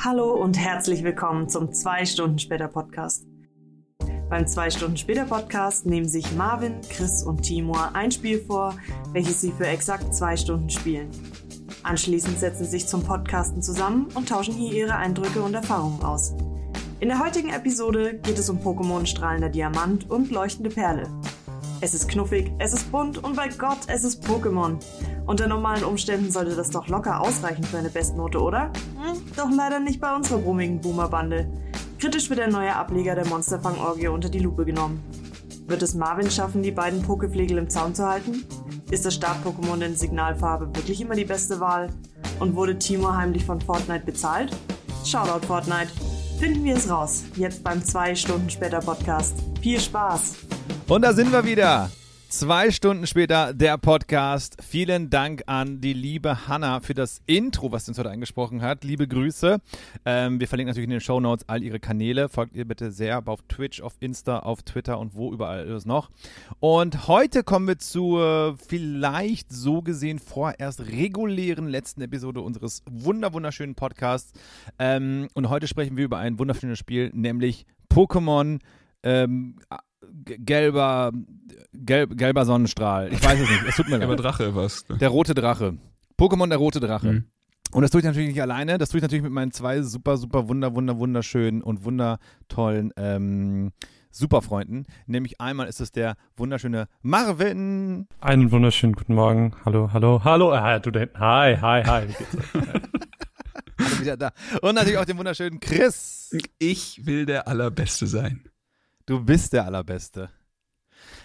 Hallo und herzlich willkommen zum 2 Stunden später Podcast. Beim 2 Stunden später Podcast nehmen sich Marvin, Chris und Timur ein Spiel vor, welches sie für exakt zwei Stunden spielen. Anschließend setzen sie sich zum Podcasten zusammen und tauschen hier ihre Eindrücke und Erfahrungen aus. In der heutigen Episode geht es um Pokémon strahlender Diamant und leuchtende Perle. Es ist knuffig, es ist bunt und bei Gott, es ist Pokémon. Unter normalen Umständen sollte das doch locker ausreichen für eine Bestnote, oder? Doch leider nicht bei unserer brummigen Boomer-Bande. Kritisch wird der neue Ableger der Monsterfang-Orgie unter die Lupe genommen. Wird es Marvin schaffen, die beiden Pokeflegel im Zaun zu halten? Ist das Start-Pokémon in Signalfarbe wirklich immer die beste Wahl? Und wurde Timo heimlich von Fortnite bezahlt? Shoutout Fortnite. Finden wir es raus. Jetzt beim 2 Stunden später Podcast. Viel Spaß! Und da sind wir wieder. Zwei Stunden später der Podcast. Vielen Dank an die liebe Hanna für das Intro, was sie uns heute eingesprochen hat. Liebe Grüße. Ähm, wir verlinken natürlich in den Show Notes all ihre Kanäle. Folgt ihr bitte sehr auf Twitch, auf Insta, auf Twitter und wo überall ist noch. Und heute kommen wir zur vielleicht so gesehen vorerst regulären letzten Episode unseres wunder wunderschönen Podcasts. Ähm, und heute sprechen wir über ein wunderschönes Spiel, nämlich Pokémon. Ähm, gelber, gelb, gelber Sonnenstrahl. Ich weiß es nicht. Es tut mir leid. Gelber Drache was. Der rote Drache. Pokémon der rote Drache. Mhm. Und das tue ich natürlich nicht alleine. Das tue ich natürlich mit meinen zwei super, super, wunder, wunder, wunderschönen und wundertollen ähm, Superfreunden. Nämlich einmal ist es der wunderschöne Marvin. Einen wunderschönen guten Morgen. Hallo, hallo, hallo. Ah, du? Hi, hi, hi. Wie geht's euch? Alle wieder da. Und natürlich auch den wunderschönen Chris. Ich will der Allerbeste sein. Du bist der Allerbeste.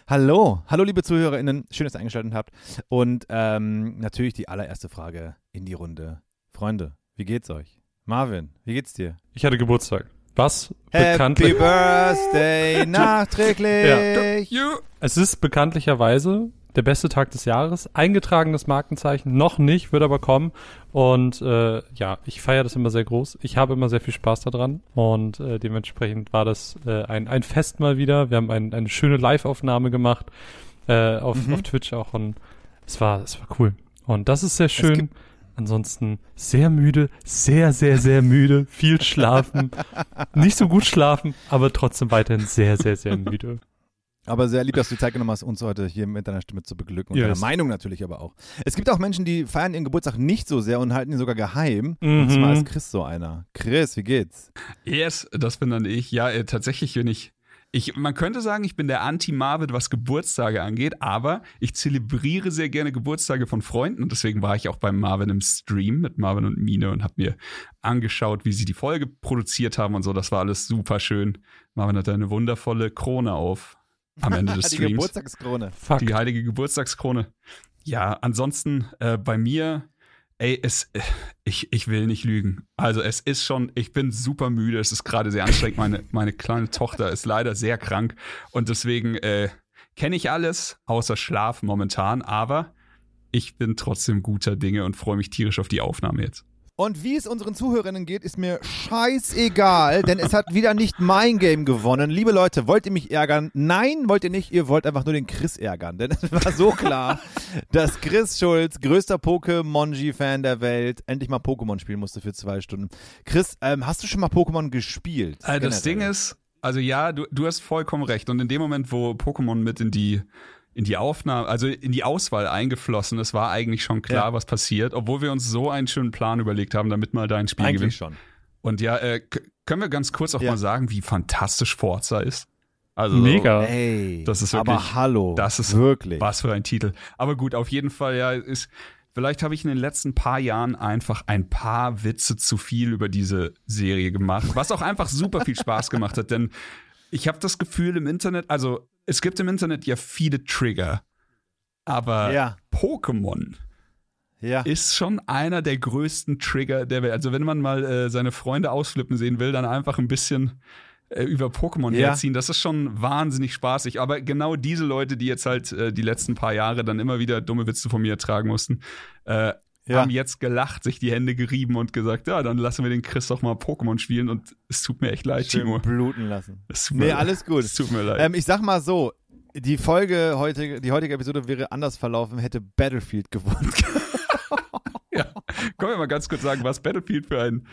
Hallo, hallo liebe ZuhörerInnen, schön, dass ihr eingeschaltet habt. Und ähm, natürlich die allererste Frage in die Runde. Freunde, wie geht's euch? Marvin, wie geht's dir? Ich hatte Geburtstag. Was Happy bekanntlich. Birthday nachträglich. You. Es ist bekanntlicherweise der beste Tag des Jahres. Eingetragenes Markenzeichen noch nicht, wird aber kommen. Und äh, ja, ich feiere das immer sehr groß. Ich habe immer sehr viel Spaß daran. Und äh, dementsprechend war das äh, ein, ein Fest mal wieder. Wir haben ein, eine schöne Live-Aufnahme gemacht. Äh, auf, Mhm. auf Twitch auch. Und es war, es war cool. Und das ist sehr schön. Ansonsten sehr müde, sehr, sehr, sehr müde, viel schlafen, nicht so gut schlafen, aber trotzdem weiterhin sehr, sehr, sehr müde. Aber sehr lieb, dass du die Zeit genommen hast, uns heute hier mit deiner Stimme zu beglücken und Yes. deiner Meinung natürlich aber auch. Es gibt auch Menschen, die feiern ihren Geburtstag nicht so sehr und halten ihn sogar geheim. Und Mhm. zwar ist Chris so einer. Chris, wie geht's? Yes, das bin dann ich. Ja, äh, tatsächlich bin ich. Ich, man könnte sagen, ich bin der Anti-Marvin, was Geburtstage angeht, aber ich zelebriere sehr gerne Geburtstage von Freunden und deswegen war ich auch beim Marvin im Stream mit Marvin und Mine und habe mir angeschaut, wie sie die Folge produziert haben und so. Das war alles super schön. Marvin hatte eine wundervolle Krone auf am Ende des die Streams. Geburtstagskrone. Fuck. Die heilige Geburtstagskrone. Ja, ansonsten äh, bei mir, ey, es, äh, ich, ich will nicht lügen. Also es ist schon, ich bin super müde, es ist gerade sehr anstrengend. Meine, meine kleine Tochter ist leider sehr krank und deswegen äh, kenne ich alles außer Schlaf momentan, aber ich bin trotzdem guter Dinge und freue mich tierisch auf die Aufnahme jetzt. Und wie es unseren Zuhörerinnen geht, ist mir scheißegal, denn es hat wieder nicht mein Game gewonnen. Liebe Leute, wollt ihr mich ärgern? Nein, wollt ihr nicht. Ihr wollt einfach nur den Chris ärgern, denn es war so klar, dass Chris Schulz, größter Pokémon-Fan der Welt, endlich mal Pokémon spielen musste für zwei Stunden. Chris, ähm, hast du schon mal Pokémon gespielt? Äh, das Ding ist, also ja, du, du hast vollkommen recht. Und in dem Moment, wo Pokémon mit in die in die Aufnahme, also in die Auswahl eingeflossen ist, war eigentlich schon klar, Ja. was passiert, obwohl wir uns so einen schönen Plan überlegt haben, damit mal dein Spiel eigentlich gewinnt. schon. Und ja, äh, können wir ganz kurz auch Ja. mal sagen, wie fantastisch Forza ist? Also Mega. Ey, Das ist aber wirklich- hallo, das ist- wirklich. Was für ein Titel. Aber gut, auf jeden Fall, ja, ist. Vielleicht habe ich in den letzten paar Jahren einfach ein paar Witze zu viel über diese Serie gemacht, was auch einfach super viel Spaß gemacht hat, denn ich habe das Gefühl im Internet, also es gibt im Internet ja viele Trigger, aber Ja, Pokémon ja. ist schon einer der größten Trigger der Welt. Also wenn man mal äh, seine Freunde ausflippen sehen will, dann einfach ein bisschen äh, über Pokémon Ja. herziehen. Das ist schon wahnsinnig spaßig. Aber genau diese Leute, die jetzt halt äh, die letzten paar Jahre dann immer wieder dumme Witze von mir ertragen mussten, äh, Ja. haben jetzt gelacht, sich die Hände gerieben und gesagt, ja, dann lassen wir den Chris doch mal Pokémon spielen. Und es tut mir echt leid, Schön Timo. bluten lassen. Es tut mir Nee, leid. alles gut. Es tut mir leid. Ähm, ich sag mal so, die Folge heute, die heutige Episode wäre anders verlaufen, hätte Battlefield gewonnen. ja. Können wir mal ganz kurz sagen, was Battlefield für ein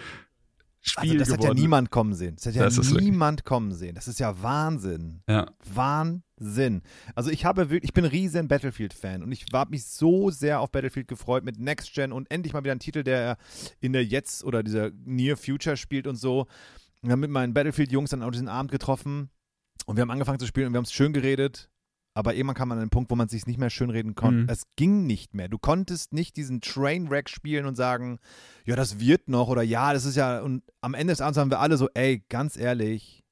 Spiel Also das geworden. hat ja niemand kommen sehen. Das hat ja Das niemand kommen sehen. Das ist ja Wahnsinn. Ja. Wahnsinn. Also ich habe wirklich, ich bin ein riesen Battlefield-Fan und ich habe mich so sehr auf Battlefield gefreut mit Next Gen und endlich mal wieder ein Titel, der in der Jetzt oder dieser Near Future spielt und so. Wir haben mit meinen Battlefield-Jungs dann auch diesen Abend getroffen und wir haben angefangen zu spielen und wir haben es schön geredet. Aber irgendwann kam man an den Punkt, wo man es sich nicht mehr schön reden konnte. Mhm. Es ging nicht mehr. Du konntest nicht diesen Trainwreck spielen und sagen, ja, das wird noch oder ja, das ist ja. Und am Ende des Abends haben wir alle so, ey, ganz ehrlich,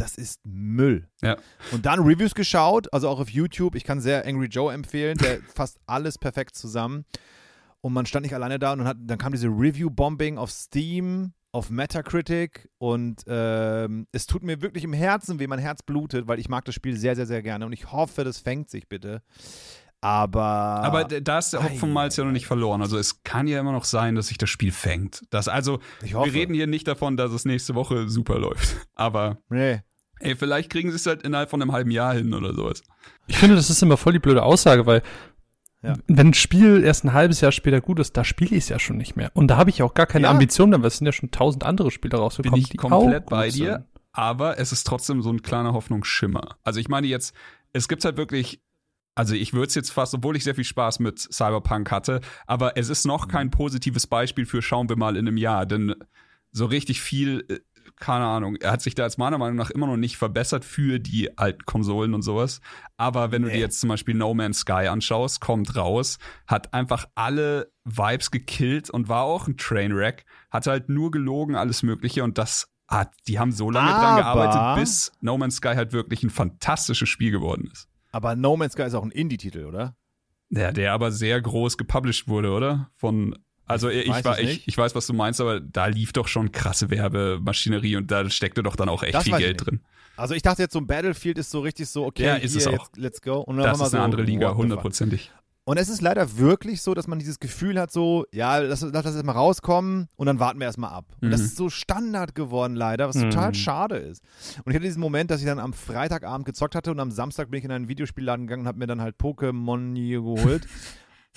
das ist Müll. Ja. Und dann Reviews geschaut, also auch auf YouTube. Ich kann sehr Angry Joe empfehlen, der fasst alles perfekt zusammen. Und man stand nicht alleine da und hat, dann kam diese Review-Bombing auf Steam, auf Metacritic und ähm, es tut mir wirklich im Herzen weh, mein Herz blutet, weil ich mag das Spiel sehr, sehr, sehr gerne und ich hoffe, das fängt sich bitte. Aber. Aber da ist der Hopfen Malz ja noch nicht verloren. Also es kann ja immer noch sein, dass sich das Spiel fängt. Das also, ich hoffe. wir reden hier nicht davon, dass es nächste Woche super läuft. Aber Nee. ey, vielleicht kriegen sie es halt innerhalb von einem halben Jahr hin oder sowas. Ich finde, das ist immer voll die blöde Aussage, weil Ja. wenn ein Spiel erst ein halbes Jahr später gut ist, da spiele ich es ja schon nicht mehr. Und da habe ich auch gar keine Ja. Ambitionen, weil es sind ja schon tausend andere Spiele Bin rausgekommen, ich die komplett bei dir. sind. Aber es ist trotzdem so ein kleiner Hoffnungsschimmer. Also ich meine jetzt, es gibt halt wirklich, also ich würde es jetzt fast, obwohl ich sehr viel Spaß mit Cyberpunk hatte, aber es ist noch kein positives Beispiel für schauen wir mal in einem Jahr, denn so richtig viel, äh, keine Ahnung, er hat sich da jetzt meiner Meinung nach immer noch nicht verbessert für die alten Konsolen und sowas. Aber wenn du Nee. dir jetzt zum Beispiel No Man's Sky anschaust, kommt raus, hat einfach alle Vibes gekillt und war auch ein Trainwreck, hat halt nur gelogen, alles Mögliche und das hat, die haben so lange dran Aber- gearbeitet, bis No Man's Sky halt wirklich ein fantastisches Spiel geworden ist. Aber No Man's Sky ist auch ein Indie-Titel, oder? Der, der aber sehr groß gepublished wurde, oder? Von, also ich, weiß war, es ich, ich weiß, was du meinst, aber da lief doch schon krasse Werbemaschinerie und da steckte doch dann auch echt Das viel weiß ich Geld drin. Also ich dachte jetzt, so ein Battlefield ist so richtig so, okay, Ja, ist hier, es auch. Jetzt, let's go. Und dann Das ist eine so, andere Liga, hundertprozentig. Und es ist leider wirklich so, dass man dieses Gefühl hat, so, ja, lass, lass das erstmal rauskommen und dann warten wir erstmal ab. Und das Mhm. ist so Standard geworden, leider, was Mhm. total schade ist. Und ich hatte diesen Moment, dass ich dann am Freitagabend gezockt hatte und am Samstag bin ich in einen Videospielladen gegangen und habe mir dann halt Pokémon hier geholt.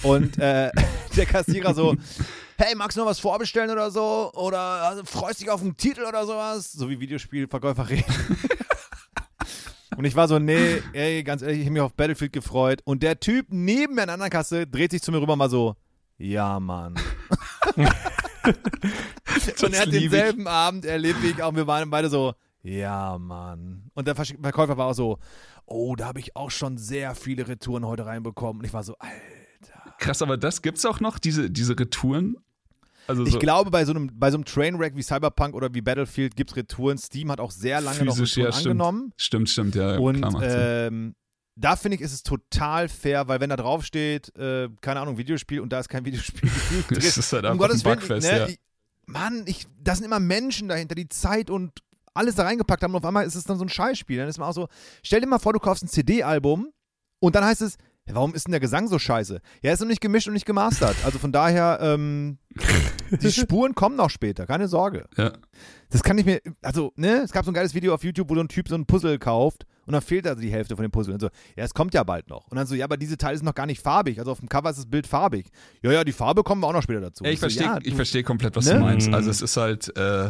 und äh, der Kassierer so, hey, magst du noch was vorbestellen oder so? Oder also, freust dich auf einen Titel oder sowas? So wie Videospielverkäufer reden. Und ich war so, nee, ey, ganz ehrlich, ich habe mich auf Battlefield gefreut. Und der Typ neben mir in der anderen Kasse dreht sich zu mir rüber mal so, ja, Mann. und er hat lieb ich. denselben Abend erlebt wie ich auch. Wir waren beide so, ja, Mann. Und der Verkäufer war auch so, oh, da habe ich auch schon sehr viele Retouren heute reinbekommen. Und ich war so, Alter. Krass, aber das gibt's auch noch, diese, diese Retouren? Also Ich so glaube, bei so einem, bei so einem Trainwreck wie Cyberpunk oder wie Battlefield gibt es Retouren. Steam hat auch sehr lange Physisch, noch ja, Retouren stimmt. angenommen. Stimmt, stimmt, ja. Und ähm, da finde ich, ist es total fair, weil wenn da drauf steht, äh, keine Ahnung, Videospiel und da ist kein Videospiel das ist halt um einfach Gottes ein Bugfest, ne, ja. ich, Mann, ich, da sind immer Menschen dahinter, die Zeit und alles da reingepackt haben und auf einmal ist es dann so ein Scheißspiel. Dann ist man auch so, stell dir mal vor, du kaufst ein CD-Album und dann heißt es, ja, warum ist denn der Gesang so scheiße? Ja, ist noch nicht gemischt und nicht gemastert. Also von daher, ähm, die Spuren kommen noch später, keine Sorge. ja. Das kann ich mir, also, ne, es gab so ein geiles Video auf YouTube, wo so ein Typ so ein Puzzle kauft und dann fehlt also die Hälfte von dem Puzzle. Und so, ja, es kommt ja bald noch. Und dann so, ja, aber diese Teile sind noch gar nicht farbig. Also auf dem Cover ist das Bild farbig. Ja, ja, die Farbe kommen wir auch noch später dazu. Ja, ich so, verstehe ja, ich du- versteh komplett, was ne? du meinst. Mhm. Also es ist halt, äh,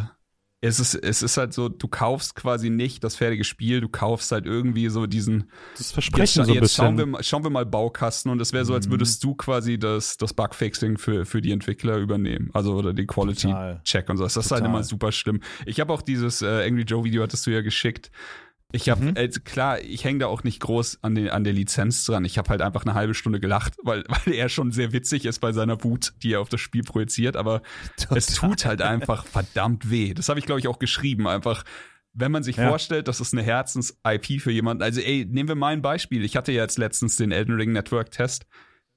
es ist, es ist halt so, du kaufst quasi nicht das fertige Spiel, du kaufst halt irgendwie so diesen, Das jetzt, Versprechen so ein jetzt schauen, bisschen. wir, mal- schauen wir mal Baukasten und es wäre so, als Mhm. würdest du quasi das, das Bugfixing für, für die Entwickler übernehmen. Also oder den Total. Quality-Check und so. Das ist halt Total. immer super schlimm. Ich habe auch dieses äh, Angry Joe-Video, hattest du ja geschickt. Ich habe, Mhm. äh, klar, ich hänge da auch nicht groß an, den, an der Lizenz dran. Ich habe halt einfach eine halbe Stunde gelacht, weil, weil er schon sehr witzig ist bei seiner Wut, die er auf das Spiel projiziert. Aber es tut halt einfach verdammt weh. Das habe ich, glaube ich, auch geschrieben. Einfach, wenn man sich Ja. vorstellt, das ist eine Herzens-IP für jemanden. Also, ey, nehmen wir mal ein Beispiel. Ich hatte ja jetzt letztens den Elden Ring Network-Test.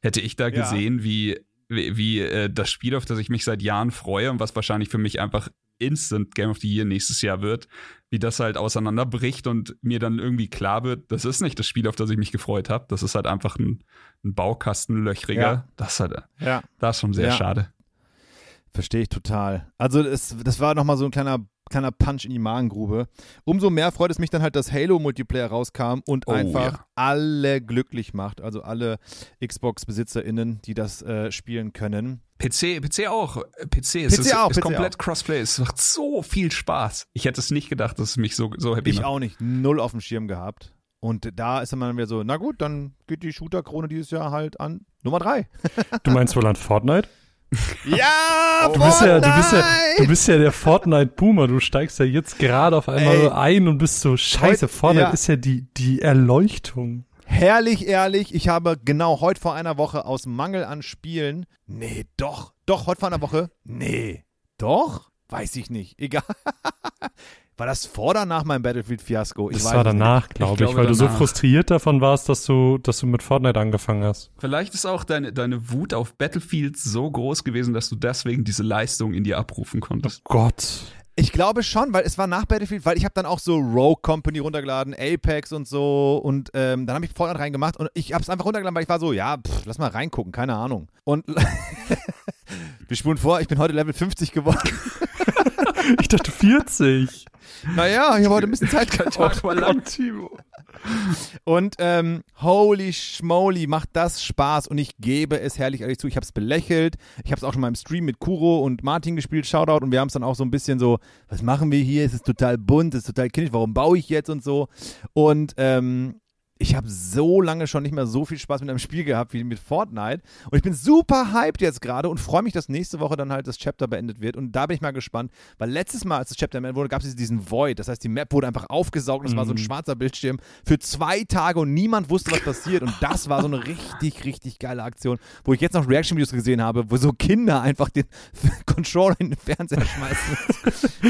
Hätte ich da Ja. gesehen, wie, wie, wie äh, das Spiel, auf das ich mich seit Jahren freue und was wahrscheinlich für mich einfach Instant Game of the Year nächstes Jahr wird, wie das halt auseinanderbricht und mir dann irgendwie klar wird, das ist nicht das Spiel, auf das ich mich gefreut habe. Das ist halt einfach ein, ein Baukastenlöchriger. Ja. Das ist halt, Ja. das ist schon sehr Ja. schade. Verstehe ich total. Also es, das war nochmal so ein kleiner kleiner Punch in die Magengrube. Umso mehr freut es mich dann halt, dass Halo Multiplayer rauskam und Oh, einfach ja. alle glücklich macht. Also alle Xbox-BesitzerInnen, die das äh, spielen können. PC, PC auch. PC ist, PC ist, auch, ist PC komplett Crossplay. Es macht so viel Spaß. Ich hätte es nicht gedacht, dass es mich so, so happy Ich macht. auch nicht. Null auf dem Schirm gehabt. Und da ist dann mal wieder so, na gut, dann geht die Shooter-Krone dieses Jahr halt an Nummer drei. Du meinst wohl an Fortnite? Ja, Du bist ja, du bist ja, du bist ja der Fortnite-Boomer. Du steigst ja jetzt gerade auf einmal Ey. ein und bist so, scheiße, Fortnite ja. ist ja die, die Erleuchtung. Herrlich, ehrlich, ich habe genau heute vor einer Woche aus Mangel an Spielen. Nee, doch. Doch, heute vor einer Woche. Nee. Doch? Weiß ich nicht. Egal. War das vor oder nach meinem Battlefield-Fiasko? Ich Das weiß war danach, glaube ich, glaube weil du so danach. frustriert davon warst, dass du, dass du mit Fortnite angefangen hast. Vielleicht ist auch deine, deine Wut auf Battlefield so groß gewesen, dass du deswegen diese Leistung in dir abrufen konntest. Gott. nicht. Ich glaube schon, weil es war nach Battlefield, weil ich habe dann auch so Rogue Company runtergeladen, Apex und so und ähm, dann habe ich Fortnite reingemacht und ich habe es einfach runtergeladen, weil ich war so, ja, pff, lass mal reingucken, keine Ahnung. Und wir spulen vor, ich bin heute Level 50 geworden. Ich dachte 40. naja, ich habe heute ein bisschen Zeit gehabt. Tag war lang. Timo. Und ähm, holy schmoly, macht das Spaß und ich gebe es herrlich ehrlich zu. Ich habe es belächelt. Ich habe es auch schon mal im Stream mit Kuro und Martin gespielt, Shoutout. Und wir haben es dann auch so ein bisschen so, was machen wir hier? Es ist total bunt, es ist total kindisch, warum baue ich jetzt und so. Und ähm, ich habe so lange schon nicht mehr so viel Spaß mit einem Spiel gehabt wie mit Fortnite. Und ich bin super hyped jetzt gerade und freue mich, dass nächste Woche dann halt das Chapter beendet wird. Und da bin ich mal gespannt, weil letztes Mal, als das Chapter beendet wurde, gab es diesen Void. Das heißt, die Map wurde einfach aufgesaugt und es war so ein Mhm. schwarzer Bildschirm für zwei Tage und niemand wusste, was passiert. Und das war so eine richtig, richtig geile Aktion, wo ich jetzt noch Reaction-Videos gesehen habe, wo so Kinder einfach den Controller in den Fernseher schmeißen.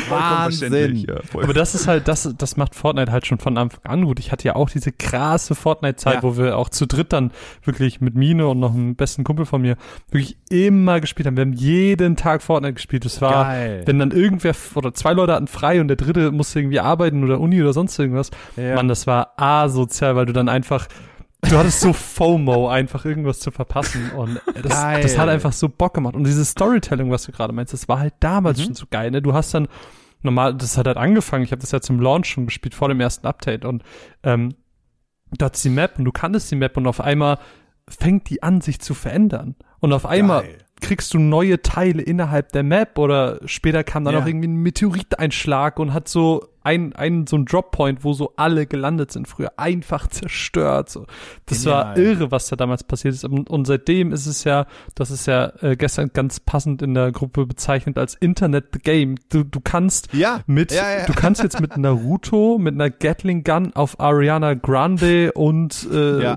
Wahnsinn. Ja. Aber das ist halt, das, das macht Fortnite halt schon von Anfang an gut. Ich hatte ja auch diese krasse Fortnite-Zeit, Ja. wo wir auch zu dritt dann wirklich mit Mine und noch einem besten Kumpel von mir wirklich immer gespielt haben. Wir haben jeden Tag Fortnite gespielt. Es war, Geil. wenn dann irgendwer oder zwei Leute hatten frei und der dritte musste irgendwie arbeiten oder Uni oder sonst irgendwas. Ja. Mann, das war asozial, weil du dann einfach Du hattest so FOMO, einfach irgendwas zu verpassen. Und das, das hat einfach so Bock gemacht. Und dieses Storytelling, was du gerade meinst, das war halt damals Mhm. schon so geil. Ne? Du hast dann normal, das hat halt angefangen. Ich habe das ja zum Launch schon gespielt, vor dem ersten Update. Und ähm, du hattest die Map und du kanntest die Map und auf einmal fängt die an, sich zu verändern. Und auf einmal Geil. Kriegst du neue Teile innerhalb der Map oder später kam dann Ja. auch irgendwie ein Meteoriteinschlag und hat so ein, ein so ein Droppoint, wo so alle gelandet sind früher, einfach zerstört. So. Das war Genial. irre, was da damals passiert ist. Und, und seitdem ist es ja, das ist ja äh, gestern ganz passend in der Gruppe bezeichnet als Internet the Game. Du, du kannst Ja. mit, Ja, ja. du kannst jetzt mit Naruto, mit einer Gatling Gun auf Ariana Grande und äh,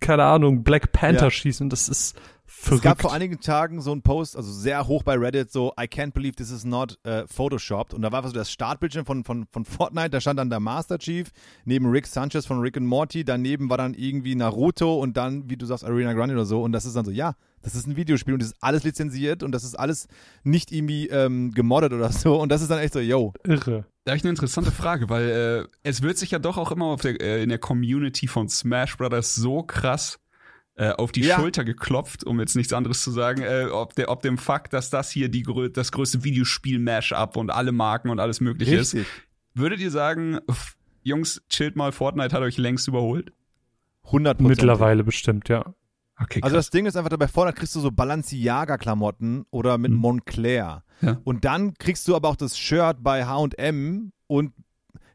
keine Ahnung, Black Panther schießen. Das ist Es verrückt. gab vor einigen Tagen so einen Post, also sehr hoch bei Reddit, so I can't believe this is not äh, photoshopped. Und da war so das Startbildschirm von, von, von Fortnite, da stand dann der Master Chief, neben Rick Sanchez von Rick and Morty, daneben war dann irgendwie Naruto und dann, wie du sagst, Arena Grande oder so. Und das ist dann so, ja, das ist ein Videospiel und das ist alles lizenziert und das ist alles nicht irgendwie ähm, gemoddet oder so. Und das ist dann echt so, yo. irre. Da habe ich eine interessante Frage, weil äh, es wird sich ja doch auch immer auf der, äh, in der Community von Smash Brothers so krass äh, auf die Ja. Schulter geklopft, um jetzt nichts anderes zu sagen, äh, ob, der, ob dem Fakt, dass das hier die, grö das größte Videospiel-Mash-up und alle Marken und alles mögliche ist. Würdet ihr sagen, pff, Jungs, chillt mal, Fortnite hat euch längst überholt? 100 Mittlerweile bestimmt, ja. Okay, Also das Ding ist einfach, bei Fortnite kriegst du so Balenciaga-Klamotten oder mit Mhm. Montclair. Ja. Und dann kriegst du aber auch das Shirt bei H&M und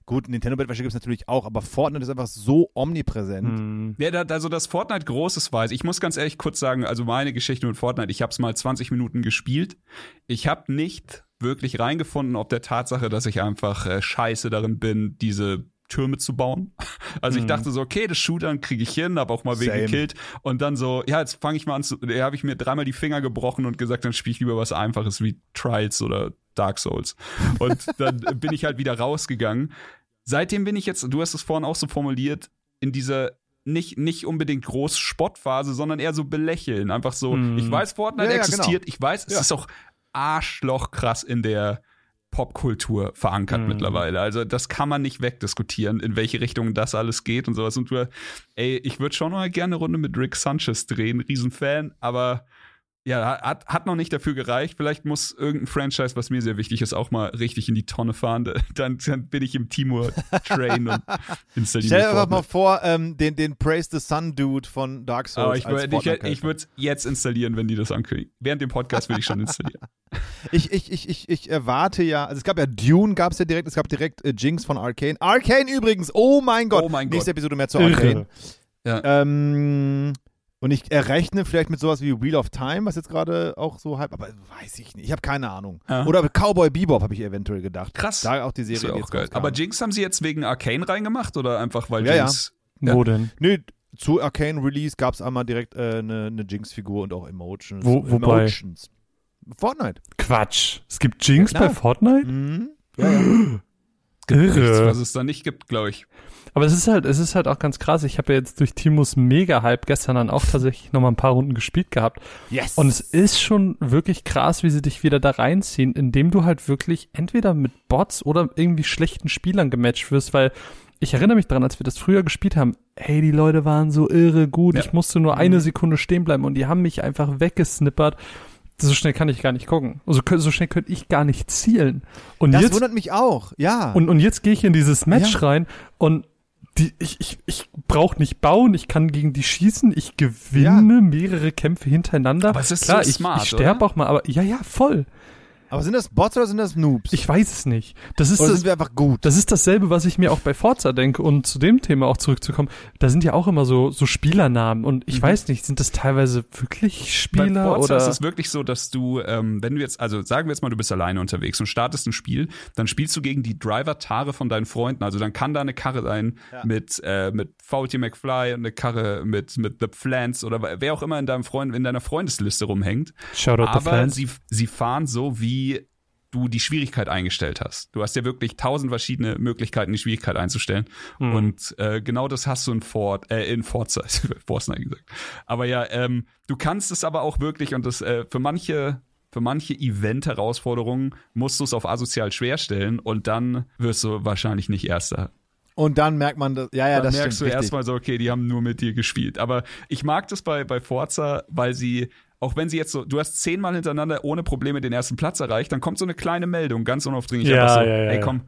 gut, Nintendo-Bettwäsche gibt es natürlich auch, aber Fortnite ist einfach so omnipräsent. Hm. Ja, da, also dass Fortnite Großes weiß. Ich muss ganz ehrlich kurz sagen, also meine Geschichte mit Fortnite, ich habe es mal 20 Minuten gespielt. Ich habe nicht wirklich reingefunden, ob der Tatsache, dass ich einfach äh, scheiße darin bin, diese Türme zu bauen. Also ich Mhm. dachte so, okay, das Shootern kriege ich hin, habe auch mal wen Same. gekillt und dann so, ja, jetzt fange ich mal an zu, da habe ich mir dreimal die Finger gebrochen und gesagt, dann spiele ich lieber was einfaches wie Trials oder Dark Souls. Und dann bin ich halt wieder rausgegangen. Seitdem bin ich jetzt, du hast es vorhin auch so formuliert, in dieser nicht, nicht unbedingt groß Spottphase, sondern eher so belächeln. Einfach so, Mhm. ich weiß, Fortnite Ja, ja, genau. existiert, ich weiß, es Ja. ist auch arschlochkrass in der Popkultur verankert Mhm. mittlerweile. Also das kann man nicht wegdiskutieren, in welche Richtung das alles geht und sowas. Und du, ey, ich würde schon mal gerne eine Runde mit Rick Sanchez drehen, Riesenfan, aber Ja, hat, hat noch nicht dafür gereicht. Vielleicht muss irgendein Franchise, was mir sehr wichtig ist, auch mal richtig in die Tonne fahren. Dann, dann bin ich im Timur-Train und installiere Stell dir einfach mal vor, ähm, den, den Praise the Sun Dude von Dark Souls. Aber ich, würd- ich, ich würde es jetzt installieren, wenn die das ankündigen. Während dem Podcast will ich schon installieren. Ich, ich, ich, ich, ich erwarte ja, also es gab ja Dune, gab es ja direkt, es gab direkt äh, Jinx von Arcane. Arcane übrigens, oh mein Gott. Oh mein Nächste Gott. Episode mehr zu. Arcane. Ja. Ähm, und ich errechne vielleicht mit sowas wie Wheel of Time, was jetzt gerade auch so halb, aber weiß ich nicht. Ich habe keine Ahnung. Ja. Oder Cowboy Bebop habe ich eventuell gedacht. Krass. Da auch die Serie Ist ja die auch jetzt geil. Aber Jinx haben sie jetzt wegen Arcane reingemacht oder einfach weil Ja, ja. Jinx. Ja. Wo denn? Nö, zu Arcane Release gab es einmal direkt eine äh, ne- Jinx-Figur und auch Emotions. Wo- wobei? Emotions. Fortnite. Quatsch. Es gibt Jinx Ja, klar. bei Fortnite? Mhm. Ja, ja. Nichts, Irre. was es da nicht gibt, glaube ich. Aber es ist halt, es ist halt auch ganz krass. Ich habe ja jetzt durch Timus Mega-Hype gestern dann auch tatsächlich noch mal ein paar Runden gespielt gehabt. Yes. Und es ist schon wirklich krass, wie sie dich wieder da reinziehen, indem du halt wirklich entweder mit Bots oder irgendwie schlechten Spielern gematcht wirst, weil ich erinnere mich daran, als wir das früher gespielt haben, hey, die Leute waren so irre gut, Ja. ich musste nur eine Sekunde stehen bleiben und die haben mich einfach weggesnippert. So schnell kann ich gar nicht gucken. Also so schnell könnte ich gar nicht zielen. Und das jetzt wundert mich auch, ja. und, und jetzt gehe ich in dieses Match Ja. rein und die, ich, ich, ich brauche nicht bauen, ich kann gegen die schießen, ich gewinne mehrere Kämpfe hintereinander. Aber es ist Klar, so ich, smart, ich sterbe oder? auch mal, aber ja, ja, voll. Aber sind das Bots oder sind das Noobs? Ich weiß es nicht. Das ist oder das, sind wir einfach gut? das ist dasselbe, was ich mir auch bei Forza denke. Und zu dem Thema auch zurückzukommen, da sind ja auch immer so, so Spielernamen. Und ich Mhm. weiß nicht, sind das teilweise wirklich Bei Spieler Forza oder? ist es wirklich so, dass du, ähm, wenn du jetzt, also sagen wir jetzt mal, du bist alleine unterwegs und startest ein Spiel, dann spielst du gegen die Driver-Tare von deinen Freunden. Also dann kann da eine Karre sein Ja. mit, äh, mit Faulty McFly und eine Karre mit, mit The Flans oder wer auch immer in deinem Freund, in deiner Freundesliste rumhängt. Shoutout the Aber Fans. sie, sie fahren so, wie du die Schwierigkeit eingestellt hast. Du hast ja wirklich tausend verschiedene Möglichkeiten, die Schwierigkeit einzustellen. Hm. Und äh, genau das hast du in Ford, äh, in Forza, Forza gesagt. Aber ja, ähm, du kannst es aber auch wirklich und das äh, für manche für manche Event-Herausforderungen musst du es auf asozial schwer stellen und dann wirst du wahrscheinlich nicht Erster. Und dann merkt man, das, ja, ja, dann das merkst stimmt du erstmal so, okay, die haben nur mit dir gespielt. Aber ich mag das bei, bei Forza, weil sie, auch wenn sie jetzt so, du hast zehnmal hintereinander ohne Probleme den ersten Platz erreicht, dann kommt so eine kleine Meldung, ganz unaufdringlich. Ja, einfach so, ja, ja, ey ja. komm,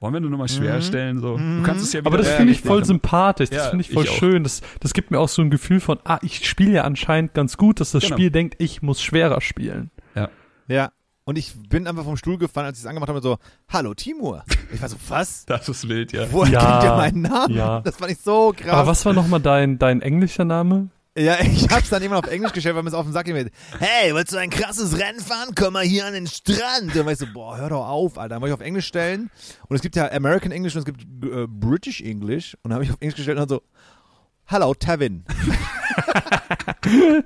wollen wir nur noch mal schwer Mhm. stellen? So. Du kannst es ja wieder Aber das finde ich voll machen. sympathisch, das Ja, finde ich voll ich schön. Das, das gibt mir auch so ein Gefühl von, ah, ich spiele ja anscheinend ganz gut, dass das Genau. Spiel denkt, ich muss schwerer spielen. Ja. Und ich bin einfach vom Stuhl gefallen, als ich es angemacht habe, so, hallo Timur. Ich war so, was? Das ist wild, ja. Woher Ja, kennt ihr meinen Namen? ja. Das fand ich so krass. Aber was war nochmal dein, dein englischer Name? Ja, ich hab's dann immer auf Englisch gestellt, weil mir es auf den Sack geht. Hey, willst du ein krasses Rennen fahren? Komm mal hier an den Strand. Und dann war ich so, boah, hör doch auf, Alter. Dann wollte ich auf Englisch stellen. Und es gibt ja American English und es gibt äh, British English. Und dann habe ich auf Englisch gestellt und dann so, Hallo, Tevin. so,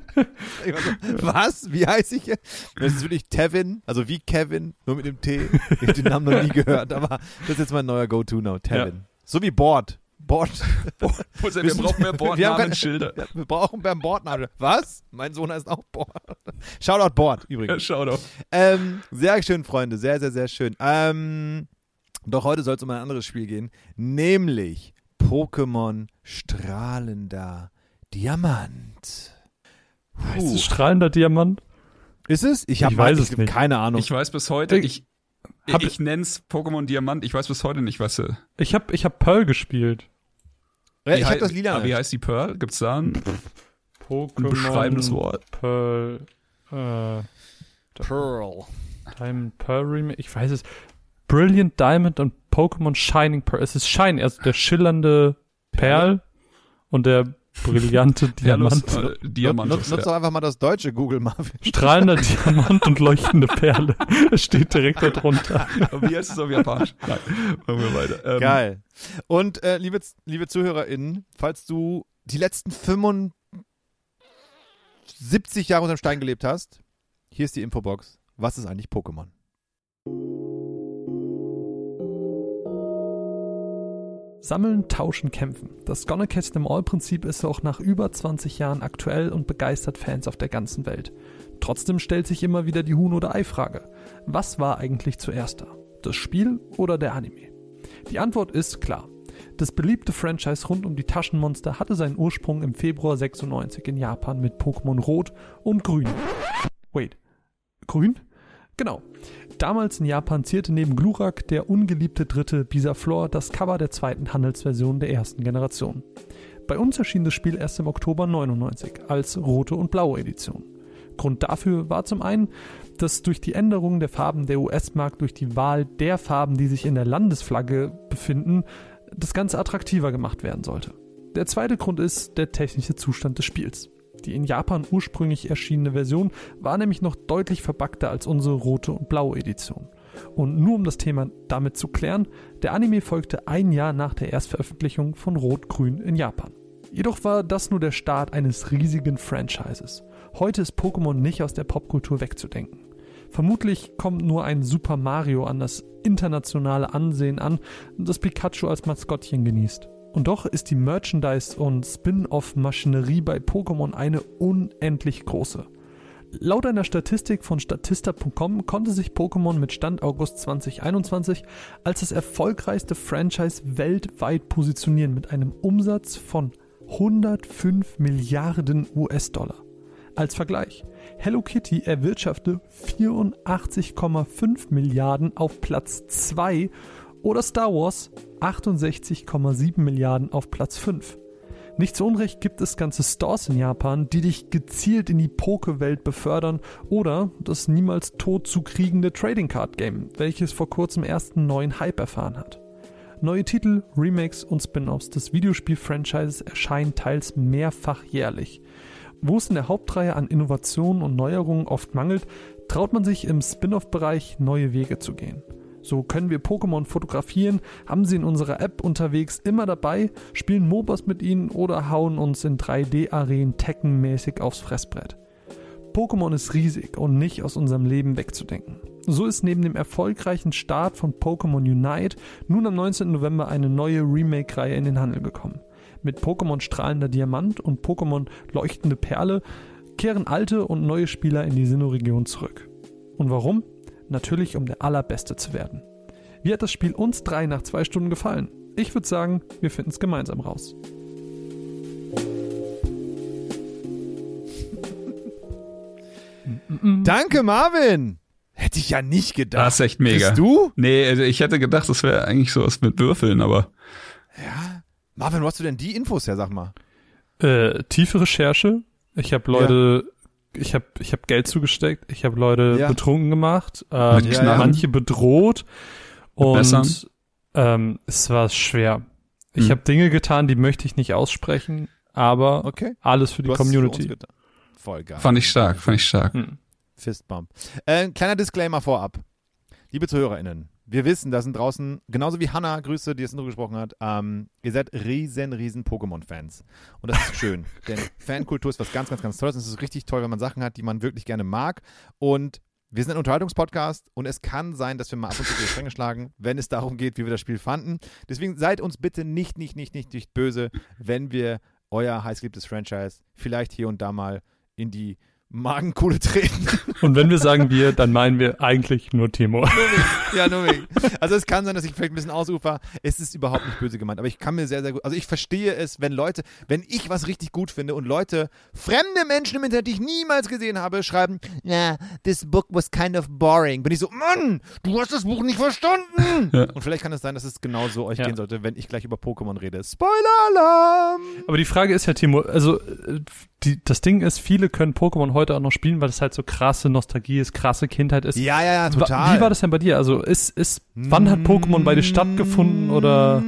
was? Wie heiße ich jetzt? Das ist wirklich Tevin, also wie Kevin, nur mit dem T. Ich habe den Namen noch nie gehört, aber das ist jetzt mein neuer Go-To-Now, Tevin. So wie Board. Board. Wir brauchen mehr Wir haben keine- Bordnamenschilder. Ja, wir brauchen beim Bordnamen. Was? Mein Sohn heißt auch Bord. Shoutout Bord, Ja, übrigens. schau doch. Ähm, sehr schön, Freunde. Sehr, sehr, sehr schön. Ähm, doch heute soll es um ein anderes Spiel gehen. Nämlich Pokémon strahlender Diamant. Heißt Puh. es strahlender Diamant? Ist es? Ich Ich weiß es nicht. keine Ahnung. Ich weiß bis heute, ich, ich, Hab- ich nenn's Pokémon Diamant, ich weiß bis heute nicht, was sie. Ich habe ich hab Pearl gespielt. Ja, ich Wie habe hei- das lila. aber Wie heißt die Pearl? Gibt's da ein, Pokémon ein beschreibendes Wort? Pearl. Äh, Pearl. Diamond Pearl Remake. Ich weiß es. Brilliant Diamond und Pokémon Shining Pearl. Es ist Shine, also der schillernde Perl und der brillante Diamant. Perlus, äh, Diamant. Nutz, nutz doch einfach mal das deutsche Google Marvin. Strahlender Diamant und leuchtende Perle. Es steht direkt darunter. Aber Wie heißt es auf Japanisch? Nein, machen wir weiter. Ähm, Geil. Und äh, liebe, liebe ZuhörerInnen, falls du die letzten 75 Jahre unter dem Stein gelebt hast, hier ist die Infobox. Was ist eigentlich Pokémon? Sammeln, tauschen, kämpfen. Das Gonna Catch Them All Prinzip ist auch nach über 20 Jahren aktuell und begeistert Fans auf der ganzen Welt. Trotzdem stellt sich immer wieder die Huhn- oder Ei-Frage. Was war eigentlich zuerst da? Das Spiel oder der Anime? Die Antwort ist klar. Das beliebte Franchise rund um die Taschenmonster hatte seinen Ursprung im Februar 96 in Japan mit Pokémon Rot und Grün. Wait. Grün? Genau. Damals in Japan zierte neben Glurak der ungeliebte dritte Bisaflor das Cover der zweiten Handelsversion der ersten Generation. Bei uns erschien das Spiel erst im Oktober 99 als rote und blaue Edition. Grund dafür war zum einen, dass durch die Änderung der Farben der US-Mark durch die Wahl der Farben, die sich in der Landesflagge befinden, das Ganze attraktiver gemacht werden sollte. Der zweite Grund ist der technische Zustand des Spiels. Die in Japan ursprünglich erschienene Version war nämlich noch deutlich verbackter als unsere rote und blaue Edition. Und nur um das Thema damit zu klären, der Anime folgte ein Jahr nach der Erstveröffentlichung von Rot-Grün in Japan. Jedoch war das nur der Start eines riesigen Franchises. Heute ist Pokémon nicht aus der Popkultur wegzudenken. Vermutlich kommt nur ein Super Mario an das internationale Ansehen an, das Pikachu als Maskottchen genießt. Und doch ist die Merchandise- und Spin-off-Maschinerie bei Pokémon eine unendlich große. Laut einer Statistik von Statista.com konnte sich Pokémon mit Stand August 2021 als das erfolgreichste Franchise weltweit positionieren mit einem Umsatz von 105 Milliarden US-Dollar. Als Vergleich, Hello Kitty erwirtschaftete 84,5 Milliarden auf Platz 2 oder Star Wars 68,7 Milliarden auf Platz 5. Nicht zu Unrecht gibt es ganze Stores in Japan, die dich gezielt in die Poke-Welt befördern oder das niemals tot zu kriegende Trading Card Game, welches vor kurzem ersten neuen Hype erfahren hat. Neue Titel, Remakes und Spin-offs des Videospiel-Franchises erscheinen teils mehrfach jährlich. Wo es in der Hauptreihe an Innovationen und Neuerungen oft mangelt, traut man sich im Spin-off-Bereich neue Wege zu gehen. So können wir Pokémon fotografieren, haben sie in unserer App unterwegs immer dabei, spielen MOBAs mit ihnen oder hauen uns in 3D-Arenen Tekken-mäßig aufs Fressbrett. Pokémon ist riesig und nicht aus unserem Leben wegzudenken. So ist neben dem erfolgreichen Start von Pokémon Unite nun am 19. November eine neue Remake-Reihe in den Handel gekommen. Mit Pokémon Strahlender Diamant und Pokémon Leuchtende Perle kehren alte und neue Spieler in die Sinnoh-Region zurück. Und warum? Natürlich, um der Allerbeste zu werden. Wie hat das Spiel uns drei nach zwei Stunden gefallen? Ich würde sagen, wir finden es gemeinsam raus. Danke, Marvin! Hätte ich ja nicht gedacht. Das ist echt mega. Bist du? Nee, also ich hätte gedacht, das wäre eigentlich sowas mit Würfeln, aber Ja. Marvin, wo hast du denn die Infos her, sag mal? Äh, tiefe Recherche. Ich habe Leute, ich habe ich hab Geld zugesteckt. Ich habe Leute Ja. betrunken gemacht. Ähm, Mit Knarren? manche bedroht. Bessern? Und ähm, es war schwer. Ich Hm. habe Dinge getan, die möchte ich nicht aussprechen, aber Okay. alles für die Du für Community. getan. Voll geil. fand ich stark, fand ich stark. Hm. Fistbump. Äh, kleiner Disclaimer vorab. Liebe ZuhörerInnen, wir wissen, da sind draußen, genauso wie Hannah, Grüße, die das Intro gesprochen hat, ähm, ihr seid riesen, riesen Pokémon-Fans. Und das ist schön, denn Fankultur ist was ganz, ganz, ganz Tolles. Und es ist richtig toll, wenn man Sachen hat, die man wirklich gerne mag. Und wir sind ein Unterhaltungspodcast und es kann sein, dass wir mal ab und zu die Stränge schlagen, wenn es darum geht, wie wir das Spiel fanden. Deswegen seid uns bitte nicht, nicht, nicht, nicht, nicht böse, wenn wir euer heißgeliebtes Franchise vielleicht hier und da mal in die Magenkohle treten. Und wenn wir sagen wir, dann meinen wir eigentlich nur Timo. Ja, nur wegen. Also es kann sein, dass ich vielleicht ein bisschen ausufer. Es ist überhaupt nicht böse gemeint, aber ich kann mir sehr, sehr gut, also ich verstehe es, wenn Leute, wenn ich was richtig gut finde und Leute, fremde Menschen im Internet, die ich niemals gesehen habe, schreiben, ja, this book was kind of boring. Bin ich so, Mann, du hast das Buch nicht verstanden. Ja. Und vielleicht kann es sein, dass es genauso euch Ja. gehen sollte, wenn ich gleich über Pokémon rede. Spoiler-Alarm! Aber die Frage ist ja, Timo, also äh, die, das Ding ist, viele können Pokémon heute auch noch spielen, weil das halt so krasse Nostalgie ist, krasse Kindheit ist. Ja, ja, ja, total. Wie war das denn bei dir? Also ist, ist, wann hat Pokémon bei dir stattgefunden oder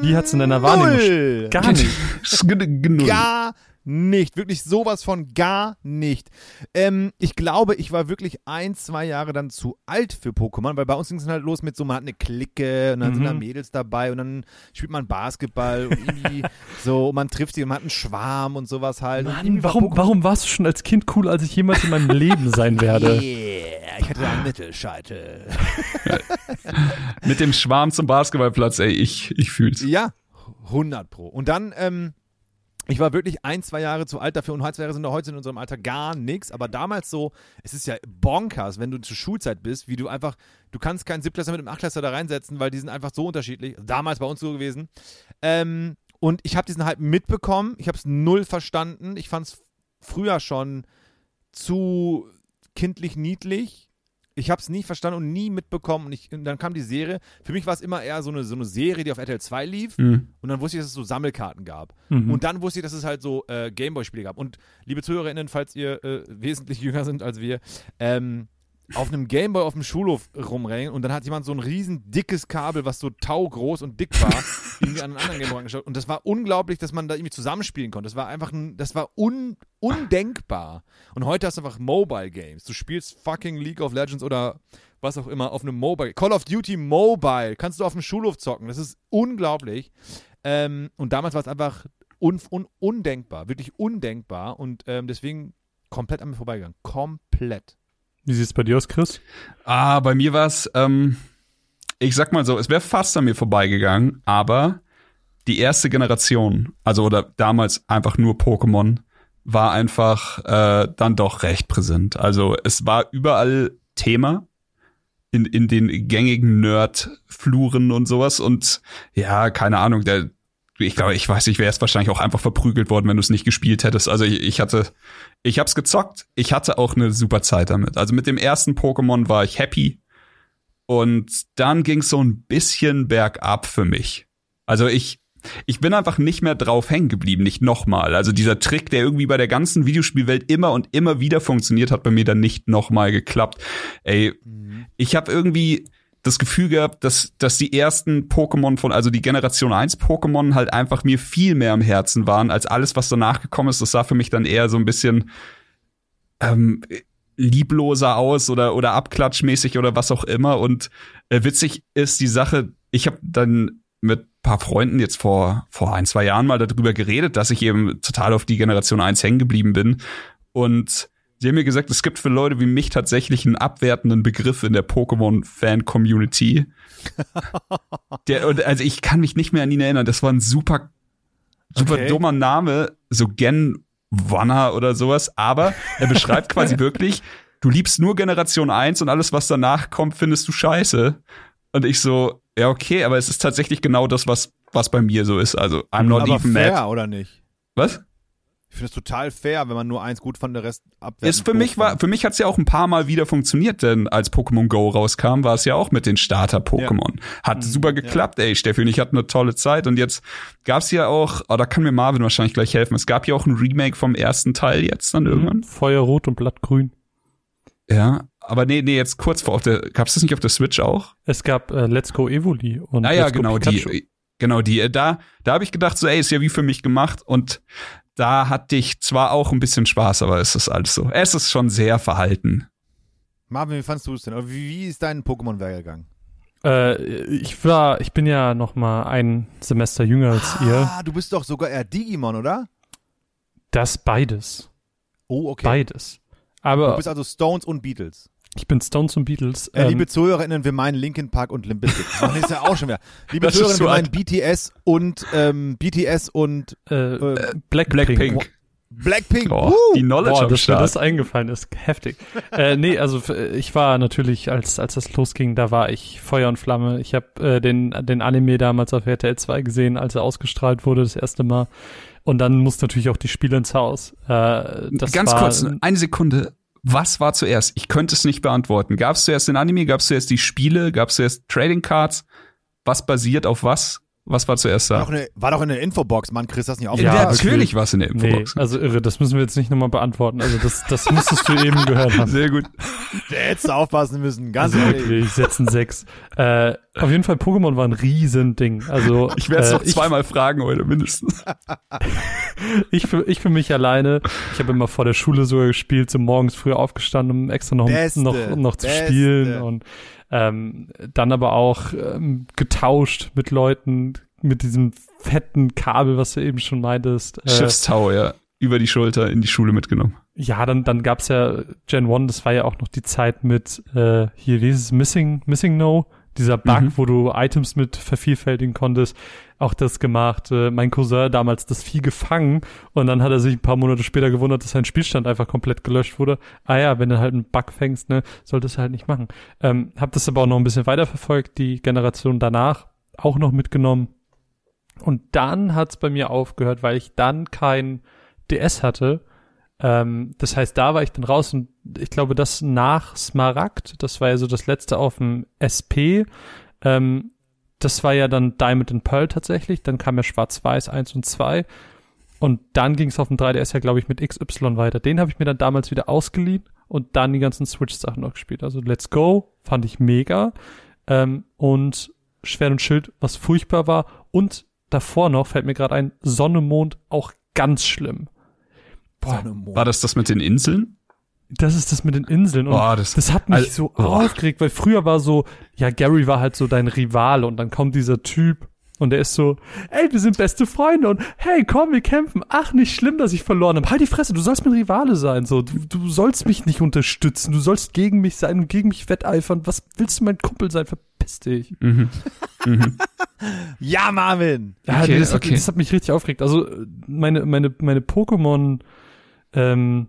wie hat's in deiner Wahrnehmung Null. gar nicht? Genug. Gar nicht. Wirklich sowas von gar nicht. Ähm, ich glaube, ich war wirklich ein, zwei Jahre dann zu alt für Pokémon, weil bei uns ging es halt los mit so, man hat eine Clique und dann sind da Mhm. Mädels dabei und dann spielt man Basketball und irgendwie so, und man trifft sie und man hat einen Schwarm und sowas halt. Mann, war warum, Pokémon- warum warst du schon als Kind cool, als ich jemals in meinem Leben sein werde? Yeah, ich hatte einen Mittelscheitel. Mit dem Schwarm zum Basketballplatz, ey, ich, ich fühl's. Ja, 100 pro. Und dann, ähm, ich war wirklich ein, zwei Jahre zu alt dafür und ein, sind da heute in unserem Alter gar nichts. Aber damals so, es ist ja bonkers, wenn du zur Schulzeit bist, wie du einfach, du kannst keinen Siebtklässler mit einem Achtklässler da reinsetzen, weil die sind einfach so unterschiedlich. Damals bei uns so gewesen. Ähm, und ich habe diesen Hype mitbekommen. Ich habe es null verstanden. Ich fand es früher schon zu kindlich niedlich. Ich habe es nie verstanden und nie mitbekommen. Und, ich, und dann kam die Serie. Für mich war es immer eher so eine, so eine Serie, die auf RTL 2 lief. Mhm. Und dann wusste ich, dass es so Sammelkarten gab. Mhm. Und dann wusste ich, dass es halt so äh, Gameboy-Spiele gab. Und liebe ZuhörerInnen, falls ihr äh, wesentlich jünger sind als wir, ähm, auf einem Gameboy auf dem Schulhof rumrennen und dann hat jemand so ein riesen dickes Kabel, was so taugroß und dick war, irgendwie an einen anderen Gameboy angeschaut. Und das war unglaublich, dass man da irgendwie zusammenspielen konnte. Das war einfach ein, das war un, undenkbar. Und heute hast du einfach Mobile Games. Du spielst fucking League of Legends oder was auch immer auf einem Mobile. Call of Duty Mobile kannst du auf dem Schulhof zocken. Das ist unglaublich. Ähm, und damals war es einfach un, un, undenkbar, wirklich undenkbar. Und ähm, deswegen komplett an mir vorbeigegangen. Komplett. Wie sieht's bei dir aus, Chris? Ah, bei mir war es, ähm, ich sag mal so, es wäre fast an mir vorbeigegangen, aber die erste Generation, also oder damals einfach nur Pokémon, war einfach äh, dann doch recht präsent. Also es war überall Thema in, in den gängigen Nerd-Fluren und sowas. Und ja, keine Ahnung, der, ich glaube, ich weiß nicht, wäre es wahrscheinlich auch einfach verprügelt worden, wenn du es nicht gespielt hättest. Also ich, ich hatte, ich hab's gezockt, ich hatte auch eine super Zeit damit. Also mit dem ersten Pokémon war ich happy. Und dann ging's so ein bisschen bergab für mich. Also ich, ich bin einfach nicht mehr drauf hängen geblieben, nicht nochmal. Also dieser Trick, der irgendwie bei der ganzen Videospielwelt immer und immer wieder funktioniert, hat bei mir dann nicht nochmal geklappt. Ey, ich habe irgendwie das Gefühl gehabt, dass, dass die ersten Pokémon von, also die Generation 1 Pokémon halt einfach mir viel mehr am Herzen waren, als alles, was danach gekommen ist. Das sah für mich dann eher so ein bisschen ähm, liebloser aus oder, oder abklatschmäßig oder was auch immer. Und äh, witzig ist die Sache, ich habe dann mit paar Freunden jetzt vor, vor ein, zwei Jahren mal darüber geredet, dass ich eben total auf die Generation 1 hängen geblieben bin. Und sie haben mir gesagt, es gibt für Leute wie mich tatsächlich einen abwertenden Begriff in der Pokémon-Fan-Community. also ich kann mich nicht mehr an ihn erinnern. Das war ein super, super Okay. dummer Name, so Gen Wanner oder sowas, aber er beschreibt quasi wirklich, du liebst nur Generation 1 und alles, was danach kommt, findest du scheiße. Und ich so, ja, okay, aber es ist tatsächlich genau das, was, was bei mir so ist. Also, I'm not Aber even fair, mad. oder nicht? Was? Ich finde es total fair, wenn man nur eins gut fand, der Rest abwertet. Ist für mich war, für mich hat's ja auch ein paar Mal wieder funktioniert, denn als Pokémon Go rauskam, war es ja auch mit den Starter-Pokémon. Hat super geklappt, ey. Steffi und ich hatten eine tolle Zeit und jetzt gab's ja auch, oh, da kann mir Marvin wahrscheinlich gleich helfen. Es gab ja auch ein Remake vom ersten Teil jetzt dann irgendwann. Feuerrot und Blattgrün. Ja, aber nee, nee, jetzt kurz vor auf der, gab's das nicht auf der Switch auch? Es gab äh, Let's Go Evoli und Ah ja, Let's Go genau Pikachu. die, genau die. Äh, Da, da habe ich gedacht, so, ey, ist ja wie für mich gemacht und da hatte ich zwar auch ein bisschen Spaß, aber es ist alles so. Es ist schon sehr verhalten. Marvin, wie fandst du es denn? Wie, wie ist dein Pokémon-Werdegang? Äh, ich war, ich bin ja noch mal ein Semester jünger als ihr. Ah, du bist doch sogar eher Digimon, oder? Das beides. Oh, okay. Beides. Du Aber bist also Stones und Beatles. Ich bin Stones und Beatles. Äh, Ähm, liebe ZuhörerInnen, wir meinen Linkin Park und Limp Bizkit. Das wir ja auch schon wieder. Liebe Das ist ZuhörerInnen, wir meinen. BTS und ähm, BTS und äh, äh, Blackpink. Blackpink. Blackpink. Oh, die Knowledge Boah, dass mir das eingefallen ist, heftig. äh, nee, also f- ich war natürlich, als als das losging, da war ich Feuer und Flamme. Ich habe äh, den den Anime damals auf RTL 2 gesehen, als er ausgestrahlt wurde das erste Mal. Und dann muss natürlich auch die Spiele ins Haus. Äh, das Ganz war, kurz, eine Sekunde. Was war zuerst? Ich könnte es nicht beantworten. Gab es zuerst den Anime? Gab es zuerst die Spiele? Gab es zuerst Trading Cards? Was basiert auf was? Was war zuerst War da? doch, eine, war doch in der Infobox, Mann, Chris, das nicht Ja, aufgefallen? natürlich war es in der Nee, Infobox. also irre, das müssen wir jetzt nicht nochmal beantworten. Also das, das müsstest du eben gehört haben. Sehr gut. Da hättest du aufpassen müssen, ganz Also ehrlich. wirklich, ich setze ein Sechs. Äh, auf jeden Fall, Pokémon war ein Riesending. Also Ich werde es äh, noch zweimal fragen heute mindestens. Ich für, ich für mich alleine, ich habe immer vor der Schule sogar gespielt, so morgens früh aufgestanden, um extra noch, Beste, noch, noch zu Beste. spielen und ähm, dann aber auch ähm, getauscht mit Leuten mit diesem fetten Kabel, was du eben schon meintest. Äh, Schiffstau, ja. Über die Schulter in die Schule mitgenommen. ja, dann, dann gab's ja Gen 1, das war ja auch noch die Zeit mit, äh, hier, wie ist es, Missing, Missing No? Dieser Bug, Mhm. wo du Items mit vervielfältigen konntest. Auch das gemacht. Äh, mein Cousin damals das Vieh gefangen und dann hat er sich ein paar Monate später gewundert, dass sein Spielstand einfach komplett gelöscht wurde. Ah ja, wenn du halt einen Bug fängst, ne, solltest du halt nicht machen. Ähm, hab das aber auch noch ein bisschen weiterverfolgt, die Generation danach auch noch mitgenommen. Und dann hat's bei mir aufgehört, weil ich dann kein DS hatte, Ähm, das heißt, da war ich dann raus und ich glaube, das nach Smaragd, das war ja so das letzte auf dem SP, ähm, das war ja dann Diamond and Pearl tatsächlich, dann kam ja Schwarz-Weiß 1 und 2 und dann ging es auf dem 3DS ja, glaube ich, mit XY weiter. Den habe ich mir dann damals wieder ausgeliehen und dann die ganzen Switch-Sachen noch gespielt. Also Let's Go fand ich mega ähm, und Schwert und Schild, was furchtbar war und davor noch, fällt mir gerade ein, Sonne, Mond auch ganz schlimm. Boah, War das das mit den Inseln? Das ist das mit den Inseln. Und Boah, das, das- hat mich also- so boah. aufgeregt, weil früher war so, ja, Gary war halt so dein Rivale und dann kommt dieser Typ und der ist so, ey, wir sind beste Freunde und hey, komm, wir kämpfen. Ach, nicht schlimm, dass ich verloren habe. Halt die Fresse, du sollst mein Rivale sein. So, du, du sollst mich nicht unterstützen, du sollst gegen mich sein und gegen mich wetteifern. Was willst du mein Kumpel sein? Verpiss dich. Mhm. Mhm. Ja, Marvin! Ja, Okay, nee, das, okay. Hat, das hat mich richtig aufgeregt. Also meine, meine, meine Pokémon, ähm,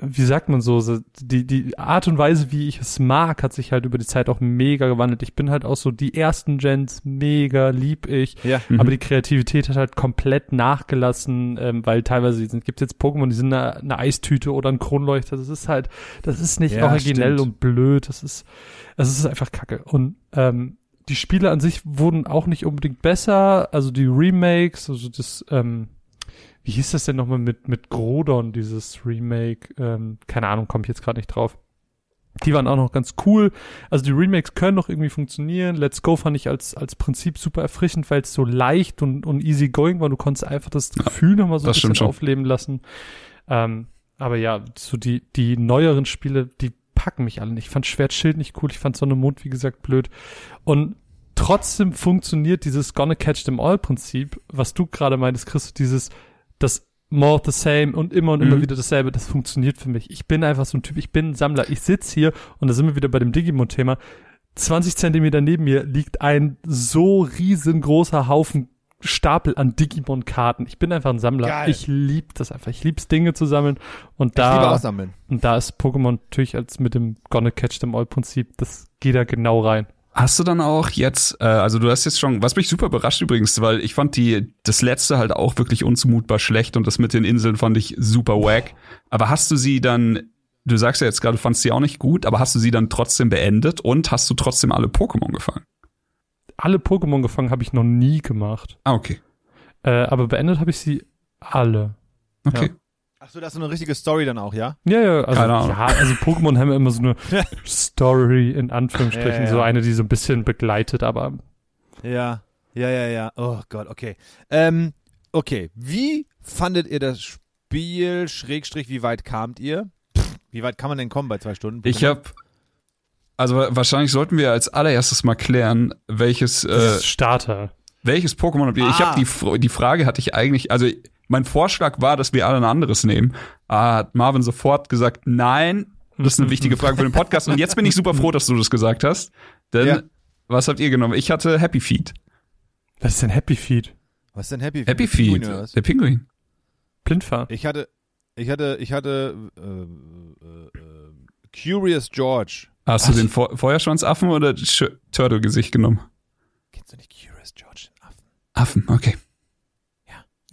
wie sagt man so, so, die, die Art und Weise, wie ich es mag, hat sich halt über die Zeit auch mega gewandelt. Ich bin halt auch so die ersten Gens mega lieb ich, Ja. Mhm. aber die Kreativität hat halt komplett nachgelassen, ähm, weil teilweise sind, gibt's jetzt Pokémon, die sind eine, eine Eistüte oder ein Kronleuchter. Das ist halt, das ist nicht Ja, originell stimmt. und blöd. Das ist, das ist einfach Kacke. Und ähm, die Spiele an sich wurden auch nicht unbedingt besser. Also die Remakes, also das, ähm, wie hieß das denn nochmal mit, mit Grodon, dieses Remake? Ähm, keine Ahnung, komme ich jetzt gerade nicht drauf. Die waren auch noch ganz cool. Also die Remakes können noch irgendwie funktionieren. Let's Go fand ich als, als Prinzip super erfrischend, weil es so leicht und, und easy going war. Du konntest einfach das Gefühl nochmal so ein bisschen aufleben lassen. Ähm, aber ja, so die, die neueren Spiele, die packen mich alle nicht. Ich fand Schwertschild nicht cool. Ich fand Sonne Mond, wie gesagt, blöd. Und trotzdem funktioniert dieses Gonna Catch Them All Prinzip, was du gerade meintest, Chris, dieses, das more the same und immer und immer Mhm. wieder dasselbe, das funktioniert für mich. Ich bin einfach so ein Typ, ich bin ein Sammler. Ich sitz hier und da sind wir wieder bei dem Digimon-Thema. 20 Zentimeter neben mir liegt ein so riesengroßer Haufen Stapel an Digimon-Karten. Ich bin einfach ein Sammler. Geil. Ich lieb das einfach. Ich lieb's Dinge zu sammeln und liebe da und da ist Pokémon natürlich als mit dem Gonna Catch Them All Prinzip, das geht da genau rein. Hast du dann auch jetzt, äh, also du hast jetzt schon, was mich super überrascht übrigens, weil ich fand die, das letzte halt auch wirklich unzumutbar schlecht und das mit den Inseln fand ich super wack. Aber hast du sie dann, du sagst ja jetzt gerade, du fandst sie auch nicht gut, aber hast du sie dann trotzdem beendet und hast du trotzdem alle Pokémon gefangen? Alle Pokémon gefangen habe ich noch nie gemacht. Ah, okay. Äh, aber beendet habe ich sie alle. Okay. Ach so, das ist so eine richtige Story dann auch, ja? Ja, ja, also, Keine Ahnung. ja, also Pokémon haben immer so eine Story in Anführungsstrichen, Ja, ja, ja. so eine, die so ein bisschen begleitet, aber Ja, ja, ja, ja. Oh Gott, okay. Ähm, okay, wie fandet ihr das Spiel, Schrägstrich, wie weit kamt ihr? Pff, Wie weit kann man denn kommen bei zwei Stunden? Ich habe, also wa- wahrscheinlich sollten wir als allererstes mal klären, welches, äh, Starter. welches Pokémon habt ihr? Ich Ah. habe die, die Frage hatte ich eigentlich, also mein Vorschlag war, dass wir alle ein anderes nehmen. Ah, hat Marvin sofort gesagt, nein, das ist eine wichtige Frage für den Podcast. Und jetzt bin ich super froh, dass du das gesagt hast. Denn Ja. was habt ihr genommen? Ich hatte Happy Feet. Was ist denn Happy Feet? Was ist denn Happy Happy Pinguin Feet, was? der Pinguin. Blindfahr. Ich hatte, ich hatte, ich hatte äh, äh, äh, Curious George. Hast du den Fe Feuerschwanzaffen oder Sch- Turtle-Gesicht genommen? Kennst du nicht Curious George, den Affen? Affen, okay.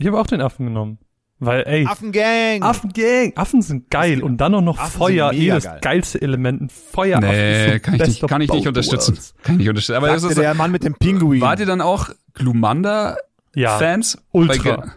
Ich habe auch den Affen genommen. Weil, ey, Affengang! Affengang. Affen sind geil und dann auch noch Affen Feuer, eh das geil. geilste Element. Ein Feueraffen ist Nee, so kann ich nicht, kann ich nicht unterstützen. Kann ich nicht unterstützen. Aber das ist, der Mann mit dem Pinguin. wart ihr dann auch Glumanda-Fans? Ja, Ultra.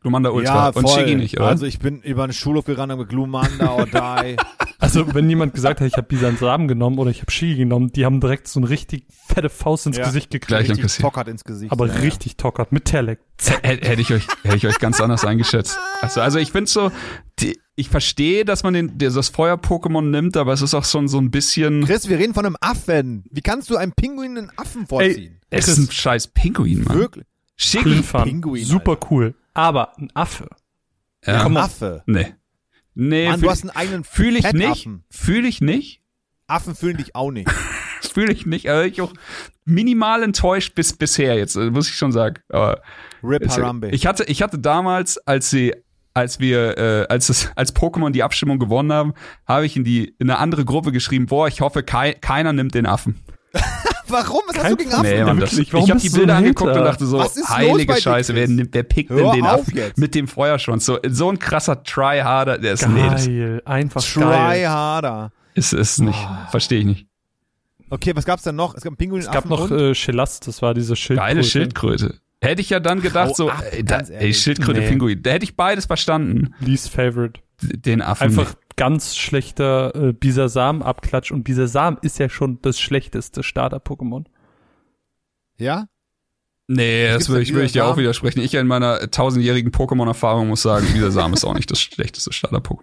Glumanda Ultra. Ja, Und voll. Shiggy nicht, oder? Also ich bin über den Schulhof gerannt und mit Glumanda or Die. Also, wenn jemand gesagt hat, ich habe Bisan Samen genommen oder ich habe Shigi genommen, die haben direkt so eine richtig fette Faust ins Ja. Gesicht gekriegt. Gleich tockert ins Gesicht. aber ja, ja. richtig tockert mit Telek. Hätte ich euch, hätte ich euch ganz anders eingeschätzt. Also, also ich finde so, die, ich verstehe, dass man den, der- das Feuer-Pokémon nimmt, aber es ist auch schon so ein bisschen, Chris, wir reden von einem Affen. Wie kannst du einem Pinguin einen Affen vorziehen? es ist ein scheiß Pinguin, Mann. Wirklich? Blindfahren. Pinguin, Super cool. Aber ein Affe. Ja. Ein Affe. Nee. Nee, Mann, fühl, du hast einen eigenen fühl ich nicht. Fühle ich nicht. Affen fühlen dich auch nicht. Fühle ich nicht. Aber ich auch minimal enttäuscht bis bisher jetzt, äh, muss ich schon sagen. Aber Rip Ist ja- Harambe. Ich hatte, ich hatte damals, als sie, als wir, äh, als es, als Pokémon die Abstimmung gewonnen haben, habe ich in die in eine andere Gruppe geschrieben, boah, ich hoffe, kei, keiner nimmt den Affen. Warum? Was hast Kein du gegen. Affen? Nee, Mann, das, ich habe die Bilder angeguckt und dachte so, heilige Scheiße, wer, wer pickt Hör denn den auf Affen jetzt. mit dem Feuerschwanz? So, so ein krasser Tryharder, der ist, nee, das Geil, einfach Try geil. harder. ist, ist nicht, Ah. verstehe ich nicht. Okay, was gab's denn noch? Es gab einen Pinguin, Es gab noch äh, Shelast, das war diese Schildkröte. Geile Schildkröte. Hätte ich ja dann gedacht, Hau so, ab, ey, da, ganz ey. Schildkröte, Nee. Pinguin, da hätte ich beides verstanden. Least Favorite. Den Affen. Einfach ganz schlechter äh, Bisasam-Abklatsch und Bisasam ist ja schon das schlechteste Starter-Pokémon. ja? Nee, das würde ich, würde ich dir Bisasam? auch widersprechen. Ich in meiner tausendjährigen Pokémon-Erfahrung muss sagen, Samen ist auch nicht das schlechteste Starter-Pokémon.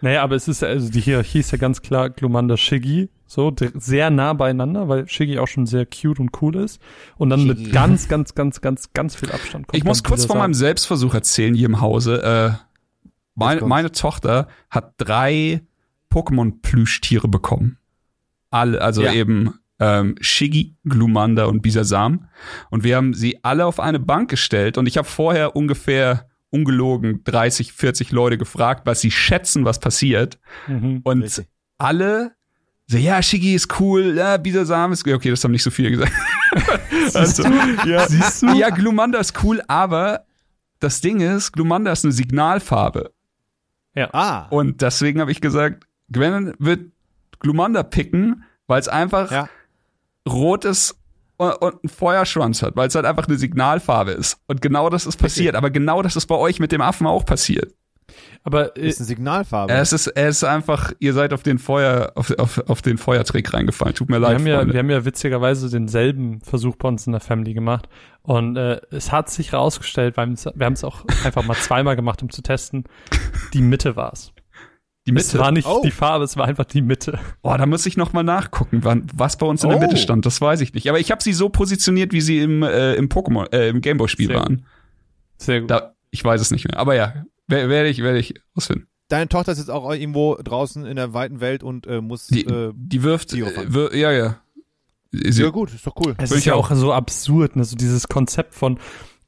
Naja, aber es ist, ja- also die Hierarchie ist ja ganz klar Glumanda Shiggy, so sehr nah beieinander, weil Shiggy auch schon sehr cute und cool ist. Und dann Shiggy. mit ganz, ganz, ganz, ganz, ganz viel Abstand kommt Ich muss kurz von Bisasam. meinem Selbstversuch erzählen hier im Hause. Äh, meine, meine Tochter hat drei Pokémon-Plüschtiere bekommen. Alle, also Ja. eben ähm, Shiggy, Glumanda und Bisasam. Und wir haben sie alle auf eine Bank gestellt. Und ich habe vorher ungefähr ungelogen 30, 40 Leute gefragt, was sie schätzen, was passiert. Mhm. Und Richtig. alle so, ja, Shiggy ist cool, ja, Bisasam ist cool. Okay, das haben nicht so viele gesagt. also, ja. Siehst du? Ja, Glumanda ist cool, aber das Ding ist, Glumanda ist eine Signalfarbe. Ah. Und deswegen habe ich gesagt, Gwen wird Glumanda picken, weil es einfach Ja. rot ist und, und einen Feuerschwanz hat, weil es halt einfach eine Signalfarbe ist. Und genau das ist passiert. Aber genau das ist bei euch mit dem Affen auch passiert. Aber äh, ist eine Signalfarbe. Es ist, es ist einfach, ihr seid auf den Feuer, auf, auf, auf den Feuertrick reingefallen. Tut mir wir leid. haben, ja, wir haben ja witzigerweise denselben Versuch bei uns in der Family gemacht. Und äh, es hat sich rausgestellt, weil wir haben es auch einfach mal zweimal gemacht, um zu testen. Die Mitte war's. die Es Mitte. war nicht Oh. die Farbe, es war einfach die Mitte. Oh, da muss ich noch mal nachgucken, wann, was bei uns in der Oh. Mitte stand. Das weiß ich nicht. Aber ich habe sie so positioniert, wie sie im, äh, im Pokémon, äh, im Gameboy-Spiel waren. Sehr gut. Da, ich weiß es nicht mehr. Aber ja, werde ich, werde ich rausfinden. Deine Tochter ist jetzt auch irgendwo draußen in der weiten Welt und äh, muss. Die, äh, die wirft, äh, wir, ja, ja. Sie, ja gut, ist doch cool. Es ist ja auch. auch so absurd, ne? so dieses Konzept von,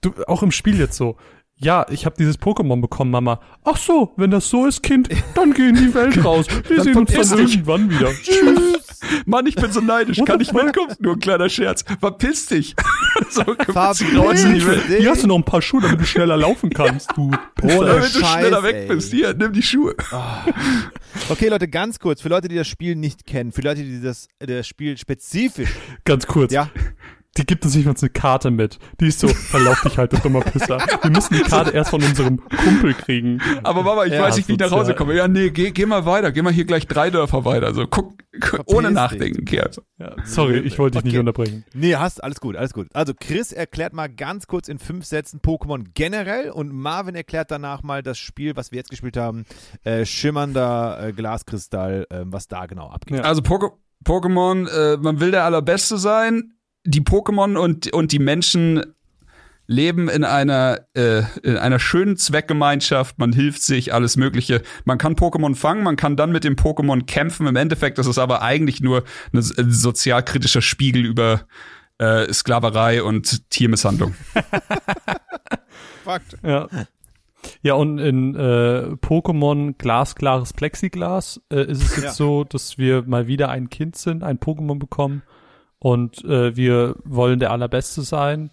du, auch im Spiel jetzt so, ja, ich habe dieses Pokémon bekommen, Mama. Ach so, wenn das so ist, Kind, dann geh in die Welt raus. Wir Dann sehen uns dann dich. irgendwann wieder. Tschüss. Mann, ich bin so neidisch. What Kann ich mitkommen? Nur ein kleiner Scherz. Verpiss dich. so, Verpiss dich. Hier hast du noch ein paar Schuhe, damit du schneller laufen kannst, du. Ohne Damit du Scheiß, schneller weg ey. bist. Hier, nimm die Schuhe. Okay, Leute, ganz kurz. Für Leute, die das Spiel nicht kennen, für Leute, die das, das Spiel spezifisch. Ganz kurz. Ja. Die gibt uns nicht mal eine Karte mit. Die ist so, verlauf dich halt, du dummer Pisser. Wir müssen die Karte erst von unserem Kumpel kriegen. Aber Mama, ich Ja, weiß nicht, wie ich nach. Hause komme. Ja, nee, geh, geh mal weiter. Geh mal hier gleich drei Dörfer weiter. So, guck, guck Verpiss ohne nachdenken. Geh. Ja, sorry, ich wollte dich nicht Okay. unterbrechen. Nee, hast, alles gut, alles gut. Also Chris erklärt mal ganz kurz in fünf Sätzen Pokémon generell und Marvin erklärt danach mal das Spiel, was wir jetzt gespielt haben, äh, schimmernder äh, Glaskristall, äh, was da genau abgeht. Ja. Also Pokémon, äh, man will der Allerbeste sein. Die Pokémon und, und die Menschen leben in einer, äh, in einer schönen Zweckgemeinschaft. Man hilft sich, alles Mögliche. Man kann Pokémon fangen, man kann dann mit dem Pokémon kämpfen. Im Endeffekt ist es aber eigentlich nur ein sozialkritischer Spiegel über äh, Sklaverei und Tiermisshandlung. Fakt. Ja. Ja, und in äh, Pokémon glasklares Plexiglas äh, ist es jetzt Ja. so, dass wir mal wieder ein Kind sind, ein Pokémon bekommen und äh, wir wollen der Allerbeste sein,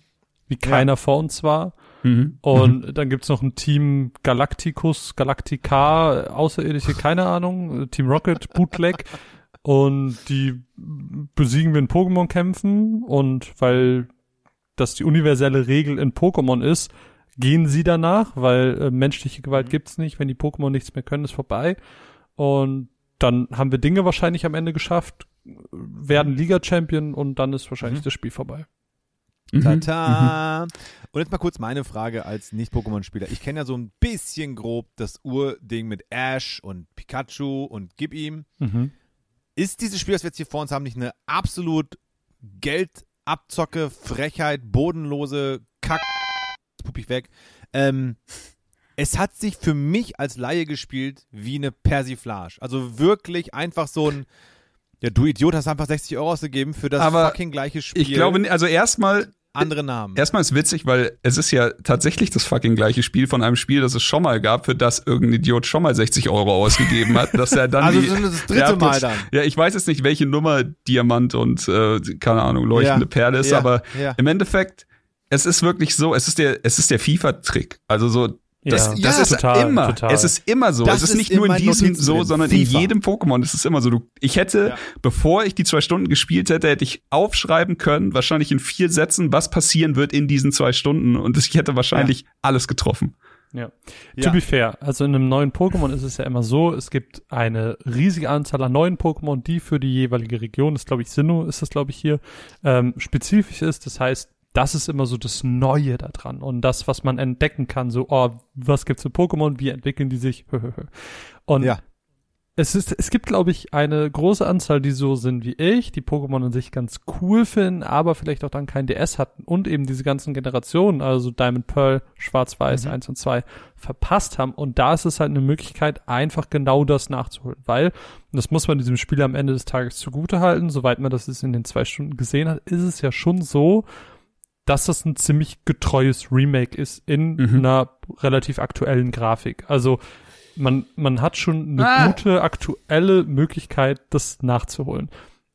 wie keiner vor uns war. Mhm. Und dann gibt's noch ein Team Galacticus, Galactica, Außerirdische, keine Ahnung, Team Rocket, Bootleg. und die besiegen wir in Pokémon-Kämpfen. Und weil das die universelle Regel in Pokémon ist, gehen sie danach, weil äh, menschliche Gewalt gibt's nicht. Wenn die Pokémon nichts mehr können, ist vorbei. Und dann haben wir Dinge wahrscheinlich am Ende geschafft, werden Liga-Champion und dann ist wahrscheinlich Mhm. das Spiel vorbei. Mhm. Tata. Und jetzt mal kurz meine Frage als Nicht-Pokémon-Spieler. Ich kenne ja so ein bisschen grob das Urding mit Ash und Pikachu und Gib ihm. Mhm. Ist dieses Spiel, das wir jetzt hier vor uns haben, nicht eine absolut Geldabzocke, Frechheit, bodenlose Kack, pup ich weg. Ähm, es hat sich für mich als Laie gespielt wie eine Persiflage. Also wirklich einfach so ein, ja du Idiot, hast einfach 60 Euro ausgegeben für das Aber fucking gleiche Spiel. Ich glaube, also erstmal andere Namen. Erstmal ist witzig, weil es ist ja tatsächlich das fucking gleiche Spiel von einem Spiel, das es schon mal gab, für das irgendein Idiot schon mal 60 Euro ausgegeben hat, dass er dann Also die, das ist das dritte Mal dann. Ja, ich weiß jetzt nicht, welche Nummer Diamant und äh, keine Ahnung leuchtende Ja, Perle ist, ja, aber ja. im Endeffekt es ist wirklich so, es ist der es ist der FIFA-Trick. Also so das, Ja, das ist total, immer. total. Es ist immer so. Das es ist ist nicht nur in diesem Notizen so, sondern in FIFA. jedem Pokémon. Es ist immer so. Du, ich hätte, Ja. bevor ich die zwei Stunden gespielt hätte, hätte ich aufschreiben können, wahrscheinlich in vier Sätzen, was passieren wird in diesen zwei Stunden. Und ich hätte wahrscheinlich alles getroffen. Ja. Ja. To be fair, also in einem neuen Pokémon ist es ja immer so, es gibt eine riesige Anzahl an neuen Pokémon, die für die jeweilige Region, das glaube ich Sinnoh ist das glaube ich hier, ähm, spezifisch ist. Das heißt, das ist immer so das Neue da dran und das, was man entdecken kann, so, oh, was gibt's für Pokémon, wie entwickeln die sich? und Ja. es ist, es gibt, glaube ich, eine große Anzahl, die so sind wie ich, die Pokémon an sich ganz cool finden, aber vielleicht auch dann kein DS hatten und eben diese ganzen Generationen, also Diamond Pearl, Schwarz-Weiß Mhm. 1 und 2, verpasst haben. Und da ist es halt eine Möglichkeit, einfach genau das nachzuholen. Weil, das muss man diesem Spiel am Ende des Tages zugute halten, soweit man das jetzt in den zwei Stunden gesehen hat, ist es ja schon so, dass das ein ziemlich getreues Remake ist in Mhm. einer relativ aktuellen Grafik. Also man, man hat schon eine Ah. gute aktuelle Möglichkeit, das nachzuholen.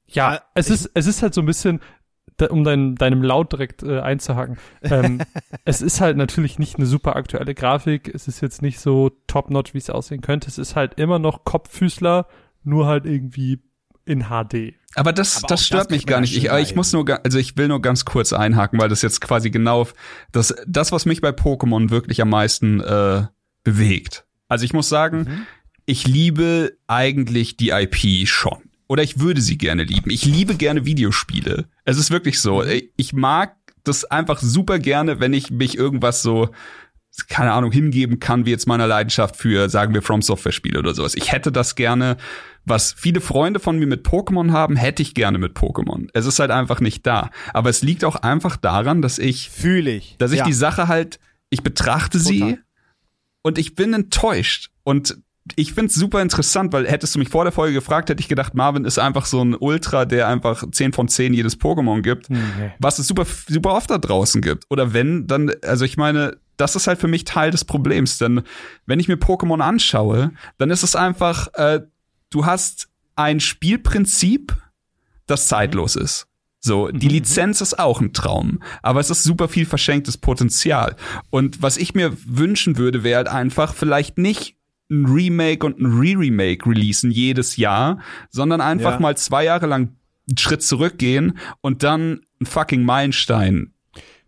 Ja, Ja, es ist, es ist halt so ein bisschen, um dein, deinem Laut direkt äh, einzuhaken. Ähm, es ist halt natürlich nicht eine super aktuelle Grafik. Es ist jetzt nicht so top-notch, wie es aussehen könnte. Es ist halt immer noch Kopffüßler, nur halt irgendwie in HD. Aber das, Aber das stört das mich gar nicht. Ich, ich muss nur, also ich will nur ganz kurz einhaken, weil das jetzt quasi genau das, das was mich bei Pokémon wirklich am meisten äh, bewegt. Also ich muss sagen, Mhm. ich liebe eigentlich die IP schon. Oder ich würde sie gerne lieben. Ich liebe gerne Videospiele. Es ist wirklich so. Mhm. Ich mag das einfach super gerne, wenn ich mich irgendwas so keine Ahnung, hingeben kann, wie jetzt meiner Leidenschaft für, sagen wir, From Software Spiele oder sowas. Ich hätte das gerne, was viele Freunde von mir mit Pokémon haben, hätte ich gerne mit Pokémon. Es ist halt einfach nicht da. Aber es liegt auch einfach daran, dass ich, Fühle ich. dass ich ja. die Sache halt, ich betrachte sie Total. und ich bin enttäuscht. Und ich find's super interessant, weil hättest du mich vor der Folge gefragt, hätte ich gedacht, Marvin ist einfach so ein Ultra, der einfach 10 von 10 jedes Pokémon gibt Nee. was es super, super oft da draußen gibt. Oder wenn, dann, also ich meine, das ist halt für mich Teil des Problems, denn wenn ich mir Pokémon anschaue, dann ist es einfach, äh, du hast ein Spielprinzip, das zeitlos ist. So, die Lizenz ist auch ein Traum, aber es ist super viel verschenktes Potenzial. Und was ich mir wünschen würde, wäre halt einfach vielleicht nicht ein Remake und ein Re-Remake releasen jedes Jahr, sondern einfach Ja. mal zwei Jahre lang einen Schritt zurückgehen und dann einen fucking Meilenstein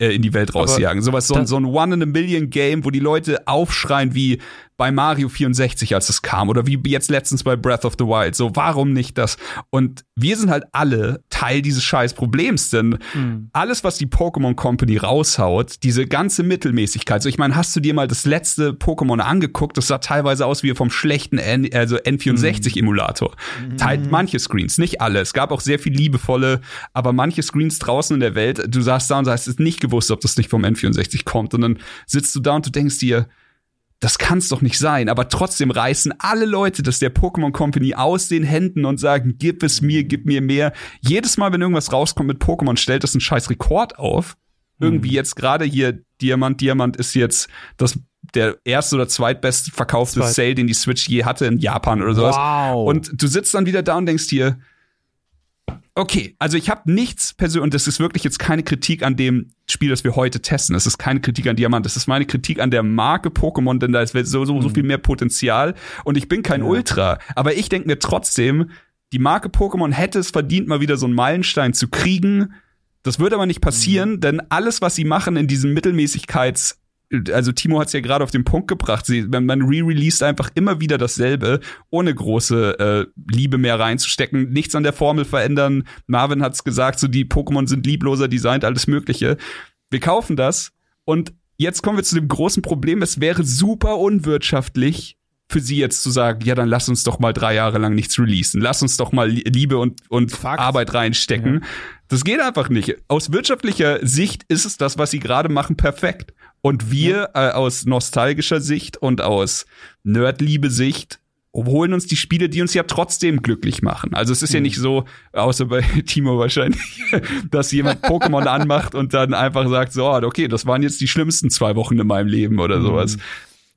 äh, in die Welt rausjagen. Sowas, so, ein- das- so ein One-in-a-Million-Game, wo die Leute aufschreien wie bei Mario 64, als es kam, oder wie jetzt letztens bei Breath of the Wild. So, warum nicht das? Und wir sind halt alle Teil dieses scheiß Problems, denn Hm. alles, was die Pokémon Company raushaut, diese ganze Mittelmäßigkeit. So, ich meine, hast du dir mal das letzte Pokémon angeguckt? Das sah teilweise aus wie vom schlechten N also N64-Emulator. Teilt manche Screens, nicht alle. Es gab auch sehr viel liebevolle, aber manche Screens draußen in der Welt, du saßt da und hast es nicht gewusst, ob das nicht vom N64 kommt. Und dann sitzt du da und du denkst dir, das kann's doch nicht sein. Aber trotzdem reißen alle Leute das der Pokémon Company aus den Händen und sagen, gib es mir, gib mir mehr. Jedes Mal, wenn irgendwas rauskommt mit Pokémon, stellt das einen scheiß Rekord auf. Irgendwie jetzt gerade hier Diamant, Diamant ist jetzt das der erste oder zweitbest verkaufte Zweit. Sale, den die Switch je hatte in Japan oder sowas. Wow. Und du sitzt dann wieder da und denkst dir, okay, also ich habe nichts persönlich, und das ist wirklich jetzt keine Kritik an dem Spiel, das wir heute testen. Das ist keine Kritik an Diamant, das ist meine Kritik an der Marke Pokémon, denn da ist so, so, so viel mehr Potenzial. Und ich bin kein Ultra, aber ich denke mir trotzdem, die Marke Pokémon hätte es verdient, mal wieder so einen Meilenstein zu kriegen. Das wird aber nicht passieren, denn alles, was sie machen in diesem Mittelmäßigkeits also Timo hat es ja gerade auf den Punkt gebracht, sie, man, man re-released einfach immer wieder dasselbe, ohne große äh, Liebe mehr reinzustecken, nichts an der Formel verändern. Marvin hat es gesagt, so die Pokémon sind liebloser designt, alles Mögliche. Wir kaufen das und jetzt kommen wir zu dem großen Problem, es wäre super unwirtschaftlich für sie jetzt zu sagen, ja, dann lass uns doch mal drei Jahre lang nichts releasen. Lass uns doch mal Liebe und, und Fakt. Arbeit reinstecken. Das geht einfach nicht. Aus wirtschaftlicher Sicht ist es das, was sie gerade machen, perfekt. Und wir äh, aus nostalgischer Sicht und aus Nerdliebe-Sicht holen uns die Spiele, die uns ja trotzdem glücklich machen. Also es ist ja Mhm. nicht so, außer bei Timo wahrscheinlich, dass jemand Pokémon anmacht und dann einfach sagt, so, ah, okay, das waren jetzt die schlimmsten zwei Wochen in meinem Leben oder Mhm. sowas.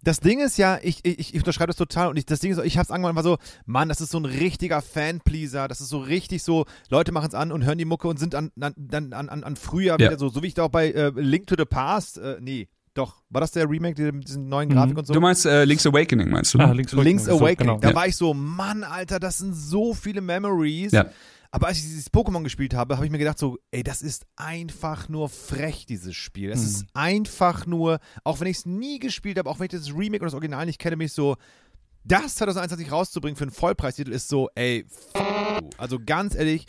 Das Ding ist ja, ich, ich, ich unterschreibe das total und ich, das Ding ist, ich hab's angefangen, war so, Mann, das ist so ein richtiger Fanpleaser, das ist so richtig so, Leute machen's an und hören die Mucke und sind an, an, an, an, an Frühjahr Ja. wieder so, so wie ich da auch bei äh, Link to the Past, äh, nee, doch, war das der Remake die- mit diesen neuen Grafik und so? Du meinst äh, Link's Awakening, meinst du? Ah, Link's Link's so, Awakening. genau. Da Ja. war ich so, Mann, Alter, das sind so viele Memories. Ja. Aber als ich dieses Pokémon gespielt habe, habe ich mir gedacht so, ey, das ist einfach nur frech, dieses Spiel. Das Mhm. ist einfach nur, auch wenn ich es nie gespielt habe, auch wenn ich das Remake oder das Original nicht kenne, mich so, das 2021 rauszubringen für einen Vollpreistitel ist so, ey, f. Also ganz ehrlich,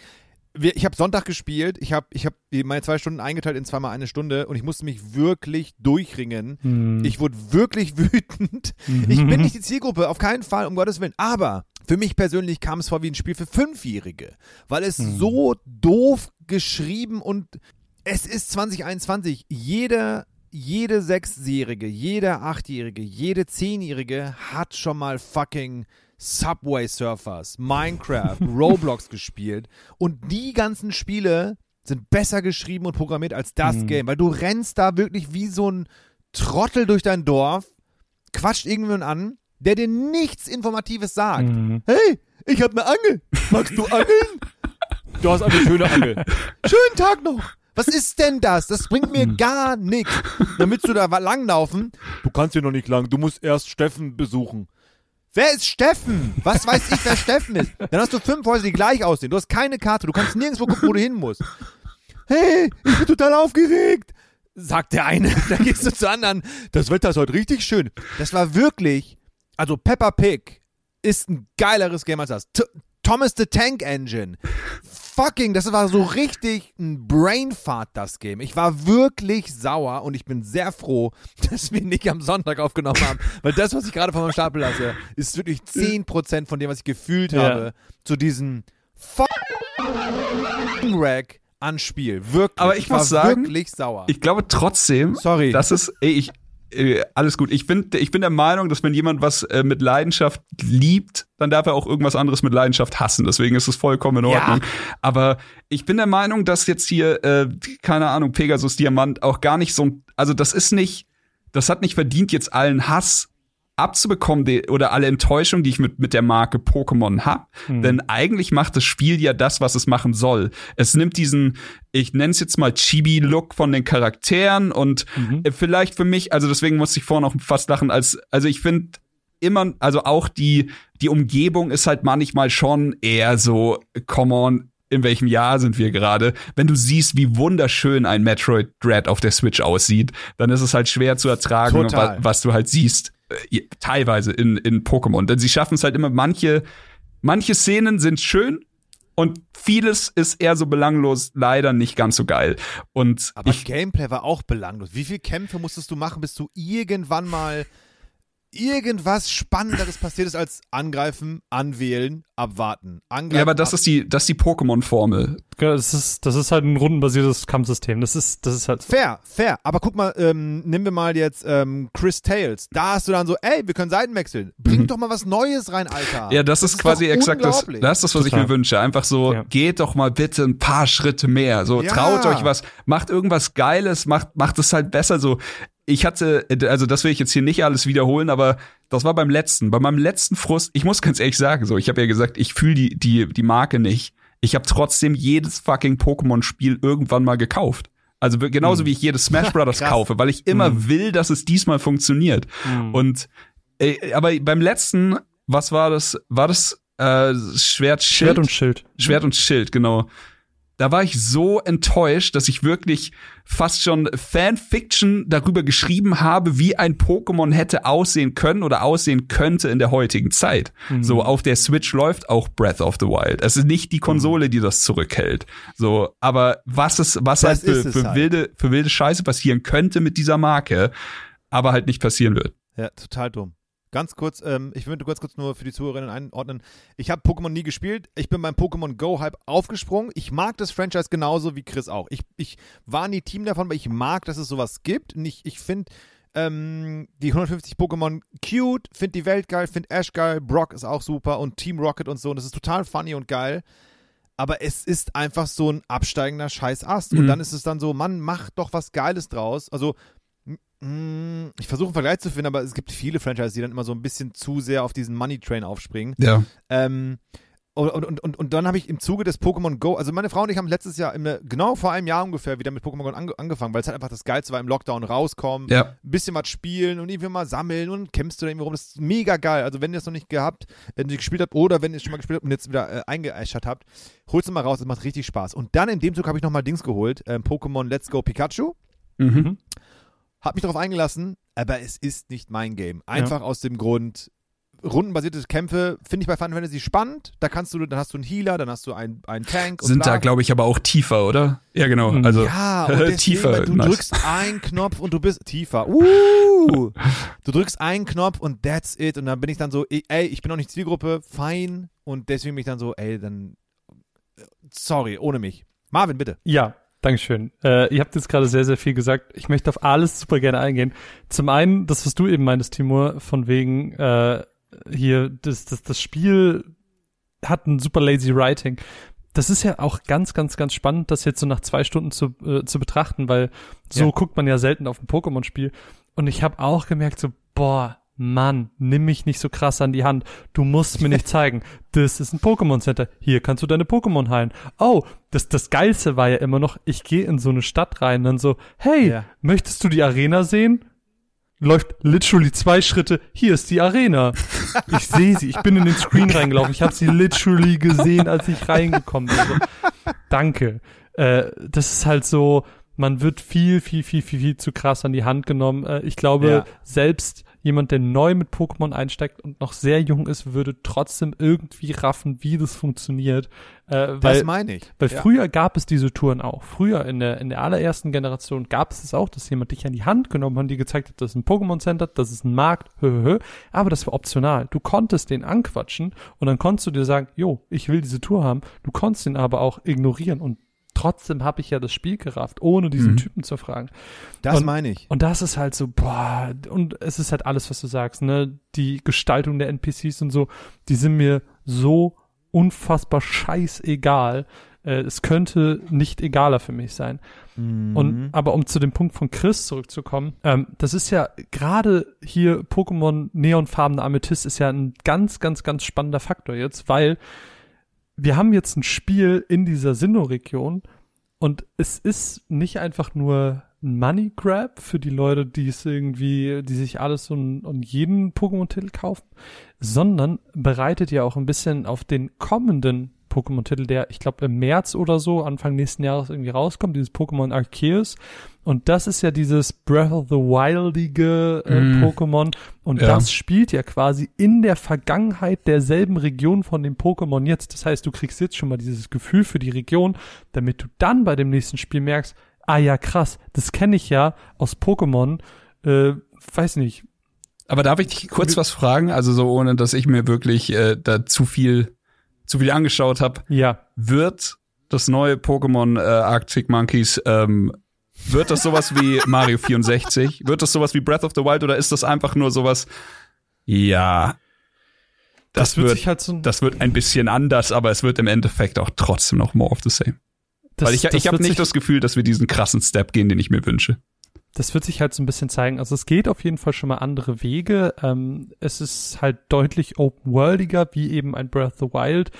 ich habe Sonntag gespielt, ich habe ich hab meine zwei Stunden eingeteilt in zweimal eine Stunde und ich musste mich wirklich durchringen. Hm. Ich wurde wirklich wütend. Ich bin nicht die Zielgruppe, auf keinen Fall, um Gottes Willen. Aber für mich persönlich kam es vor wie ein Spiel für Fünfjährige, weil es so doof geschrieben und es ist 2021. Jeder, jede Sechsjährige, jeder Achtjährige, jede Zehnjährige hat schon mal fucking Subway Surfers, Minecraft, Roblox gespielt und die ganzen Spiele sind besser geschrieben und programmiert als das Mhm. Game, weil du rennst da wirklich wie so ein Trottel durch dein Dorf, quatscht irgendjemanden an, der dir nichts Informatives sagt. Mhm. Hey, ich hab eine Angel. Magst du angeln? Du hast eine schöne Angel. Schönen Tag noch. Was ist denn das? Das bringt mir gar nichts. Damit du da langlaufen. Du kannst hier noch nicht lang. Du musst erst Steffen besuchen. Wer ist Steffen? Was weiß ich, wer Steffen ist? Dann hast du fünf Häuser, die gleich aussehen. Du hast keine Karte. Du kannst nirgendwo gucken, wo du hin musst. Hey, ich bin total aufgeregt. Sagt der eine. Dann gehst du zu anderen. Das Wetter ist heute richtig schön. Das war wirklich, also Peppa Pig ist ein geileres Game als das. T Thomas the Tank Engine. Fucking, das war so richtig ein Brainfart, das Game. Ich war wirklich sauer und ich bin sehr froh, dass wir nicht am Sonntag aufgenommen haben, weil das, was ich gerade von meinem Stapel lasse, ist wirklich 10% von dem, was ich gefühlt Ja. habe, zu diesem fucking Rack an Spiel. Wirklich. Aber ich war muss sagen, wirklich sauer. Ich glaube trotzdem, Sorry. das ist, ey, ich, äh, alles gut. Ich bin, ich bin der Meinung, dass wenn jemand was äh, mit Leidenschaft liebt, dann darf er auch irgendwas anderes mit Leidenschaft hassen. Deswegen ist es vollkommen in Ja. Ordnung. Aber ich bin der Meinung, dass jetzt hier, äh, keine Ahnung, Pegasus Diamant auch gar nicht so, ein- also das ist nicht, das hat nicht verdient, jetzt allen Hass abzubekommen die, oder alle Enttäuschung, die ich mit, mit der Marke Pokémon hab. Denn eigentlich macht das Spiel ja das, was es machen soll. Es nimmt diesen, ich nenne es jetzt mal Chibi-Look von den Charakteren und äh, vielleicht für mich, also deswegen musste ich vorhin auch fast lachen, als, also ich finde immer, also auch die, die Umgebung ist halt manchmal schon eher so, come on, in welchem Jahr sind wir gerade? Wenn du siehst, wie wunderschön ein Metroid Dread auf der Switch aussieht, dann ist es halt schwer zu ertragen, wa was du halt siehst, teilweise in, in Pokémon. Denn sie schaffen es halt immer, manche, manche Szenen sind schön und vieles ist eher so belanglos, leider nicht ganz so geil. Und Aber ich, Gameplay war auch belanglos. Wie viele Kämpfe musstest du machen, bis du irgendwann mal irgendwas Spannenderes passiert ist als angreifen, anwählen, abwarten. Angreifen, ja, aber das ab ist die, das ist die Pokémon-Formel. Das ist, das ist halt ein rundenbasiertes Kampfsystem. Das ist, das ist halt. Fair, fair. Aber guck mal, ähm, nehmen wir mal jetzt ähm, Chris Tales. Da hast du dann so, ey, wir können Seiten wechseln. Bring doch mal was Neues rein, Alter. Mhm. Ja, das, ist quasi doch exakt das. Das ist das, was ich Total. mir wünsche. Einfach so, Ja. geht doch mal bitte ein paar Schritte mehr. So, Ja. traut euch was, macht irgendwas Geiles, macht, macht es halt besser. So, ich hatte, also das will ich jetzt hier nicht alles wiederholen, aber das war beim letzten. Bei meinem letzten Frust, ich muss ganz ehrlich sagen, so, ich habe ja gesagt, ich fühle die, die, die Marke nicht. Ich habe trotzdem jedes fucking Pokémon-Spiel irgendwann mal gekauft. Also genauso wie ich jedes Smash Brothers kaufe, weil ich immer will, dass es diesmal funktioniert. Und äh, aber beim letzten, was war das? War das äh, Schwert, Schild? Schwert und Schild. Schwert und Schild, genau. Da war ich so enttäuscht, dass ich wirklich fast schon Fanfiction darüber geschrieben habe, wie ein Pokémon hätte aussehen können oder aussehen könnte in der heutigen Zeit. Mhm. So, auf der Switch läuft auch Breath of the Wild. Es ist nicht die Konsole, die das zurückhält. So, aber was ist, was Das halt für, für halt. wilde, für wilde Scheiße passieren könnte mit dieser Marke, aber halt nicht passieren wird. Ja, total dumm. Ganz kurz, ähm, ich würde kurz, kurz nur für die Zuhörerinnen einordnen. Ich habe Pokémon nie gespielt. Ich bin beim Pokémon Go-Hype aufgesprungen. Ich mag das Franchise genauso wie Chris auch. Ich, ich war nie Team davon, aber ich mag, dass es sowas gibt. Und ich, ich finde, ähm, die 150 Pokémon cute, find die Welt geil, find Ash geil, Brock ist auch super und Team Rocket und so. Und das ist total funny und geil. Aber es ist einfach so ein absteigender Scheiß-Ast. Und Mhm. dann ist es dann so, Mann, mach doch was Geiles draus. Also, ich versuche einen Vergleich zu finden, aber es gibt viele Franchises, die dann immer so ein bisschen zu sehr auf diesen Money-Train aufspringen. Ja. Ähm, und, und, und, und dann habe ich im Zuge des Pokémon Go, also meine Frau und ich haben letztes Jahr, im, genau vor einem Jahr ungefähr, wieder mit Pokémon Go ange angefangen, weil es halt einfach das Geilste war, im Lockdown rauskommen, Ja. ein bisschen was spielen und irgendwie mal sammeln und kämpfst du da irgendwie rum. Das ist mega geil. Also wenn ihr das noch nicht gehabt, äh, nicht gespielt habt oder wenn ihr es schon mal gespielt habt und jetzt wieder äh, eingeäschert habt, holst du mal raus, das macht richtig Spaß. Und dann in dem Zug habe ich nochmal Dings geholt, ähm, Pokémon Let's Go Pikachu. Mhm. Hab mich darauf eingelassen, aber es ist nicht mein Game. Einfach aus dem Grund, rundenbasierte Kämpfe finde ich bei Final Fantasy spannend. Da kannst du, dann hast du einen Healer, dann hast du einen, einen Tank. und Sind da, glaube ich, aber auch tiefer, oder? Ja, genau. Mhm. Also, Ja, und deswegen, tiefer. du nice. drückst einen Knopf und du bist tiefer. Uh, du drückst einen Knopf und that's it. Und dann bin ich dann so, ey, ich bin noch nicht Zielgruppe, fein. Und deswegen bin ich dann so, ey, dann, sorry, ohne mich. Marvin, bitte. Ja, Dankeschön. Äh, ihr habt jetzt gerade sehr, sehr viel gesagt. Ich möchte auf alles super gerne eingehen. Zum einen, das, was du eben meintest, Timur, von wegen äh, hier, das, das, das Spiel hat ein super lazy Writing. Das ist ja auch ganz, ganz, ganz spannend, das jetzt so nach zwei Stunden zu, äh, zu betrachten, weil so Ja. guckt man ja selten auf ein Pokémon-Spiel. Und ich habe auch gemerkt, so, boah, Mann, nimm mich nicht so krass an die Hand. Du musst mir nicht zeigen, das ist ein Pokémon Center. Hier kannst du deine Pokémon heilen. Oh, das, das Geilste war ja immer noch, ich gehe in so eine Stadt rein, dann so, hey, Ja. möchtest du die Arena sehen? Läuft literally zwei Schritte, hier ist die Arena. Ich sehe sie, ich bin in den Screen reingelaufen, ich habe sie literally gesehen, als ich reingekommen bin. So, danke. Äh, das ist halt so, man wird viel, viel, viel, viel, viel zu krass an die Hand genommen. Äh, ich glaube, Ja. selbst jemand, der neu mit Pokémon einsteigt und noch sehr jung ist, würde trotzdem irgendwie raffen, wie das funktioniert. Äh, Das weil meine ich. weil ja. früher gab es diese Touren auch. Früher in der, in der allerersten Generation gab es es auch, dass jemand dich an die Hand genommen hat und dir gezeigt hat, das ist ein Pokémon Center, das ist ein Markt, hö, hö, hö. aber das war optional. Du konntest den anquatschen und dann konntest du dir sagen, jo, ich will diese Tour haben. Du konntest ihn aber auch ignorieren und trotzdem habe ich ja das Spiel gerafft, ohne diesen Mhm. Typen zu fragen. Das und- meine ich. Und das ist halt so, boah, und es ist halt alles, was du sagst, ne? Die Gestaltung der NPCs und so, die sind mir so unfassbar scheißegal. Äh, es könnte nicht egaler für mich sein. Mhm. Und aber um zu dem Punkt von Chris zurückzukommen, ähm, das ist ja gerade hier Pokémon Neonfarbene Amethyst ist ja ein ganz, ganz, ganz spannender Faktor jetzt, weil wir haben jetzt ein Spiel in dieser Sinnoh-Region und es ist nicht einfach nur ein Money Grab für die Leute, die es irgendwie, die sich alles und, und jeden Pokémon-Titel kaufen, sondern bereitet ja auch ein bisschen auf den kommenden Pokémon-Titel, der, ich glaube, im März oder so, Anfang nächsten Jahres irgendwie rauskommt, dieses Pokémon Arceus. Und das ist ja dieses Breath of the Wildige äh, Mm. Pokémon. Und Ja. das spielt ja quasi in der Vergangenheit derselben Region von dem Pokémon jetzt. Das heißt, du kriegst jetzt schon mal dieses Gefühl für die Region, damit du dann bei dem nächsten Spiel merkst, ah ja, krass, das kenne ich ja aus Pokémon. Äh, weiß nicht. Aber darf ich dich kurz was fragen? Also so, ohne dass ich mir wirklich äh, da zu viel, zu viel angeschaut habe. Ja. Wird das neue Pokémon äh, Arctic Monkeys, ähm, wird das sowas wie Mario 64? Wird das sowas wie Breath of the Wild oder ist das einfach nur sowas, ja, das, wird wird, sich halt so das wird ein bisschen anders, aber es wird im Endeffekt auch trotzdem noch more of the same. Weil ich, ich habe wird nicht das Gefühl, dass wir diesen krassen Step gehen, den ich mir wünsche. das wird sich halt so ein bisschen zeigen. Also es geht auf jeden Fall schon mal andere Wege. Ähm, es ist halt deutlich open-worldiger, wie eben ein Breath of the Wild.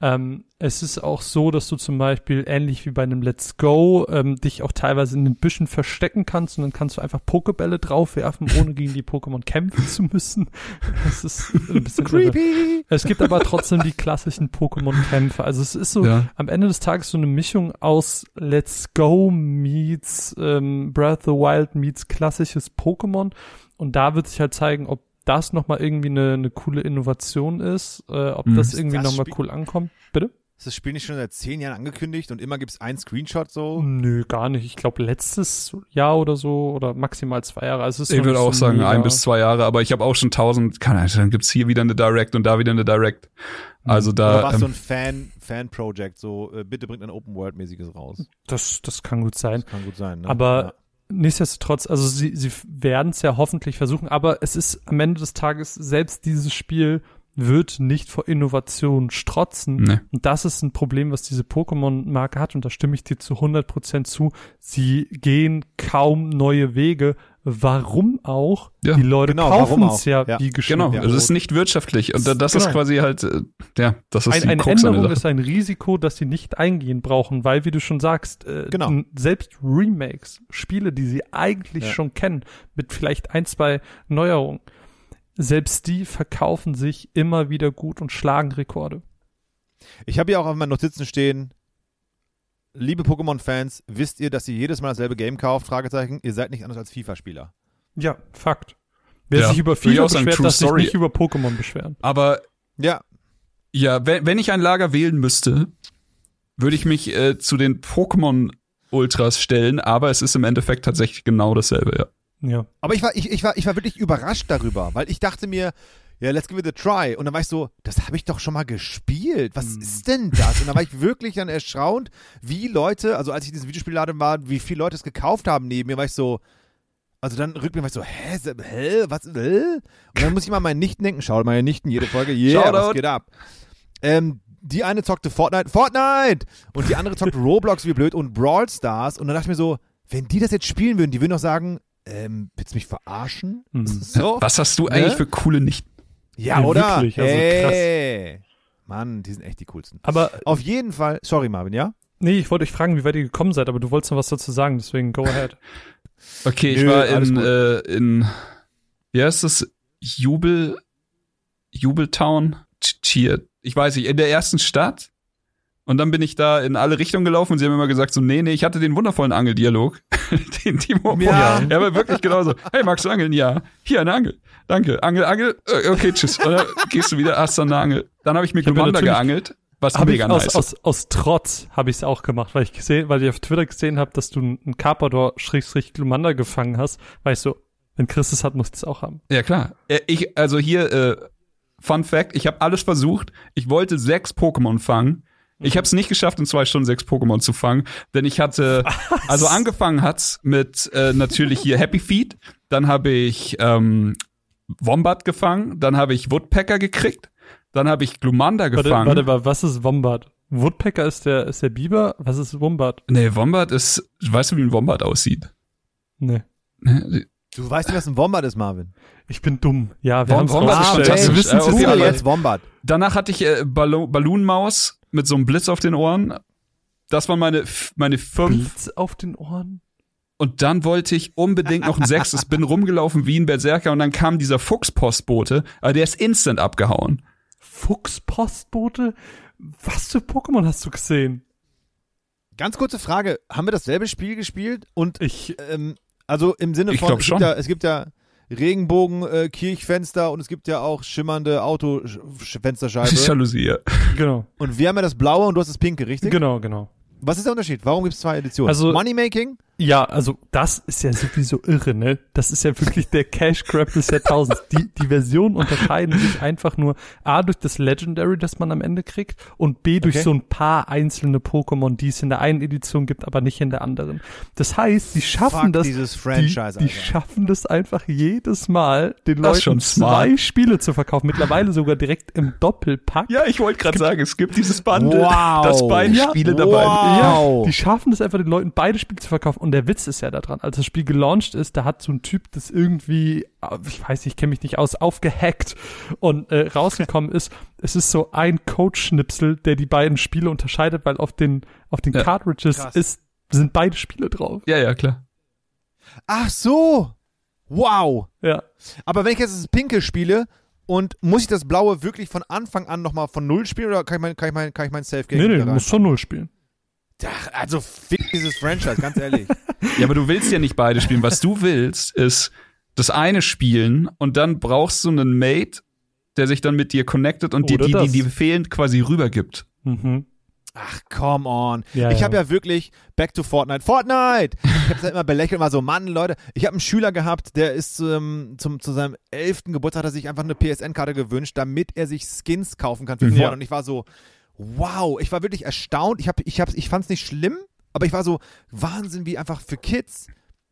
Ähm, es ist auch so, dass du zum Beispiel ähnlich wie bei einem Let's Go ähm, dich auch teilweise in den Büschen verstecken kannst und dann kannst du einfach Pokebälle draufwerfen, ohne gegen die Pokémon kämpfen zu müssen. Das ist ein bisschen irre. Creepy. Es gibt aber trotzdem die klassischen Pokémon-Kämpfe. Also es ist so Ja. am Ende des Tages so eine Mischung aus Let's Go meets ähm, Breath of the Wild meets klassisches Pokémon. Und da wird sich halt zeigen, ob das nochmal irgendwie eine, eine coole Innovation ist, äh, ob Mhm. das irgendwie nochmal cool ankommt. Bitte? Ist das Spiel nicht schon seit zehn Jahren angekündigt und immer gibt es einen Screenshot so? Nö, gar nicht. Ich glaube letztes Jahr oder so oder maximal zwei Jahre. Also es ist Ich würde auch so sagen, mega- ein bis zwei Jahre, aber ich habe auch schon tausend, keine Ahnung, dann gibt's hier wieder eine Direct und da wieder eine Direct. Also Oder da, war es so ähm, ein Fan, Fan-Project, so äh, bitte bringt ein Open-World-mäßiges raus? Das, das kann gut sein. Das kann gut sein, ne? Aber nichtsdestotrotz, also sie, sie werden es ja hoffentlich versuchen, aber es ist am Ende des Tages, selbst dieses Spiel wird nicht vor Innovation strotzen. Nee. Und das ist ein Problem, was diese Pokémon-Marke hat. Und da stimme ich dir zu 100% zu. Sie gehen kaum neue Wege. Warum auch? Ja, die Leute genau, warum kaufen es ja, Ja. wie geschnitten. Genau, Ja. es ist nicht wirtschaftlich. Und das ist Genau. quasi halt, äh, ja, das ist Ein, die eine Krux Änderung ist ein Risiko, das sie nicht eingehen brauchen, weil, wie du schon sagst, äh, Genau. selbst Remakes, Spiele, die sie eigentlich Ja. schon kennen, mit vielleicht ein, zwei Neuerungen, selbst die verkaufen sich immer wieder gut und schlagen Rekorde. Ich habe hier auch auf meinen Notizen stehen, liebe Pokémon-Fans, wisst ihr, dass ihr jedes Mal dasselbe Game kauft? Fragezeichen, ihr seid nicht anders als FIFA-Spieler. Ja, Fakt. Wer Ja, sich über FIFA beschwert, darf sich nicht über Pokémon beschweren. Aber Ja, ja, wenn, wenn ich ein Lager wählen müsste, würde ich mich äh, zu den Pokémon-Ultras stellen, aber es ist im Endeffekt tatsächlich genau dasselbe, ja. Ja. aber ich war, ich, ich, war, ich war wirklich überrascht darüber, weil ich dachte mir, ja, let's give it a try. Und dann war ich so, das habe ich doch schon mal gespielt. Was ist denn das? Und dann war ich wirklich dann erstaunt, wie Leute, also als ich in diesem Videospielladen war, wie viele Leute es gekauft haben neben mir, war ich so, also dann rückblickend war ich so, hä, hä, was, hä? Und dann muss ich mal meinen Nichten denken, schaut meine Nichten jede Folge, yeah, Shoutout. was geht ab? Ähm, die eine zockte Fortnite, Fortnite! Und die andere zockte Roblox wie blöd und Brawl Stars. Und dann dachte ich mir so, wenn die das jetzt spielen würden, die würden doch sagen, ähm, willst du mich verarschen? Mhm. So? Was hast du eigentlich Ne? für coole Nichten? Ja, Ja, oder? wirklich, also hey. Mann, die sind echt die coolsten. Aber Auf jeden Fall, sorry Marvin, ja? nee, ich wollte euch fragen, wie weit ihr gekommen seid, aber du wolltest noch was dazu sagen, deswegen go ahead. Okay, ich Nö, war in, äh, in, wie heißt das? Jubel, Jubeltown? Ch- Cheer. Ich weiß nicht, in der ersten Stadt. Und dann bin ich da in alle Richtungen gelaufen und sie haben immer gesagt so, nee, nee, ich hatte den wundervollen Angeldialog. den Timo. Ja. Er war wirklich genauso. Hey, magst du angeln? Ja. Hier, eine Angel. Danke. Angel, Angel. Äh, Okay, tschüss. Und dann gehst du wieder, hast dann eine Angel. Dann habe ich mit hab natürlich- geangelt, was Hab mega ich aus, nice aus, aus Trotz habe ich es auch gemacht, weil ich gesehen, weil ich auf Twitter gesehen habe, dass du einen Carpador Schrägstrich Glumanda gefangen hast, weil ich so, wenn Chris es hat, muss ich es auch haben. Ja, klar. Äh, Ich, also hier, äh, Fun Fact, ich habe alles versucht. Ich wollte sechs Pokémon fangen. Ich habe es nicht geschafft, in zwei Stunden sechs Pokémon zu fangen, denn ich hatte, also angefangen hat's mit äh, natürlich hier Happy Feet, dann habe ich ähm, Wombat gefangen, dann habe ich Woodpecker gekriegt, dann habe ich Glumanda Warte, gefangen. warte mal, was ist Wombat? Woodpecker ist der, ist der Biber? Was ist Wombat? Nee, Wombat ist, weißt du, wie ein Wombat aussieht? Nee. Ne? Du weißt nicht, was ein Wombat ist, Marvin. Ich bin dumm. Ja, wir haben es Wombat fantastisch. Wir wissen es Äh, jetzt Wombat. Danach hatte ich äh, Balloonmaus mit so einem Blitz auf den Ohren. Das waren meine, meine fünf Blitz auf den Ohren? Und dann wollte ich unbedingt noch ein sechstes, bin rumgelaufen wie ein Berserker und dann kam dieser Fuchspostbote, aber der ist instant abgehauen. Fuchspostbote? Was für Pokémon hast du gesehen? Ganz kurze Frage, haben wir dasselbe Spiel gespielt? Und Ich, ähm, also im Sinne Ich von, es, schon. Gibt ja, es gibt ja Regenbogen, äh, Kirchfenster und es gibt ja auch schimmernde Autofensterscheibe. Jalousie, ja. genau, und wir haben ja das blaue und du hast das pinke, richtig? genau, genau. Was ist der Unterschied? Warum gibt es zwei Editionen? Also- Moneymaking? Ja, also das ist ja sowieso irre, ne? Das ist ja wirklich der Cash Grab des Jahrtausends. Die, die Versionen unterscheiden sich einfach nur A durch das Legendary, das man am Ende kriegt und B durch Okay. so ein paar einzelne Pokémon, die es in der einen Edition gibt, aber nicht in der anderen. Das heißt, sie schaffen Fuck das, dieses die, Franchise, die Alter. schaffen das einfach jedes Mal, den Das Leuten zwei Spiele zu verkaufen. Mittlerweile sogar direkt im Doppelpack. Ja, ich wollte gerade sagen, es gibt dieses Bundle, Wow. das beide Ja. Spiele dabei Wow. Ja, die schaffen es einfach, den Leuten beide Spiele zu verkaufen. Und der Witz ist ja daran, als das Spiel gelauncht ist, da hat so ein Typ das irgendwie, äh, ich weiß nicht, ich kenne mich nicht aus, aufgehackt und äh, rausgekommen ist. Es ist so ein Code-Schnipsel, der die beiden Spiele unterscheidet, weil auf den, auf den Ja. Cartridges Krass. ist, sind beide Spiele drauf. Ja, ja, klar. Ach so. Wow. Ja. Aber wenn ich jetzt das pinke spiele und muss ich das blaue wirklich von Anfang an nochmal von null spielen oder kann ich mein, kann ich mein, kann ich mein Safe-Game Nee, nee, wieder du musst schon null spielen. Ach, also fick dieses Franchise, ganz ehrlich. Ja, aber du willst ja nicht beide spielen. Was du willst, ist das eine spielen und dann brauchst du einen Mate, der sich dann mit dir connectet und dir Oder die, die, die fehlend quasi rübergibt. Mhm. Ach, come on. Ja, ich ja. habe ja wirklich Back to Fortnite. Fortnite! Ich habe es immer belächelt, war so, Mann, Leute, ich habe einen Schüler gehabt, der ist ähm, zum, zu seinem elften Geburtstag, hat er sich einfach eine PSN-Karte gewünscht, damit er sich Skins kaufen kann für Mhm. Fortnite. Und ich war so, wow, ich war wirklich erstaunt. Ich, hab, ich, hab, ich fand es nicht schlimm, aber ich war so, Wahnsinn, wie einfach für Kids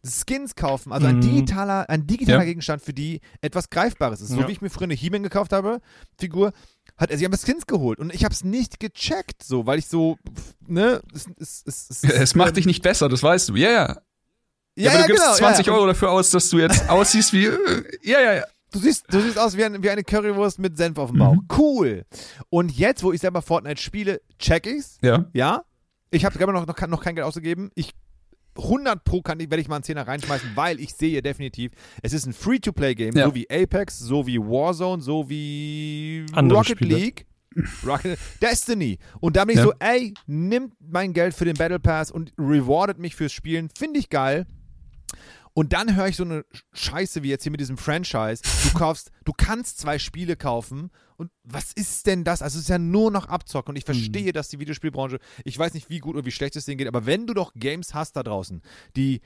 Skins kaufen, also ein Mhm. digitaler, ein digitaler Ja. Gegenstand für die etwas Greifbares ist. So Ja. wie ich mir früher eine He-Man gekauft habe, Figur, hat er sich einfach Skins geholt und ich habe es nicht gecheckt, so, weil ich so, ne, es, es, es, es, Es macht dich nicht besser, das weißt du. Ja, ja. ja, aber du gibst genau, 20 ja, ja. Euro dafür aus, dass du jetzt aussiehst wie. äh, Ja, ja, ja. Du siehst, du siehst aus wie, ein, wie eine Currywurst mit Senf auf dem Bauch. Mhm. Cool. Und jetzt, wo ich selber Fortnite spiele, check ich's. Ja. Ja. Ich habe noch, noch, kein- noch kein Geld ausgegeben. Ich 100 pro kann ich, werde ich mal einen Zehner reinschmeißen, weil ich sehe definitiv, es ist ein Free-to-Play-Game, Ja. so wie Apex, so wie Warzone, so wie Andere Rocket Spiele. League. Rocket, Destiny. Und da bin ich Ja. so, ey, nimmt mein Geld für den Battle Pass und rewardet mich fürs Spielen. Finde ich geil. Und dann höre ich so eine Scheiße wie jetzt hier mit diesem Franchise. Du kaufst, du kannst zwei Spiele kaufen. Und was ist denn das? Also es ist ja nur noch Abzocken. Und ich verstehe, dass die Videospielbranche, ich weiß nicht, wie gut oder wie schlecht es denen geht, aber wenn du doch Games hast da draußen, die,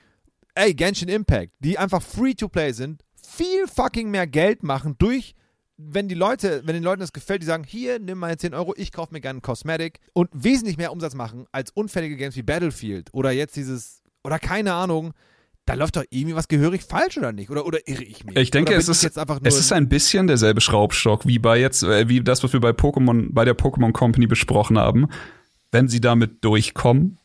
ey, Genshin Impact, die einfach free to play sind, viel fucking mehr Geld machen durch wenn die Leute, wenn den Leuten das gefällt, die sagen, hier, nimm mal 10 Euro, ich kaufe mir gerne einen Cosmetic und wesentlich mehr Umsatz machen als unfällige Games wie Battlefield oder jetzt dieses, oder keine Ahnung, da läuft doch irgendwie was gehörig falsch oder nicht? Oder, oder irre ich mich? Ich denke, es ist, nur es ist ein bisschen derselbe Schraubstock wie bei jetzt, äh, wie das, was wir bei Pokémon, bei der Pokémon Company besprochen haben. Wenn sie damit durchkommen,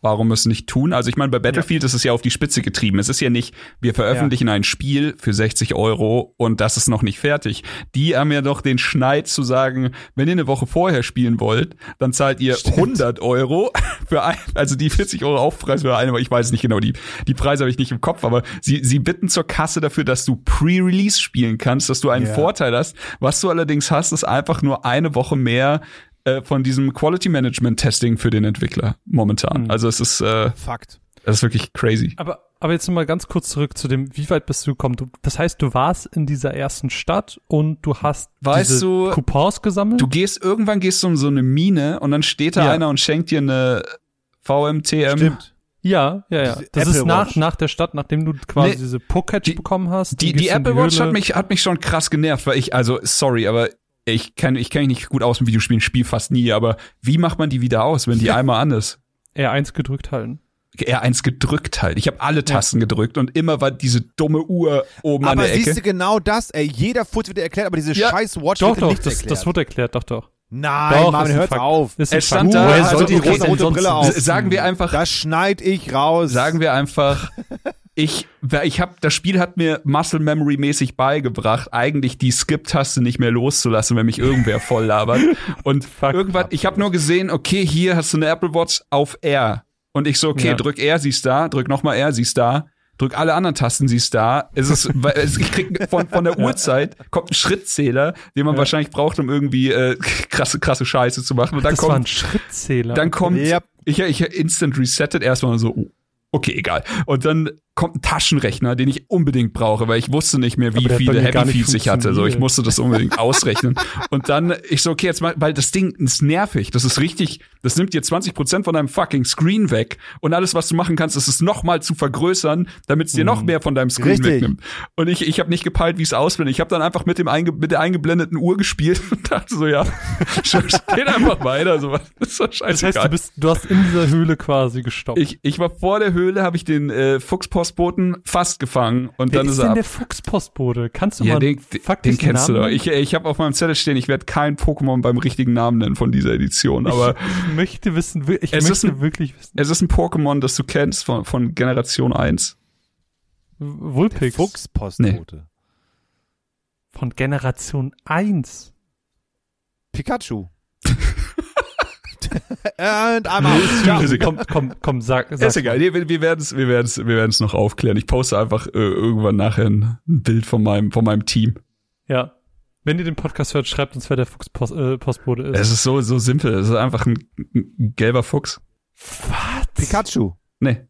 warum es nicht tun? Also ich meine, bei Battlefield ist es ja auf die Spitze getrieben. Es ist ja nicht, wir veröffentlichen ein Spiel für 60 Euro und das ist noch nicht fertig. Die haben ja doch den Schneid zu sagen, wenn ihr eine Woche vorher spielen wollt, dann zahlt ihr 100 Euro für ein, also die 40 Euro Aufpreis für eine, ich weiß nicht genau, die, die Preise habe ich nicht im Kopf, aber sie, sie bitten zur Kasse dafür, dass du Pre-Release spielen kannst, dass du einen Ja. Vorteil hast. Was du allerdings hast, ist einfach nur eine Woche mehr äh, von diesem Quality Management Testing für den Entwickler momentan. Mhm. Also es ist, äh, Fakt. das ist wirklich crazy. Aber, aber jetzt noch mal ganz kurz zurück zu dem, wie weit bist du gekommen? Du, das heißt, du warst in dieser ersten Stadt und du hast Weißt diese du, Coupons gesammelt? Du gehst, irgendwann gehst du in so eine Mine und dann steht da Ja. einer und schenkt dir eine VMTM. Stimmt. ja, ja, ja. Diese Das Apple ist nach, Watch. nach der Stadt, nachdem du quasi Nee, diese Pocket die- bekommen hast. Die, die Apple Watch Höhle. hat mich, hat mich schon krass genervt, weil ich, also, sorry, aber ich kann, ich kenne mich nicht gut aus mit Videospielen, spiele fast nie, aber wie macht man die wieder aus, wenn die einmal an ist? R1 gedrückt halten. R1 gedrückt halt. Ich habe alle Tasten gedrückt und immer war diese dumme Uhr oben an Aber der siehst Ecke. du genau das, ey, jeder Furz wird dir erklärt, aber diese Ja, scheiß Watch Doch, wird doch, nicht das, erklärt. das wurde erklärt, doch, doch. Nein, Doch, ein hört Fakt. auf. Ist ein Es stand da, also, die rosa rote Brille auf? Sagen wir einfach, Das schneid ich raus. sagen wir einfach, ich, ich habe das Spiel hat mir Muscle Memory mäßig beigebracht, eigentlich die Skip-Taste nicht mehr loszulassen, wenn mich irgendwer voll labert. Und Fuck irgendwann, ich habe nur gesehen, okay, hier hast du eine Apple Watch auf R. Und ich so, okay, Ja. drück R, sie ist da, drück nochmal R, sie ist da. Drück alle anderen Tasten, sie ist da. Es ist, ich krieg von, von der Uhrzeit kommt ein Schrittzähler, den man wahrscheinlich braucht, um irgendwie äh, krasse, krasse Scheiße zu machen. Und dann das war ein kommt, Schrittzähler. dann kommt, Yep. ich, ich instant resettet erstmal so, okay, egal. Und dann kommt ein Taschenrechner, den ich unbedingt brauche, weil ich wusste nicht mehr, wie viele Happy Feeds ich hatte. So, ich musste das unbedingt ausrechnen. Und dann, ich so, okay, jetzt mal, weil das Ding ist nervig. Das ist richtig, das nimmt dir 20% von deinem fucking Screen weg. Und alles, was du machen kannst, ist es nochmal zu vergrößern, damit es dir noch mehr von deinem Screen Richtig. wegnimmt. Und ich, ich habe nicht gepeilt, wie es ausblendet. Ich habe dann einfach mit dem einge mit der eingeblendeten Uhr gespielt und dachte so, ja, geht einfach weiter. So, das ist doch das heißt, scheißegal. du bist, du hast in dieser Höhle quasi gestoppt. Ich, ich war vor der Höhle, habe ich den äh, Fuchspostboten fast gefangen und Wer dann ist ist er denn ab. der Fuchspostbote? Kannst du Ja, mal den, den, kennst du Namen doch. nennen? Ich, ich habe auf meinem Zettel stehen, ich werde kein Pokémon beim richtigen Namen nennen von dieser Edition, aber ich möchte wissen, wi- ich Es ist möchte ein- wirklich wissen. es ist ein Pokémon, das du kennst von, von Generation 1. Vulpix Fuchspostbote. von Generation 1. Pikachu. And I'm out. Komm, komm, komm, sag, sag. Ist egal, nee, wir, wir werden es wir werden's, wir werden's noch aufklären. Ich poste einfach äh, irgendwann nachher ein Bild von meinem, von meinem Team. Ja. Wenn ihr den Podcast hört, schreibt uns, wer der Fuchspostbote äh, Postbote ist. Es ist so, so simpel. Es ist einfach ein, ein gelber Fuchs. Was? Pikachu. Nee.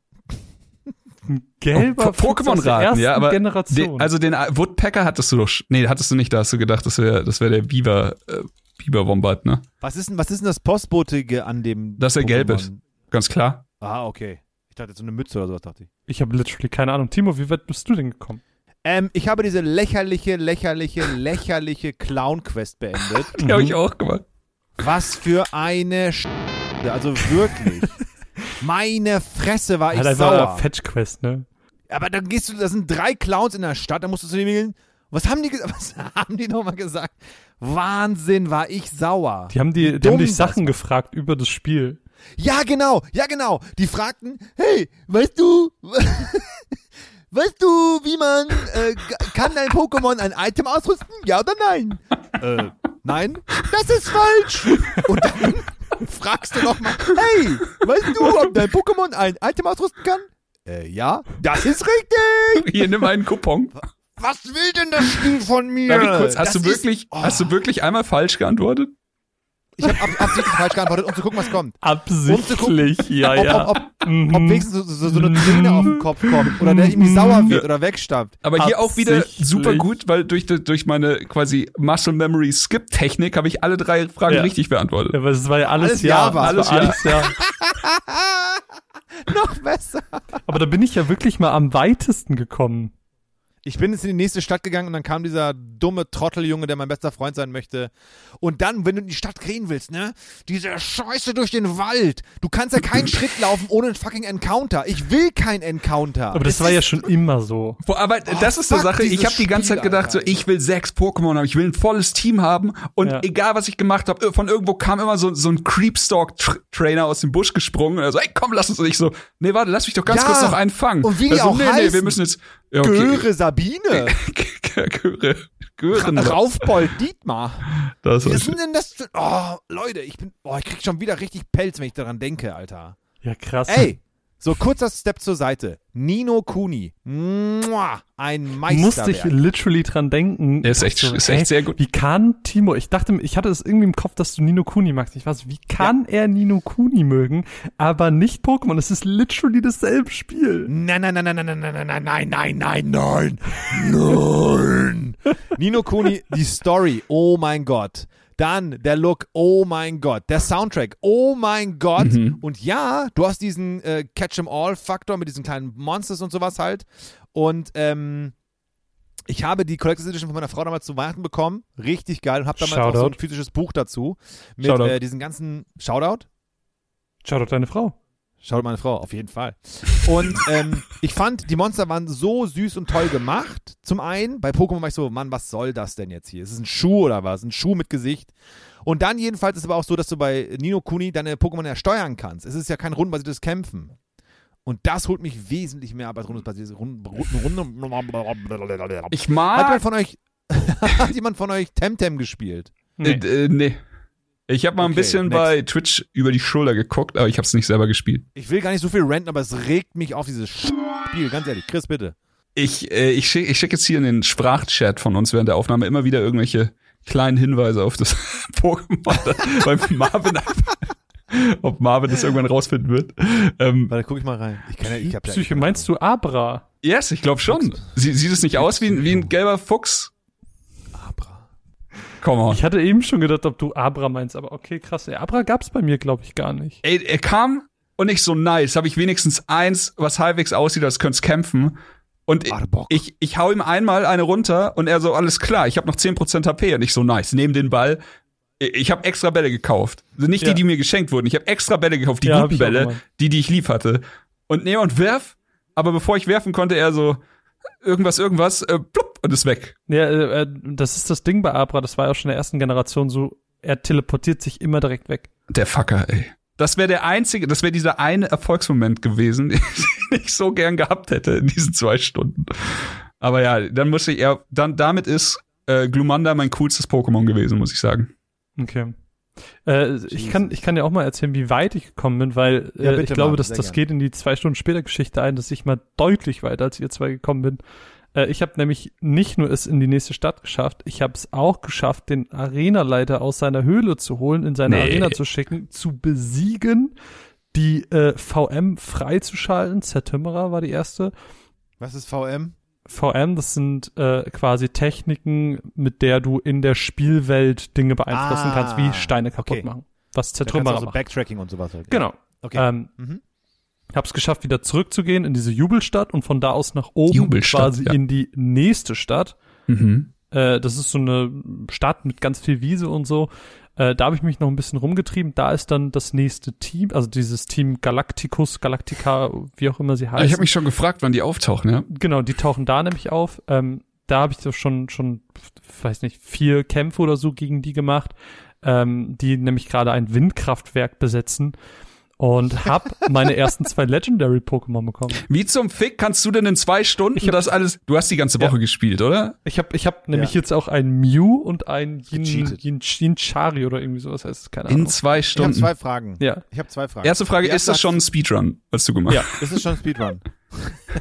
Ein gelber Oh, Fuchs Pokémon-Raten, ersten ja, aber Generation. Den, also den äh, Woodpecker hattest du doch. Nee, hattest du nicht, da hast du gedacht, das wäre das wär der Biber, äh, Biber-Wombat, ne? Was ist denn, was ist denn das Postbotige an dem Dass er gelb ist. Ganz klar. Ah, okay. Ich dachte jetzt so eine Mütze oder sowas, dachte ich. ich habe literally keine Ahnung. Timo, wie weit bist du denn gekommen? Ähm, ich habe diese lächerliche, lächerliche, lächerliche Clown-Quest beendet. Die habe ich auch gemacht. Was für eine Sch Also wirklich. Meine Fresse war ich einfach sauer. Fetch Quest, ne? Aber dann gehst du, da sind drei Clowns in der Stadt, da musst du zu denen gehen. Was haben die, was haben die nochmal gesagt? Wahnsinn, war ich sauer. Die haben, die, die haben dich Sachen war. gefragt über das Spiel. Ja, genau, ja, genau. Die fragten, hey, weißt du, weißt du, wie man, äh, kann dein Pokémon ein Item ausrüsten? Ja oder nein? äh, nein? Das ist falsch. Und dann fragst du nochmal, hey, weißt du, ob dein Pokémon ein Item ausrüsten kann? Äh, ja, das ist richtig. Hier, nimm einen Coupon. Was will denn das Spiel von mir? Kurz, hast Das du ist- wirklich, Oh. hast du wirklich einmal falsch geantwortet? Ich habe ab, absichtlich falsch geantwortet, um zu gucken, was kommt. Absichtlich, ja, ob, ja. ob, ob, Mhm. ob wenigstens so, so, so eine Träne auf den Kopf kommt oder der irgendwie sauer wird oder wegstammt. Aber hier auch wieder super gut, weil durch, durch meine quasi Muscle Memory Skip Technik habe ich alle drei Fragen Ja. richtig beantwortet. Ja, aber es war ja alles, Alles ja. Ja war. Es war Alles Ja. alles ja. Noch besser. Aber da bin ich ja wirklich mal am weitesten gekommen. Ich bin jetzt in die nächste Stadt gegangen und dann kam dieser dumme Trotteljunge, der mein bester Freund sein möchte. Und dann, wenn du in die Stadt gehen willst, ne? Diese Scheiße durch den Wald. Du kannst ja keinen Schritt laufen ohne einen fucking Encounter. Ich will kein Encounter. Aber das Es war ja schon immer so. Aber das ist die fuck, Sache. Ich habe die ganze Zeit gedacht, so Alter. ich will sechs Pokémon haben, ich will ein volles Team haben und Ja. egal was ich gemacht habe, von irgendwo kam immer so so ein Creepstalk-Trainer aus dem Busch gesprungen und er so, ey komm, lass uns. Und ich so, nee, warte, lass mich doch ganz Ja. kurz noch einen fangen. Und wie die Er so, auch nee, nee, wir heißen. müssen jetzt ja, okay. Göre Sabine. Göre. Gören. Raufbold Dietmar. Das Was ist ist denn das. Oh, Leute, ich bin. Oh, ich krieg schon wieder richtig Pelz, wenn ich daran denke, Alter. Ja, krass. Ey, so kurzer Step zur Seite. Nino Kuni. Mua, ein Meisterwerk. musste ich literally dran denken. Der ist echt- ist echt sehr gut. Wie kann Timo, ich dachte, ich hatte es irgendwie im Kopf, dass du Nino Kuni magst. Ich weiß, wie kann er Nino Kuni mögen, aber nicht Pokémon? Es ist literally dasselbe Spiel. Nein, nein, nein, nein, nein, nein, nein, nein, nein, nein, nein, nein, nein. Nino Kuni, die Story, oh mein Gott. Dann der Look, oh mein Gott. Der Soundtrack, oh mein Gott. Mhm. Und ja, du hast diesen äh, Catch-em-all-Faktor mit diesen kleinen Monsters und sowas halt. Und ähm, ich habe die Collector's Edition von meiner Frau damals zu Weihnachten bekommen. Richtig geil. Und habe damals auch so ein Shoutout. physisches Buch dazu. Mit Shoutout. äh, diesen ganzen Shoutout. Doch deine Frau. Schaut meine Frau, auf jeden Fall. Und ähm, ich fand, die Monster waren so süß und toll gemacht. Zum einen, bei Pokémon war ich so, Mann, was soll das denn jetzt hier? Ist es ein Schuh oder was? Ein Schuh mit Gesicht. Und dann jedenfalls ist es aber auch so, dass du bei Nino Kuni deine Pokémon ja steuern kannst. Es ist ja kein rundenbasiertes Kämpfen. Und das holt mich wesentlich mehr ab als rundenbasiertes Runden. Ich Hat mag jemand von euch hat jemand von euch Temtem gespielt? Nee. Äh, äh, nee. Ich habe mal ein Okay, bisschen next. bei Twitch über die Schulter geguckt, aber ich habe es nicht selber gespielt. Ich will gar nicht so viel renten, aber es regt mich auf dieses Spiel. Ganz ehrlich, Chris, bitte. Ich, äh, ich schicke ich schick jetzt hier in den Sprachchat von uns während der Aufnahme immer wieder irgendwelche kleinen Hinweise auf das Pokémon, weil Marvin, ob Marvin das irgendwann rausfinden wird. Ähm, Warte, guck ich mal rein. Ich kann ja, ich hab ja Psyche, meinst du Abra? yes, ich glaube schon. Sie, sieht es nicht aus wie, ein- wie ein gelber Fuchs? Komm on. Ich hatte eben schon gedacht, ob du Abra meinst, aber okay, krass. Abra gab's bei mir, glaube ich, gar nicht. Ey, er kam und ich so nice, habe ich wenigstens eins, was halbwegs aussieht, als könnte es kämpfen. Und ich, ich, hau ihm einmal eine runter und er so, alles klar, ich habe noch 10% HP und ich so nice, nehm den Ball. Ich- habe extra Bälle gekauft. Also nicht Ja. die, die mir geschenkt wurden. Ich habe extra Bälle gekauft, die Ja, guten Bälle, die, die ich lieb hatte. Und nee, und werf. Aber bevor ich werfen konnte, er so, irgendwas, irgendwas, äh, plupp, und ist weg. Ja, äh, äh, das ist das Ding bei Abra, das war ja auch schon in der ersten Generation so, er teleportiert sich immer direkt weg. Der Fucker, ey. Das wäre der einzige, das wäre dieser eine Erfolgsmoment gewesen, den ich so gern gehabt hätte in diesen zwei Stunden. Aber ja, dann muss ich eher, dann damit ist äh, Glumanda mein coolstes Pokémon gewesen, muss ich sagen. Okay. Äh, ich, kann, ich kann dir auch mal erzählen, wie weit ich gekommen bin, weil Ja, äh, bitte, ich glaube, dass das gern. geht in die zwei Stunden später Geschichte ein, dass ich mal deutlich weiter als ihr zwei gekommen bin. Äh, ich habe nämlich nicht nur es in die nächste Stadt geschafft, ich habe es auch geschafft, den Arenaleiter aus seiner Höhle zu holen, in seine Nee. Arena zu schicken, zu besiegen, die äh, VM freizuschalten. Zertümmerer war die erste. Was ist VM? VM, das sind äh, quasi Techniken, mit der du in der Spielwelt Dinge beeinflussen Ah, kannst, wie Steine kaputt okay. machen. Was Zertrümmerer auch so macht. Backtracking und sowas halt. Genau. Okay. Ähm, Mhm. Hab's geschafft, wieder zurückzugehen in diese Jubelstadt und von da aus nach oben Jubelstadt, quasi ja. in die nächste Stadt. Mhm. Äh, das ist so eine Stadt mit ganz viel Wiese und so. Äh, da habe ich mich noch ein bisschen rumgetrieben. Da ist dann das nächste Team, also dieses Team Galacticus, Galactica, wie auch immer sie heißen. Ich habe mich schon gefragt, wann die auftauchen, ja. Genau, die tauchen da nämlich auf. Ähm, da habe ich doch schon, schon, weiß nicht, vier Kämpfe oder so gegen die gemacht, ähm, die nämlich gerade ein Windkraftwerk besetzen und hab meine ersten zwei Legendary Pokémon bekommen. Wie zum Fick kannst du denn in zwei Stunden hab- das alles? Du hast die ganze Woche Ja. gespielt, oder? Ich habe ich hab nämlich Ja. jetzt auch ein Mew und ein Yin, Gecheatet. Yin, Yinchari oder irgendwie sowas heißt es, keine In Ahnung. zwei Ich habe Stunden. zwei Fragen. Ja. Ich habe zwei Fragen. Erste Frage, Die ist das erste schon ein Speedrun, was du gemacht Ja. Ist es schon Speedrun?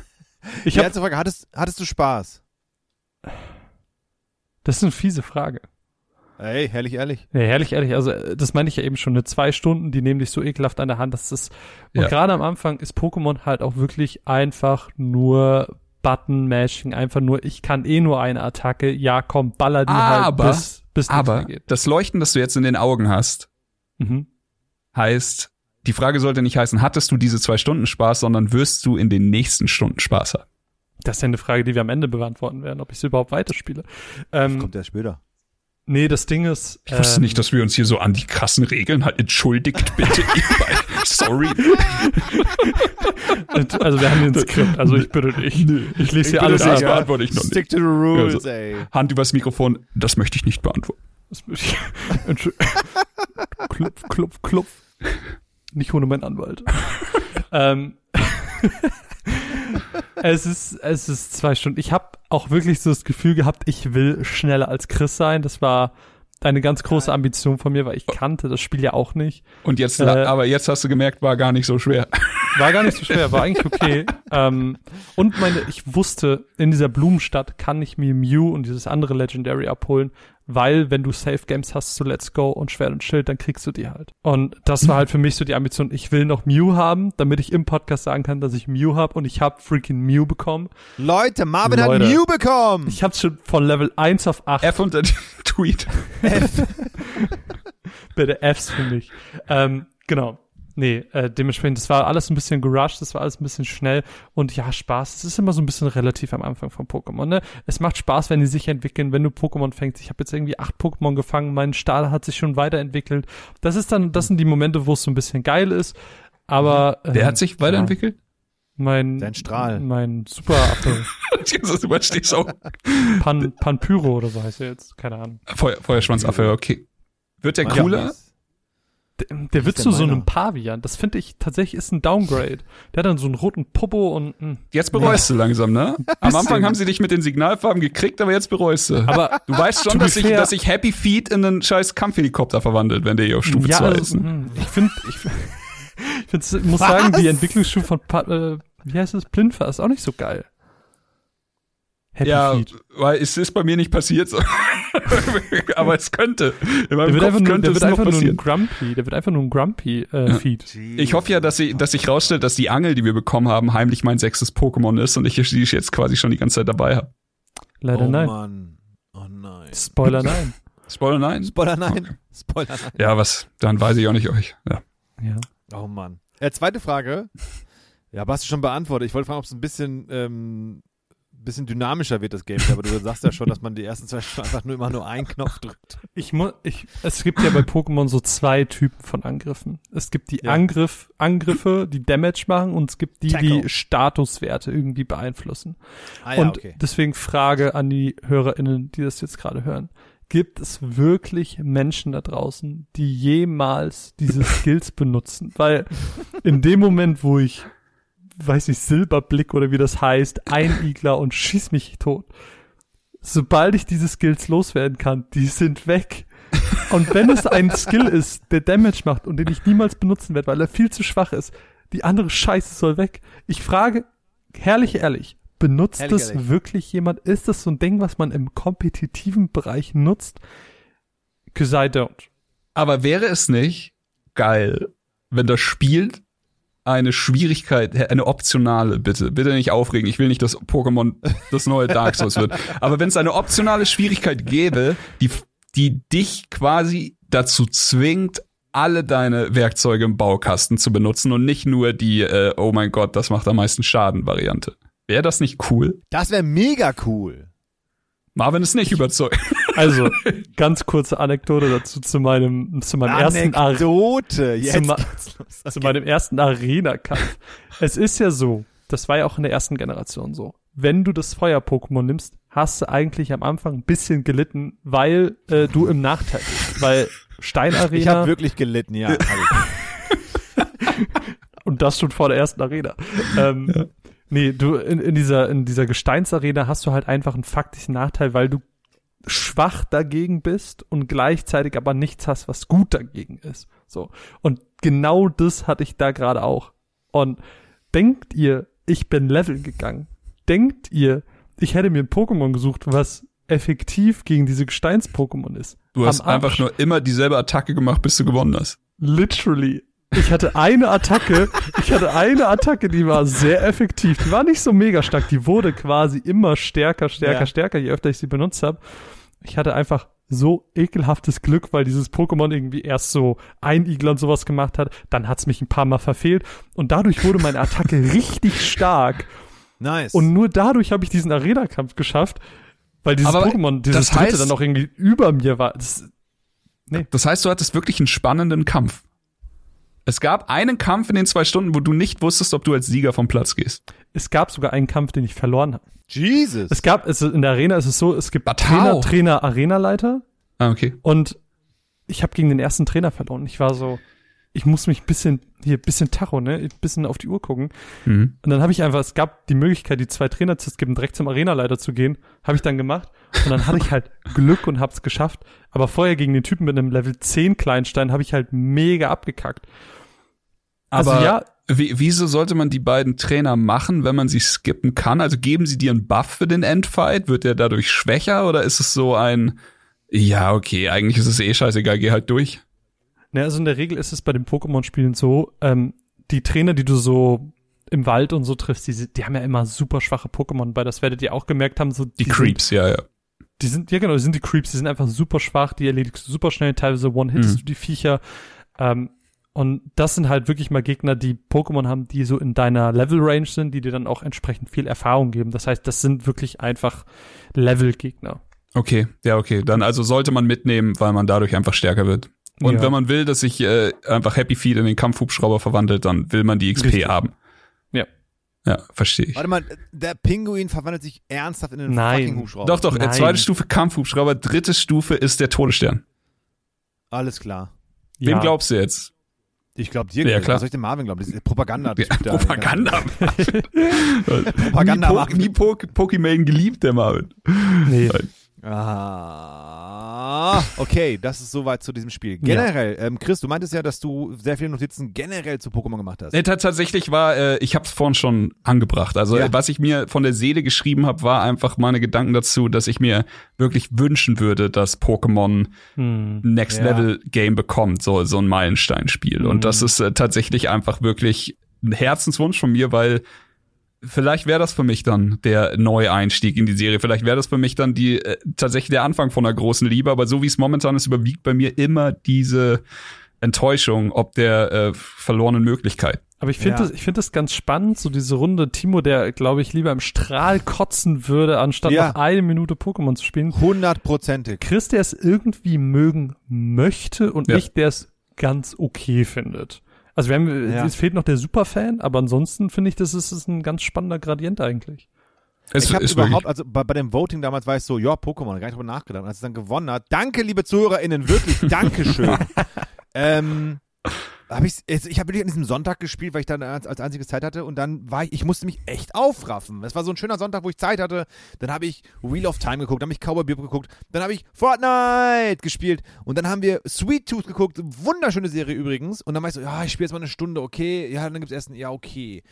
Ich Die hab, erste Frage, hattest, hattest du Spaß? das ist eine fiese Frage. Ey, herrlich ehrlich. Ja, herrlich, ehrlich. Also, äh, das meine ich ja eben schon. Eine zwei Stunden, die nehmen dich so ekelhaft an der Hand. Das ist, und Ja. gerade am Anfang ist Pokémon halt auch wirklich einfach nur Button-Mashing. Einfach nur, ich kann eh nur eine Attacke. Ja, komm, baller die Aber- halt, bis, bis Aber das Leuchten, das du jetzt in den Augen hast, Mhm. heißt, die Frage sollte nicht heißen, hattest du diese zwei Stunden Spaß, sondern wirst du in den nächsten Stunden Spaß haben. Das ist ja eine Frage, die wir am Ende beantworten werden, ob ich sie überhaupt weiterspiele. Ähm, Kommt erst später. Nee, das Ding ist. Ich wusste ähm, nicht, dass wir uns hier so an die krassen Regeln halt entschuldigt, bitte. Sorry. Also wir haben hier ein Skript, also ich bitte dich. Ich lese hier alles ja. beantworte ich noch nicht. Stick to the rules, Also- ey. Hand übers Mikrofon, das möchte ich nicht beantworten. Das muss ich- klopf, klopf, klopf. Nicht ohne meinen Anwalt. ähm, es ist, es ist zwei Stunden. Ich habe auch wirklich so das Gefühl gehabt, ich will schneller als Chris sein. Das war eine ganz große Ambition von mir, weil ich kannte das Spiel ja auch nicht. Und jetzt, Äh, aber jetzt hast du gemerkt, war gar nicht so schwer. War gar nicht so schwer, war eigentlich okay. ähm, und meine, ich wusste, in dieser Blumenstadt kann ich mir Mew und dieses andere Legendary abholen, weil wenn du Safe Games hast zu Let's Go und Schwert und Schild, dann kriegst du die halt. Und das war halt für mich so die Ambition, ich will noch Mew haben, damit ich im Podcast sagen kann, dass ich Mew habe und ich habe freaking Mew bekommen. Leute, Marvin Leute. hat Mew bekommen. Ich habe schon von Level 1 auf 8 F und der Tweet. bitte Fs für mich. Ähm, genau. Nee, äh, dementsprechend, das war alles ein bisschen gerusht, das war alles ein bisschen schnell und ja, Spaß, es ist immer so ein bisschen relativ am Anfang von Pokémon, ne? Es macht Spaß, wenn die sich entwickeln, wenn du Pokémon fängst. Ich habe jetzt irgendwie acht Pokémon gefangen, mein Stahl hat sich schon weiterentwickelt. Das ist dann, das sind die Momente, wo es so ein bisschen geil ist, aber Wer ähm, hat sich weiterentwickelt? Ja, mein, Dein Strahl. Mein Superaffe, Jesus, du auch. Pan, Panpyro oder so heißt er jetzt, keine Ahnung. Feuer, Feuerschwanzaffe, okay. Wird der Mein cooler? Der, der wird zu so meiner? einem Pavian. Das finde ich tatsächlich ist ein Downgrade. Der hat dann so einen roten Popo und hm. Jetzt bereust du langsam, ne? Am. Anfang haben sie dich mit den Signalfarben gekriegt, aber jetzt bereust du. aber du weißt schon, dass sich, fair- dass sich Happy Feet in einen scheiß Kampfhelikopter verwandelt, wenn der hier auf Stufe ja, 2 also, ist. ne? hm, ich finde, ich, ich find's, ich muss sagen, die Entwicklungsstufe von, äh, wie heißt es, Plinfer ist auch nicht so geil. Happy Ja, Feet. weil es ist bei mir nicht passiert so. aber es könnte. In meinem Der wird Kopf einfach nur, könnte der es wird noch einfach nur ein. Grumpy, der wird einfach nur ein Grumpy äh, Feed. Ich hoffe ja, dass, sie, dass sich rausstellt, dass die Angel, die wir bekommen haben, heimlich mein sechstes Pokémon ist und ich die ich jetzt quasi schon die ganze Zeit dabei habe. Leider oh nein. Mann. Oh nein. Spoiler nein. Spoiler nein? Spoiler nein. Spoiler nein. Ja, was? Dann weiß ich auch nicht euch. Ja. Ja. Oh Mann. Äh, zweite Frage. Ja, hast du schon beantwortet. Ich wollte fragen, ob es ein bisschen, ähm, bisschen dynamischer wird, das Game. Aber du sagst ja schon, dass man die ersten zwei Stunden einfach nur immer nur einen Knopf drückt. Ich muss, ich, es gibt ja bei Pokémon so zwei Typen von Angriffen. Es gibt die Ja. Angriff, Angriffe, die Damage machen und es gibt die, Tackle. die Statuswerte irgendwie beeinflussen. Ah ja, und okay. deswegen Frage an die HörerInnen, die das jetzt gerade hören. Gibt es wirklich Menschen da draußen, die jemals diese Skills benutzen? Weil in dem Moment, wo ich, weiß nicht, Silberblick oder wie das heißt, ein Igler und schieß mich tot. Sobald ich diese Skills loswerden kann, die sind weg. Und wenn es ein Skill ist, der Damage macht und den ich niemals benutzen werde, weil er viel zu schwach ist, die andere Scheiße soll weg. Ich frage, herrlich ehrlich, benutzt Herrlich das ehrlich. wirklich jemand? Ist das so ein Ding, was man im kompetitiven Bereich nutzt? Cause I don't. Aber wäre es nicht geil, wenn das Spiel eine Schwierigkeit, eine optionale, bitte, bitte nicht aufregen, ich will nicht, dass Pokémon das neue Dark Souls wird, aber wenn es eine optionale Schwierigkeit gäbe, die, die dich quasi dazu zwingt, alle deine Werkzeuge im Baukasten zu benutzen und nicht nur die, äh, oh mein Gott, das macht am meisten Schaden Variante. Wäre das nicht cool? Das wäre mega cool. Marvin ist nicht überzeugt. Also, ganz kurze Anekdote dazu zu meinem, zu meinem ersten Ar Anekdote. Jetzt Zu ma- los. zu meinem ersten Arena-Kampf. es ist ja so, das war ja auch in der ersten Generation so. Wenn du das Feuer-Pokémon nimmst, hast du eigentlich am Anfang ein bisschen gelitten, weil äh, du im Nachteil bist. Weil Steinarena Ich habe wirklich gelitten, ja. und das schon vor der ersten Arena. Ähm, Nee, du in, in dieser in dieser Gesteinsarena hast du halt einfach einen faktischen Nachteil, weil du schwach dagegen bist und gleichzeitig aber nichts hast, was gut dagegen ist. So. Und genau das hatte ich da gerade auch. Und denkt ihr, ich bin Level gegangen? Denkt ihr, ich hätte mir ein Pokémon gesucht, was effektiv gegen diese Gesteins-Pokémon ist? Du hast einfach nur immer dieselbe Attacke gemacht, bis du gewonnen hast. Literally. Ich hatte eine Attacke, ich hatte eine Attacke, die war sehr effektiv. Die war nicht so mega stark, die wurde quasi immer stärker, stärker, Ja. stärker, je öfter ich sie benutzt habe. Ich hatte einfach so ekelhaftes Glück, weil dieses Pokémon irgendwie erst so ein Igel und sowas gemacht hat, dann hat's mich ein paar Mal verfehlt und dadurch wurde meine Attacke richtig stark nice. und nur dadurch habe ich diesen Arena-Kampf geschafft, weil dieses Aber Pokémon, dieses das dritte heißt- dann auch irgendwie über mir war. Das, Das heißt, du hattest wirklich einen spannenden Kampf. Es gab einen Kampf in den zwei Stunden, wo du nicht wusstest, ob du als Sieger vom Platz gehst. es gab sogar einen Kampf, den ich verloren habe. Jesus. Es gab, es, in der Arena ist es so, es gibt But Trainer? Trainer, Arenaleiter Ah, okay. und ich habe gegen den ersten Trainer verloren. Ich war so, ich muss mich ein bisschen, hier, bisschen Tacho, ne, ein bisschen auf die Uhr gucken. Mhm. Und dann habe ich einfach, es gab die Möglichkeit, die zwei Trainer zu skippen, direkt zum Arenaleiter zu gehen. Habe ich dann gemacht. Und dann hatte ich halt Glück und hab's geschafft. Aber vorher gegen den Typen mit einem Level 10 Kleinstein habe ich halt mega abgekackt. Also Aber ja, wie, wieso sollte man die beiden Trainer machen, wenn man sie skippen kann? Also geben sie dir einen Buff für den Endfight? Wird der dadurch schwächer oder ist es so ein, ja, okay, eigentlich ist es eh scheißegal, geh halt durch? Ne, also in der Regel ist es bei den Pokémon-Spielen so, ähm, die Trainer, die du so im Wald und so triffst, die, sind- die haben ja immer super schwache Pokémon, weil das werdet ihr auch gemerkt haben, so Die, sind, Creeps, ja, ja. die sind, ja genau, die sind die Creeps, die sind einfach super schwach, die erledigst du super schnell, teilweise one-hittest Mhm. du die Viecher. Ähm, und das sind halt wirklich mal Gegner, die Pokémon haben, die so in deiner Level-Range sind, die dir dann auch entsprechend viel Erfahrung geben. Das heißt, das sind wirklich einfach Level-Gegner. Okay, ja, okay. Dann also sollte man mitnehmen, weil man dadurch einfach stärker wird. Und Ja. wenn man will, dass sich äh, einfach Happy Feet in den Kampfhubschrauber verwandelt, dann will man die XP Richtig. haben. Ja. Ja, verstehe ich. Warte mal, der Pinguin verwandelt sich ernsthaft in einen Nein. fucking Hubschrauber. Doch, doch, äh, Nein. zweite Stufe Kampfhubschrauber, dritte Stufe ist der Todesstern. Alles klar. Wem Ja. glaubst du jetzt? Ich glaube dir. Ja, klar. Was soll ich dem Marvin glauben? Das ist Propaganda. Ja, Propaganda. Propaganda nie, po nie po Pokémon geliebt, der Marvin. Nee. Ah, okay, das ist soweit zu diesem Spiel. Generell, ähm, Chris, du meintest ja, dass du sehr viele Notizen generell zu Pokémon gemacht hast. Nee, ta- tatsächlich war, äh, ich habe es vorhin schon angebracht. Also Ja. was ich mir von der Seele geschrieben habe, war einfach meine Gedanken dazu, dass ich mir wirklich wünschen würde, dass Pokémon Hm. ein Next Ja. Level Game bekommt, so so ein Meilensteinspiel. Mhm. Und das ist äh, tatsächlich einfach wirklich ein Herzenswunsch von mir, weil vielleicht wäre das für mich dann der Neueinstieg in die Serie. Vielleicht wäre das für mich dann die äh, tatsächlich der Anfang von einer großen Liebe. Aber so wie es momentan ist, überwiegt bei mir immer diese Enttäuschung ob der äh, verlorenen Möglichkeit. Aber ich finde Ja. das, ich finde das ganz spannend, so diese Runde Timo, der, glaube ich, lieber im Strahl kotzen würde, anstatt Ja. noch eine Minute Pokémon zu spielen. Hundertprozentig. Chris, der es irgendwie mögen möchte und Ja. ich, der es ganz okay findet. Also wir haben, Ja. es fehlt noch der Superfan, aber ansonsten finde ich, das ist, ist ein ganz spannender Gradient eigentlich. Es ich habe überhaupt, wirklich- also bei, bei dem Voting damals war ich so, ja, Pokémon, gar nicht drüber nachgedacht. Und als es dann gewonnen hat, danke, liebe ZuhörerInnen, wirklich, Dankeschön. ähm, hab ich, ich habe wirklich an diesem Sonntag gespielt, weil ich dann als, als einziges Zeit hatte und dann war ich, ich musste mich echt aufraffen. Es war so ein schöner Sonntag, wo ich Zeit hatte. Dann habe ich Wheel of Time geguckt, dann habe ich Cowboy Bebop geguckt, dann habe ich Fortnite gespielt und dann haben wir Sweet Tooth geguckt, wunderschöne Serie übrigens. Und dann war ich so, ja, ich spiele jetzt mal eine Stunde, okay, ja, dann gibt's Essen, ja, okay.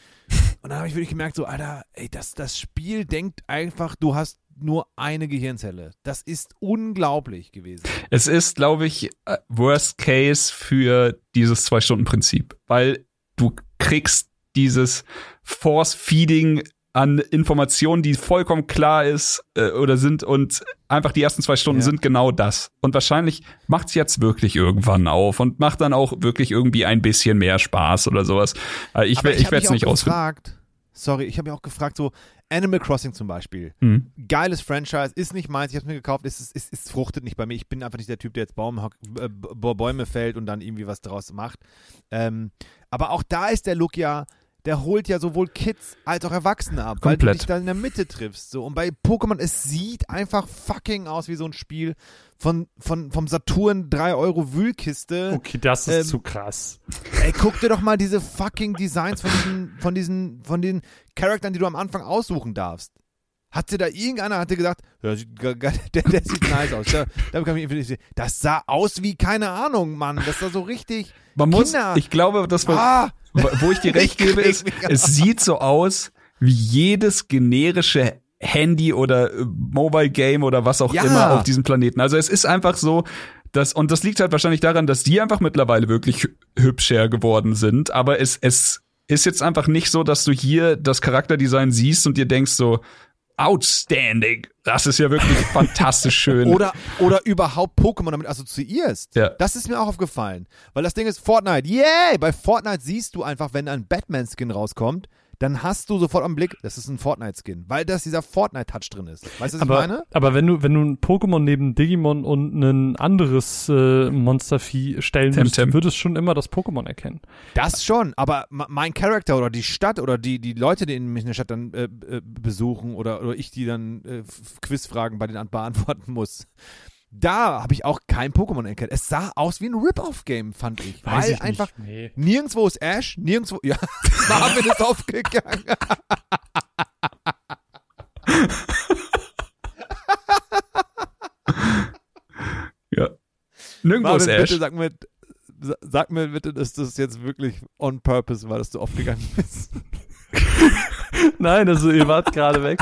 Und dann habe ich wirklich gemerkt, so, Alter, ey, das, das Spiel denkt einfach, du hast nur eine Gehirnzelle. Das ist unglaublich gewesen. Es ist, glaube ich, äh, Worst Case für dieses Zwei-Stunden-Prinzip, weil du kriegst dieses Force-Feeding an Informationen, die vollkommen klar ist äh, oder sind und einfach die ersten zwei Stunden Ja. sind genau das. Und wahrscheinlich macht's jetzt wirklich irgendwann auf und macht dann auch wirklich irgendwie ein bisschen mehr Spaß oder sowas. Äh, ich Aber ich hab werde es nicht auch ausfinden. gefragt, Sorry, ich habe mich auch gefragt, so Animal Crossing zum Beispiel. Mhm. Geiles Franchise, ist nicht meins, ich habe mir gekauft, es, es, es fruchtet nicht bei mir. Ich bin einfach nicht der Typ, der jetzt Baum, äh, Bäume fällt und dann irgendwie was daraus macht. Ähm, aber auch da ist der Look ja, der holt ja sowohl Kids als auch Erwachsene ab, weil du Komplett. dich da in der Mitte triffst. So. Und bei Pokémon, es sieht einfach fucking aus wie so ein Spiel von, von, vom Saturn 3 Euro Wühlkiste. Okay, das ist Ähm, zu krass. Ey, guck dir doch mal diese fucking Designs von diesen, von diesen, von den Charaktern, die du am Anfang aussuchen darfst. Hat dir da irgendeiner hatte gesagt, der, der sieht nice aus. Da, da kann ich das sah aus wie, keine Ahnung, Mann. Das sah so richtig. Man muss, Kinder. ich glaube, das war, Ah! wo ich dir recht gebe, ist, es sieht so aus wie jedes generische Handy oder äh, Mobile Game oder was auch Ja. immer auf diesem Planeten. Also es ist einfach so, dass, und das liegt halt wahrscheinlich daran, dass die einfach mittlerweile wirklich hü- hübscher geworden sind, aber es, es ist jetzt einfach nicht so, dass du hier das Charakterdesign siehst und dir denkst so, outstanding, das ist ja wirklich fantastisch schön. Oder, oder überhaupt Pokémon damit assoziierst. Ja. Das ist mir auch aufgefallen. Weil das Ding ist Fortnite. Yay! Bei Fortnite siehst du einfach, wenn ein Batman-Skin rauskommt, dann hast du sofort am Blick, das ist ein Fortnite-Skin. Weil da dieser Fortnite-Touch drin ist. Weißt du, was ich Aber, meine? aber wenn du, wenn du ein Pokémon neben Digimon und ein anderes äh, Monstervieh stellen würdest, Temtem. du würdest schon immer das Pokémon erkennen. Das schon, aber mein Charakter oder die Stadt oder die, die Leute, die mich in der Stadt dann äh, äh, besuchen oder, oder ich die dann äh, Quizfragen bei denen beantworten muss, da habe ich auch kein Pokémon erkannt. Es sah aus wie ein Rip-Off-Game, fand ich. Weiß weil ich einfach nicht. Nee. nirgendwo ist Ash, nirgendwo. Ja, Marvin ist aufgegangen. ja. Nirgendwo ist Marvin, Ash. bitte sag mir, sa- sag mir bitte, dass das jetzt wirklich on purpose war, dass du aufgegangen bist. Nein, also ihr wart gerade weg.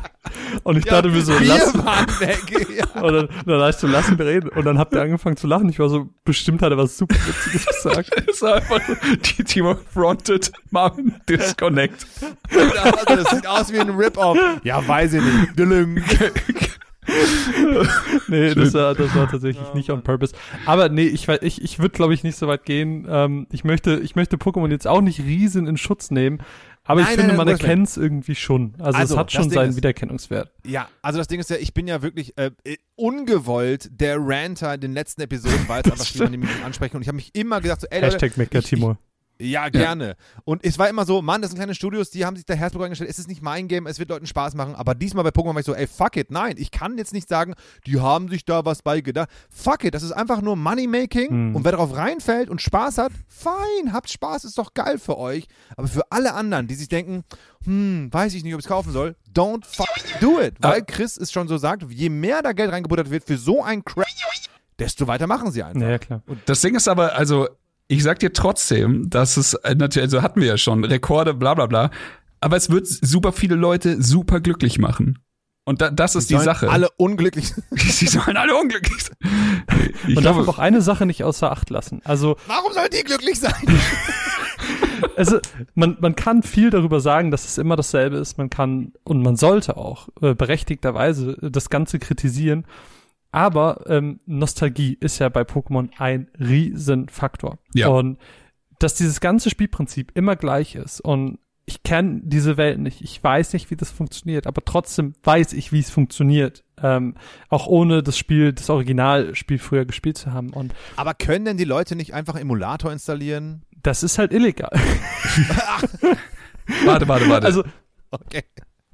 Und ich dachte mir so, wir lass, waren weg. Ja. und dann, dann hast du, lass ihn reden. Und dann habt ihr angefangen zu lachen. Ich war so, bestimmt hat er was super Witziges gesagt. Es war einfach so, die Timo fronted, Marvin disconnect. Also, das sieht aus wie ein Rip-Off. Ja, weiß ich nicht. Nee, das war, das war tatsächlich nicht on purpose. Aber nee, ich, ich, ich würde, glaube ich, nicht so weit gehen. Ähm, ich möchte, ich möchte Pokémon jetzt auch nicht riesen in Schutz nehmen. Aber ich Nein, finde, nein, man erkennt es irgendwie schon. Also, Also, es hat schon Ding seinen ist- Wiedererkennungswert. Ja, also das Ding ist ja, ich bin ja wirklich äh, äh, ungewollt der Ranter in den letzten Episoden, weil es einfach viele nicht ansprechen. Und ich habe mich immer gesagt, so, ey Leute, Hashtag Mecker ich- Timo. Ja, gerne. Und es war immer so, Mann, das sind kleine Studios, die haben sich da Herzblut eingestellt. Es ist nicht mein Game, es wird Leuten Spaß machen. Aber diesmal bei Pokémon war ich so, ey, fuck it, nein, ich kann jetzt nicht sagen, die haben sich da was bei gedacht. Fuck it, das ist einfach nur Moneymaking. Hm. Und wer darauf reinfällt und Spaß hat, fein, habt Spaß, ist doch geil für euch. Aber für alle anderen, die sich denken, hm, weiß ich nicht, ob ich es kaufen soll, don't fuck do it. Weil Ah. Chris es schon so sagt, je mehr da Geld reingebuttert wird für so ein Crap, desto weiter machen sie einfach. Naja, klar. Das Ding ist aber, also, ich sag dir trotzdem, dass es äh, natürlich, also hatten wir ja schon, Rekorde, bla bla bla. Aber es wird super viele Leute super glücklich machen. Und da, das ist die Sollen Sache. Alle unglücklich. Sie sollen alle unglücklich sein. Ich Man darf glaube, aber auch eine Sache nicht außer Acht lassen. Also, Warum sollen die glücklich sein? also man, man kann viel darüber sagen, dass es immer dasselbe ist. Man kann und man sollte auch äh, berechtigterweise das Ganze kritisieren. Aber ähm, Nostalgie ist ja bei Pokémon ein Riesenfaktor. Ja. Und dass dieses ganze Spielprinzip immer gleich ist und ich kenne diese Welt nicht, ich weiß nicht, wie das funktioniert, aber trotzdem weiß ich, wie es funktioniert. Ähm, auch ohne das Spiel, das Originalspiel früher gespielt zu haben. Und Aber können denn die Leute nicht einfach Emulator installieren? das ist halt illegal. warte, warte, warte. Also, Okay.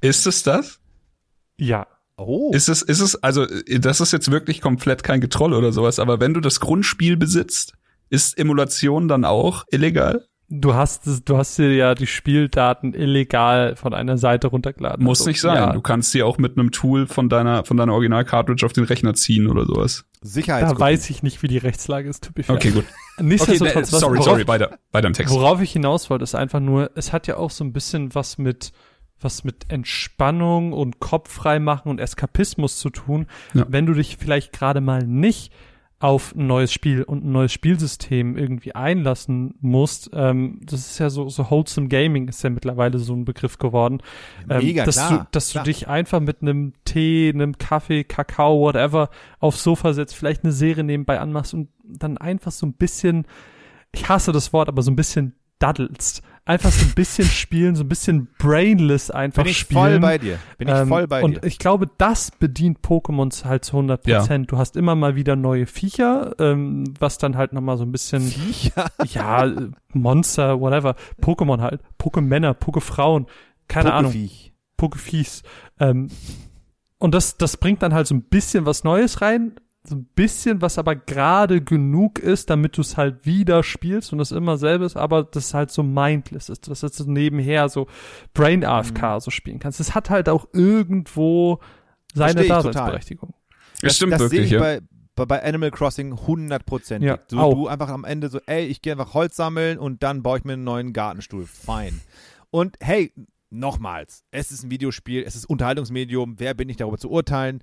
ist es das? ja. Oh. Ist es, ist es, also, das ist jetzt wirklich komplett kein Getroll oder sowas, aber wenn du das Grundspiel besitzt, ist Emulation dann auch illegal? Du hast es, du hast dir ja die Spieldaten illegal von einer Seite runtergeladen. Muss Also, nicht sein. Ja, Du kannst sie auch mit einem Tool von deiner, von deiner Original-Cartridge auf den Rechner ziehen oder sowas. da Sicherheitskopie. weiß ich nicht, wie die Rechtslage ist. To be fair. Okay, gut. Okay, Nichtsdestotrotz, ne, was- sorry, worauf, sorry, weiter, weiter im Text. Worauf ich hinaus wollte, ist einfach nur, es hat ja auch so ein bisschen was mit was mit Entspannung und Kopf frei machen und Eskapismus zu tun, Ja. wenn du dich vielleicht gerade mal nicht auf ein neues Spiel und ein neues Spielsystem irgendwie einlassen musst. Ähm, das ist ja so, so wholesome Gaming ist ja mittlerweile so ein Begriff geworden. Ähm, Mega, dass klar, du, dass klar. du dich einfach mit einem Tee, einem Kaffee, Kakao, whatever, aufs Sofa setzt, vielleicht eine Serie nebenbei anmachst und dann einfach so ein bisschen, ich hasse das Wort, aber so ein bisschen daddelst. Einfach so ein bisschen spielen, so ein bisschen brainless einfach Bin ich spielen. voll bei dir. Bin ich Ähm, voll bei und dir. ich glaube, das bedient Pokémons halt zu 100 Prozent. Du hast immer mal wieder neue Viecher, ähm, was dann halt nochmal so ein bisschen, Viecher. ja, äh, Monster, whatever, Pokémon halt, Pokémänner, Pokéfrauen, keine Ahnung. Pokefies. Ähm, und das, das bringt dann halt so ein bisschen was Neues rein, so ein bisschen, was aber gerade genug ist, damit du es halt wieder spielst und das immer selber ist, aber das halt so mindless ist, dass du so nebenher so Brain AFK Mhm. so spielen kannst. Es hat halt auch irgendwo seine. Daseinsberechtigung. Das stimmt das wirklich, sehe ich ja. bei, bei, bei Animal Crossing 100%. Ja, du, auch. du einfach am Ende so, ey, ich gehe einfach Holz sammeln und dann baue ich mir einen neuen Gartenstuhl. Fein. Und hey, nochmals, es ist ein Videospiel, es ist Unterhaltungsmedium, wer bin ich darüber zu urteilen?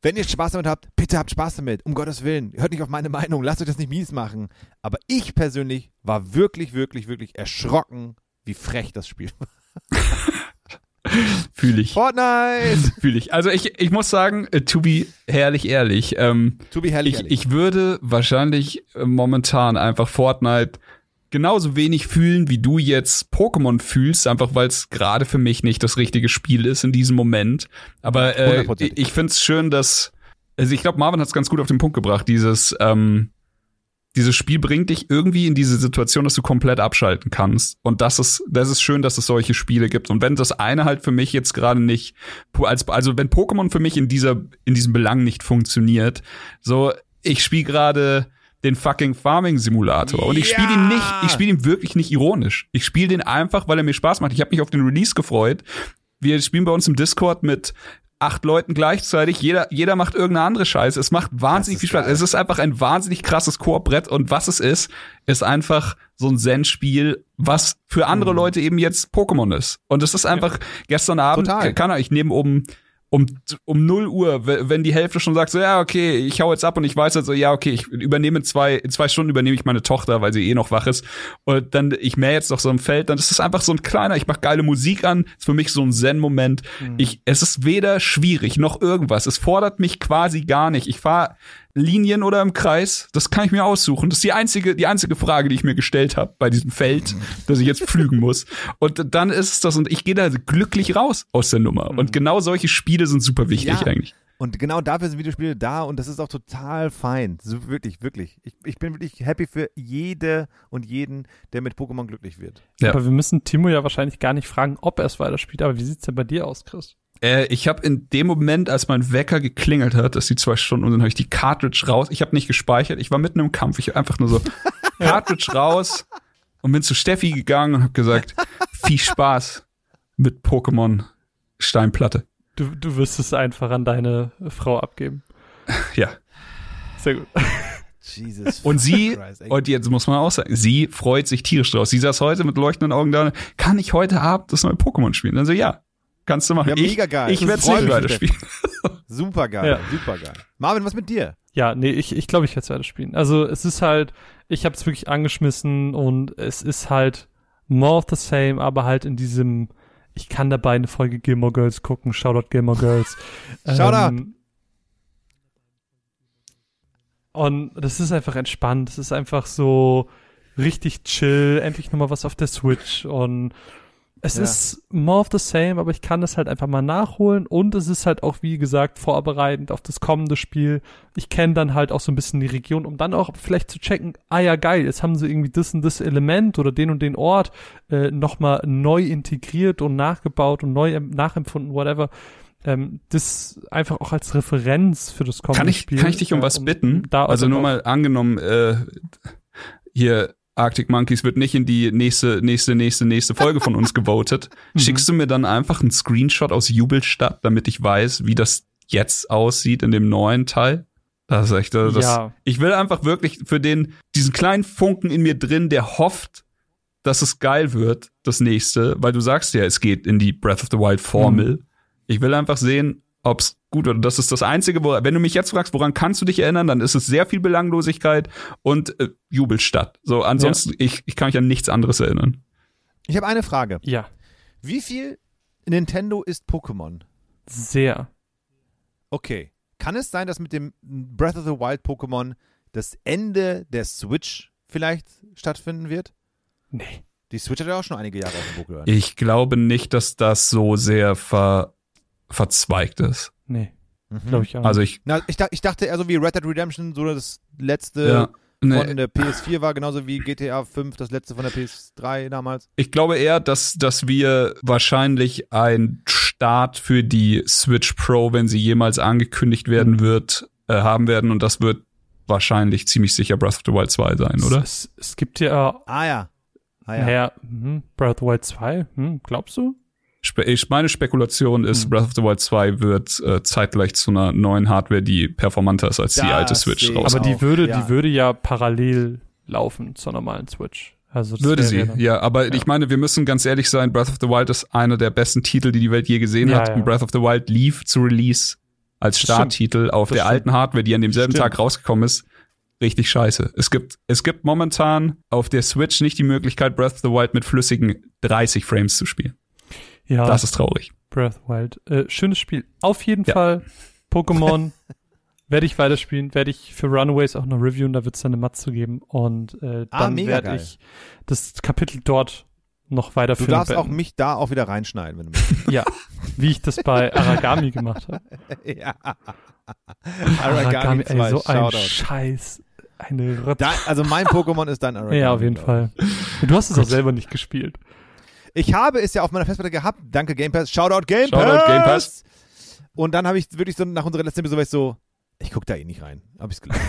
Wenn ihr Spaß damit habt, bitte habt Spaß damit, um Gottes Willen. Hört nicht auf meine Meinung, lasst euch das nicht mies machen. Aber ich persönlich war wirklich, wirklich, wirklich erschrocken, wie frech das Spiel war. Fühle ich. Fortnite! Fühle ich. Also ich, ich muss sagen, äh, to be herrlich ehrlich, ähm, To be herrlich, ich, ehrlich. ich würde wahrscheinlich äh, momentan einfach Fortnite genauso wenig fühlen, wie du jetzt Pokémon fühlst, einfach weil es gerade für mich nicht das richtige Spiel ist in diesem Moment. Aber äh, 100%. ich finde es schön, dass, also ich glaube, Marvin hat es ganz gut auf den Punkt gebracht, dieses, ähm, dieses Spiel bringt dich irgendwie in diese Situation, dass du komplett abschalten kannst. Und das ist, das ist schön, dass es solche Spiele gibt. Und wenn das eine halt für mich jetzt gerade nicht, als, also wenn Pokémon für mich in dieser, in diesem Belang nicht funktioniert, so, ich spiele gerade den fucking Farming Simulator und ich spiele ihn Ja! nicht, ich spiele ihn wirklich nicht ironisch. Ich spiele den einfach, weil er mir Spaß macht. Ich habe mich auf den Release gefreut. Wir spielen bei uns im Discord mit acht Leuten gleichzeitig. Jeder, jeder macht irgendeine andere Scheiße. Es macht wahnsinnig viel Spaß. geil. Es ist einfach ein wahnsinnig krasses Koop-Brett und was es ist, ist einfach so ein Zen-Spiel, was für andere Mhm. Leute eben jetzt Pokémon ist. Und es ist einfach gestern Abend, Total. kann er, ich nehme um um, um 0 Uhr, wenn die Hälfte schon sagt, so, ja, okay, ich hau jetzt ab und ich weiß halt so, ja, okay, ich übernehme in zwei, in zwei Stunden übernehme ich meine Tochter, weil sie eh noch wach ist. Und dann, ich mähe jetzt noch so im Feld, dann ist es einfach so ein kleiner, ich mach geile Musik an, ist für mich so ein Zen-Moment. Ich, es ist weder schwierig noch irgendwas. Es fordert mich quasi gar nicht. Ich fahre Linien oder im Kreis, das kann ich mir aussuchen. Das ist die einzige, die einzige Frage, die ich mir gestellt habe bei diesem Feld, dass ich jetzt pflügen muss. Und dann ist es das und ich gehe da glücklich raus aus der Nummer. Und genau solche Spiele sind super wichtig Ja. eigentlich. Und genau dafür sind Videospiele da und das ist auch total fein. So, wirklich, wirklich. Ich, ich bin wirklich happy für jede und jeden, der mit Pokémon glücklich wird. Ja. Aber wir müssen Timo ja wahrscheinlich gar nicht fragen, ob er es weiterspielt. Aber wie sieht's denn bei dir aus, Chris? Äh, ich habe in dem Moment, als mein Wecker geklingelt hat, dass die zwei Stunden und dann habe ich die Cartridge raus. Ich habe nicht gespeichert, ich war mitten im Kampf. Ich hab einfach nur so Cartridge raus und bin zu Steffi gegangen und habe gesagt, viel Spaß mit Pokémon Steinplatte. Du, du wirst es einfach an deine Frau abgeben. Ja. Sehr gut. Jesus. Und sie, Christ, und jetzt muss man auch sagen, sie freut sich tierisch draus. Sie saß heute mit leuchtenden Augen da, kann ich heute Abend das neue Pokémon spielen? Dann so, ja, kannst du machen. Ja, ich mega geil. ich werde nicht mich, weiterspielen. super geil, Ja. super geil. Marvin, was mit dir? Ja, nee, ich, ich glaube, ich werde es weiterspielen. Also es ist halt, ich habe es wirklich angeschmissen und es ist halt more of the same, aber halt in diesem, ich kann dabei eine Folge Gilmore Girls gucken, Shoutout Gilmore Girls. Shoutout. Ähm, und das ist einfach entspannt, es ist einfach so richtig chill, endlich nochmal was auf der Switch und es Ja. ist more of the same, aber ich kann das halt einfach mal nachholen und es ist halt auch, wie gesagt, vorbereitend auf das kommende Spiel. Ich kenne dann halt auch so ein bisschen die Region, um dann auch vielleicht zu checken, ah ja geil, jetzt haben sie irgendwie das und das Element oder den und den Ort äh, nochmal neu integriert und nachgebaut und neu em- nachempfunden, whatever. Ähm, das einfach auch als Referenz für das kommende Kann ich, Spiel. kann ich dich um äh, was bitten? da also auch- nur mal angenommen, äh, hier Arctic Monkeys wird nicht in die nächste, nächste, nächste, nächste Folge von uns gewotet. Mhm. Schickst du mir dann einfach einen Screenshot aus Jubelstadt, damit ich weiß, wie das jetzt aussieht in dem neuen Teil? Das ist echt, das, Ja. ich will einfach wirklich für den, diesen kleinen Funken in mir drin, der hofft, dass es geil wird, das nächste, weil du sagst ja, es geht in die Breath of the Wild Formel. Ich will einfach sehen, ob's gut. Und das ist das Einzige, wo, wenn du mich jetzt fragst, woran kannst du dich erinnern, dann ist es sehr viel Belanglosigkeit und äh, Jubelstadt. So, ansonsten, ich, ich kann mich an nichts anderes erinnern. Ich habe eine Frage. Ja, Wie viel Nintendo ist Pokémon? sehr. Okay. Kann es sein, dass mit dem Breath of the Wild Pokémon das Ende der Switch vielleicht stattfinden wird? Nee. Die Switch hat ja auch schon einige Jahre auf dem Buckel. Ich glaube nicht, dass das so sehr ver, verzweigt ist. Nee, Mhm. glaube ich auch. Also ich, Na, ich, ich dachte eher so wie Red Dead Redemption, so das letzte ja, nee, von der PS4 war, genauso wie GTA 5 das letzte von der PS3 damals. ich glaube eher, dass, dass wir wahrscheinlich ein Start für die Switch Pro, wenn sie jemals angekündigt werden wird, äh, haben werden und das wird wahrscheinlich ziemlich sicher Breath of the Wild 2 sein, oder? Es, es gibt ja, Ah ja. Ah ja. naja, hm, Breath of the Wild 2, hm, glaubst du? Ich, meine Spekulation ist, Hm. Breath of the Wild 2 wird äh, zeitgleich zu einer neuen Hardware, die performanter ist als die Das alte Switch raus. Aber die auch, würde, ja. die würde ja parallel laufen zur normalen Switch. Also Würde sie, dann- ja. Aber Ja. ich meine, wir müssen ganz ehrlich sein, Breath of the Wild ist einer der besten Titel, die die Welt je gesehen Ja, hat. ja. Und Breath of the Wild lief zu Release als. Starttitel auf Das der stimmt. alten Hardware, die an demselben Stimmt. Tag rausgekommen ist. Richtig scheiße. Es gibt, es gibt momentan auf der Switch nicht die Möglichkeit, Breath of the Wild mit flüssigen 30 Frames zu spielen. Ja, Das ist traurig. Breath Wild. Äh, schönes Spiel. Auf jeden Ja. Fall Pokémon werde ich weiterspielen, werde ich für Runaways auch noch reviewen, da wird es dann eine Matz zu geben und äh, Ah, dann mega werde ich das Kapitel dort noch Du weiterführen. darfst und auch mich da auch wieder reinschneiden, wenn du möchtest. Ja, wie ich das bei Aragami gemacht habe. ja. Aragami, ey, 2, so ein Shoutout. Scheiß. Eine Rotz. Da, also mein Pokémon ist dein Aragami. ja, auf jeden Fall. Du hast es auch selber nicht gespielt. Ich habe es ja auf meiner Festplatte gehabt. Danke Game Pass. Shoutout Game Shoutout Pass. Game Pass. Und dann habe ich wirklich so nach unserer letzten Episode war ich so, ich guck da eh nicht rein. Hab ich's gelassen.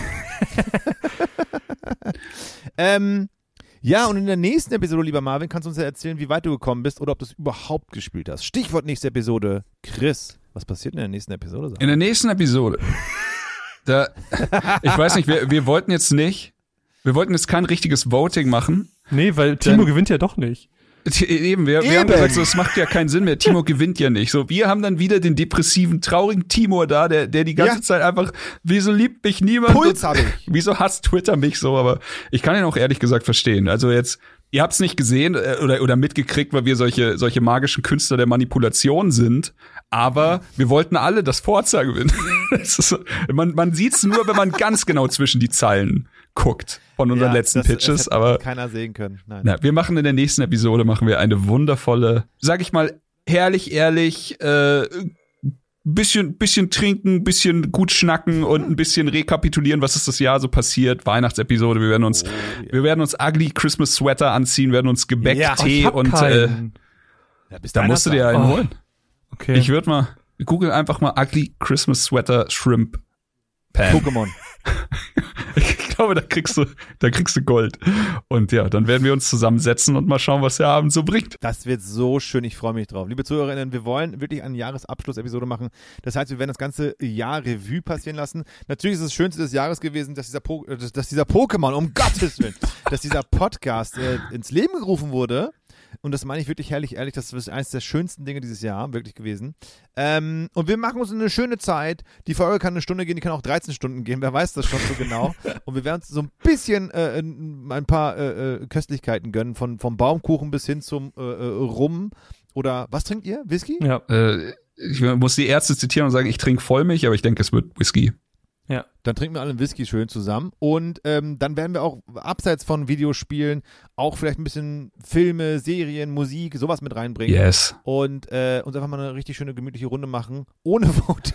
ähm, ja, und in der nächsten Episode, lieber Marvin, kannst du uns ja erzählen, wie weit du gekommen bist oder ob du es überhaupt gespielt hast. Stichwort nächste Episode. Chris, was passiert in der nächsten Episode? In der nächsten Episode. Da, ich weiß nicht, wir, wir wollten jetzt nicht, wir wollten jetzt kein richtiges Voting machen. Nee, weil Timo Dann- gewinnt ja doch nicht. Eben, wir, wir haben Eben. gesagt, so, es macht ja keinen Sinn mehr. Timo gewinnt ja nicht. So, wir haben dann wieder den depressiven, traurigen Timo da, der, der die ganze Ja. Zeit einfach, wieso liebt mich niemand? Puls habe ich. Wieso hasst Twitter mich so? Aber ich kann ihn auch ehrlich gesagt verstehen. Also jetzt, ihr habt's nicht gesehen äh, oder, oder mitgekriegt, weil wir solche, solche magischen Künstler der Manipulation sind. Aber wir wollten alle das Forza gewinnen. Das ist man, man sieht's nur, wenn man ganz genau zwischen die Zeilen guckt von unseren Ja, letzten das- das Pitches. hätte Aber keiner sehen können. Nein. na, wir machen in der nächsten Episode machen wir eine wundervolle, sag ich mal, herrlich, ehrlich, äh, bisschen, bisschen trinken, bisschen gut schnacken und ein bisschen rekapitulieren, was ist das Jahr so passiert. Weihnachtsepisode. Wir werden uns, Oh, ja. wir werden uns ugly Christmas Sweater anziehen, werden uns Gebäck, Ja. Tee ich hab und äh. Ja, bis da musst du dir einen Oh. holen. okay. Ich würde mal google einfach mal ugly Christmas Sweater Shrimp Pan. Pokémon. Glaube, da kriegst du, da kriegst du Gold. Und ja, dann werden wir uns zusammensetzen und mal schauen, was der Abend so bringt. Das wird so schön, ich freue mich drauf. Liebe Zuhörerinnen, wir wollen wirklich eine Jahresabschlussepisode machen. Das heißt, wir werden das ganze Jahr Revue passieren lassen. Natürlich ist es das Schönste des Jahres gewesen, dass dieser, po dass dieser Pokémon, um Gottes Willen, dass dieser Podcast äh, ins Leben gerufen wurde. Und das meine ich wirklich herrlich, ehrlich, das ist eines der schönsten Dinge dieses Jahr, wirklich gewesen. Ähm, und wir machen uns eine schöne Zeit. Die Folge kann eine Stunde gehen, die kann auch 13 Stunden gehen, wer weiß das schon so genau. Und wir werden uns so ein bisschen äh, ein ein paar äh, äh, Köstlichkeiten gönnen, von, vom Baumkuchen bis hin zum äh, äh, Rum. Oder was trinkt ihr? Whisky? ja, Äh, ich muss die Ärzte zitieren und sagen, ich trinke Vollmilch, aber ich denke, es wird Whisky. Dann trinken wir alle einen Whisky schön zusammen. Und ähm, dann werden wir auch abseits von Videospielen auch vielleicht ein bisschen Filme, Serien, Musik, sowas mit reinbringen. Yes. Und äh, uns einfach mal eine richtig schöne, gemütliche Runde machen. Ohne Voting.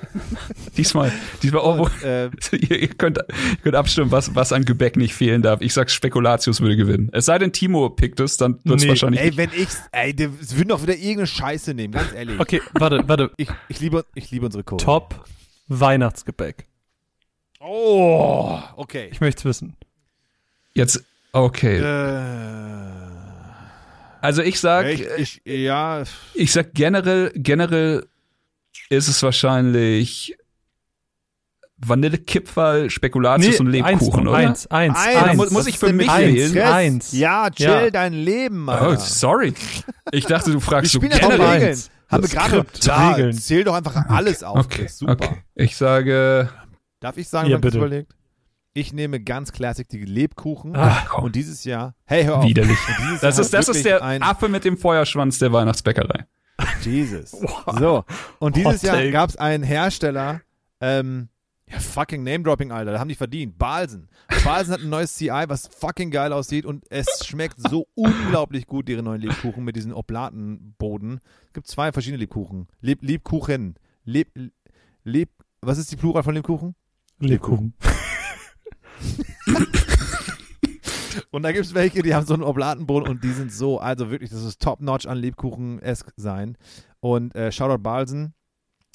Diesmal, diesmal, oh, wo, Und, äh, ihr, ihr, könnt, ihr könnt abstimmen, was, was an Gebäck nicht fehlen darf. Ich sag, Spekulatius würde gewinnen. Es sei denn, Timo pickt es, dann wird es Nee. wahrscheinlich. ey, wenn ich's, ey, es würden doch wieder irgendeine Scheiße nehmen, ganz ehrlich. okay, warte, warte. Ich, ich, liebe, ich liebe unsere Code. Top Weihnachtsgebäck. Oh, okay. Ich möchte es wissen. Jetzt, okay. Äh, Also ich sag, ich, ich, ja, ich sag generell, generell ist es wahrscheinlich Vanillekipferl, Spekulatius und Lebkuchen, eins, oder? eins, eins, Eins. eins. muss- muss ich für mich eins, wählen? Chris, Eins. Ja, chill Ja. dein Leben, Oh, Alter. sorry. Ich dachte, du fragst so generell. Regeln. Haben wir gerade Regeln. Zähl doch einfach alles auf. Okay, okay. Ich sage, Darf ich sagen, Ja, das bitte. überlegt? Ich nehme ganz classic die Lebkuchen. Komm. und dieses Jahr, hey, hör auf. widerlich. Das ist, das ist der ein, Affe mit dem Feuerschwanz der Weihnachtsbäckerei. Jesus. So. Und dieses Hot Jahr gab es einen Hersteller, ähm, Ja, fucking Name-Dropping, Alter. Da haben die verdient. Balsen. Balsen hat ein neues CI, was fucking geil aussieht und es schmeckt so unglaublich gut, ihre neuen Lebkuchen mit diesen Oblatenboden. Es gibt zwei verschiedene Lebkuchen. Leb, Lebkuchen. Leb, Leb, was ist die Plural von Lebkuchen? Lebkuchen. Und da gibt es welche, die haben so einen Oblatenboden und die sind so, also wirklich, das ist top-notch an Lebkuchen-esk sein. Und äh, Shoutout Balsen,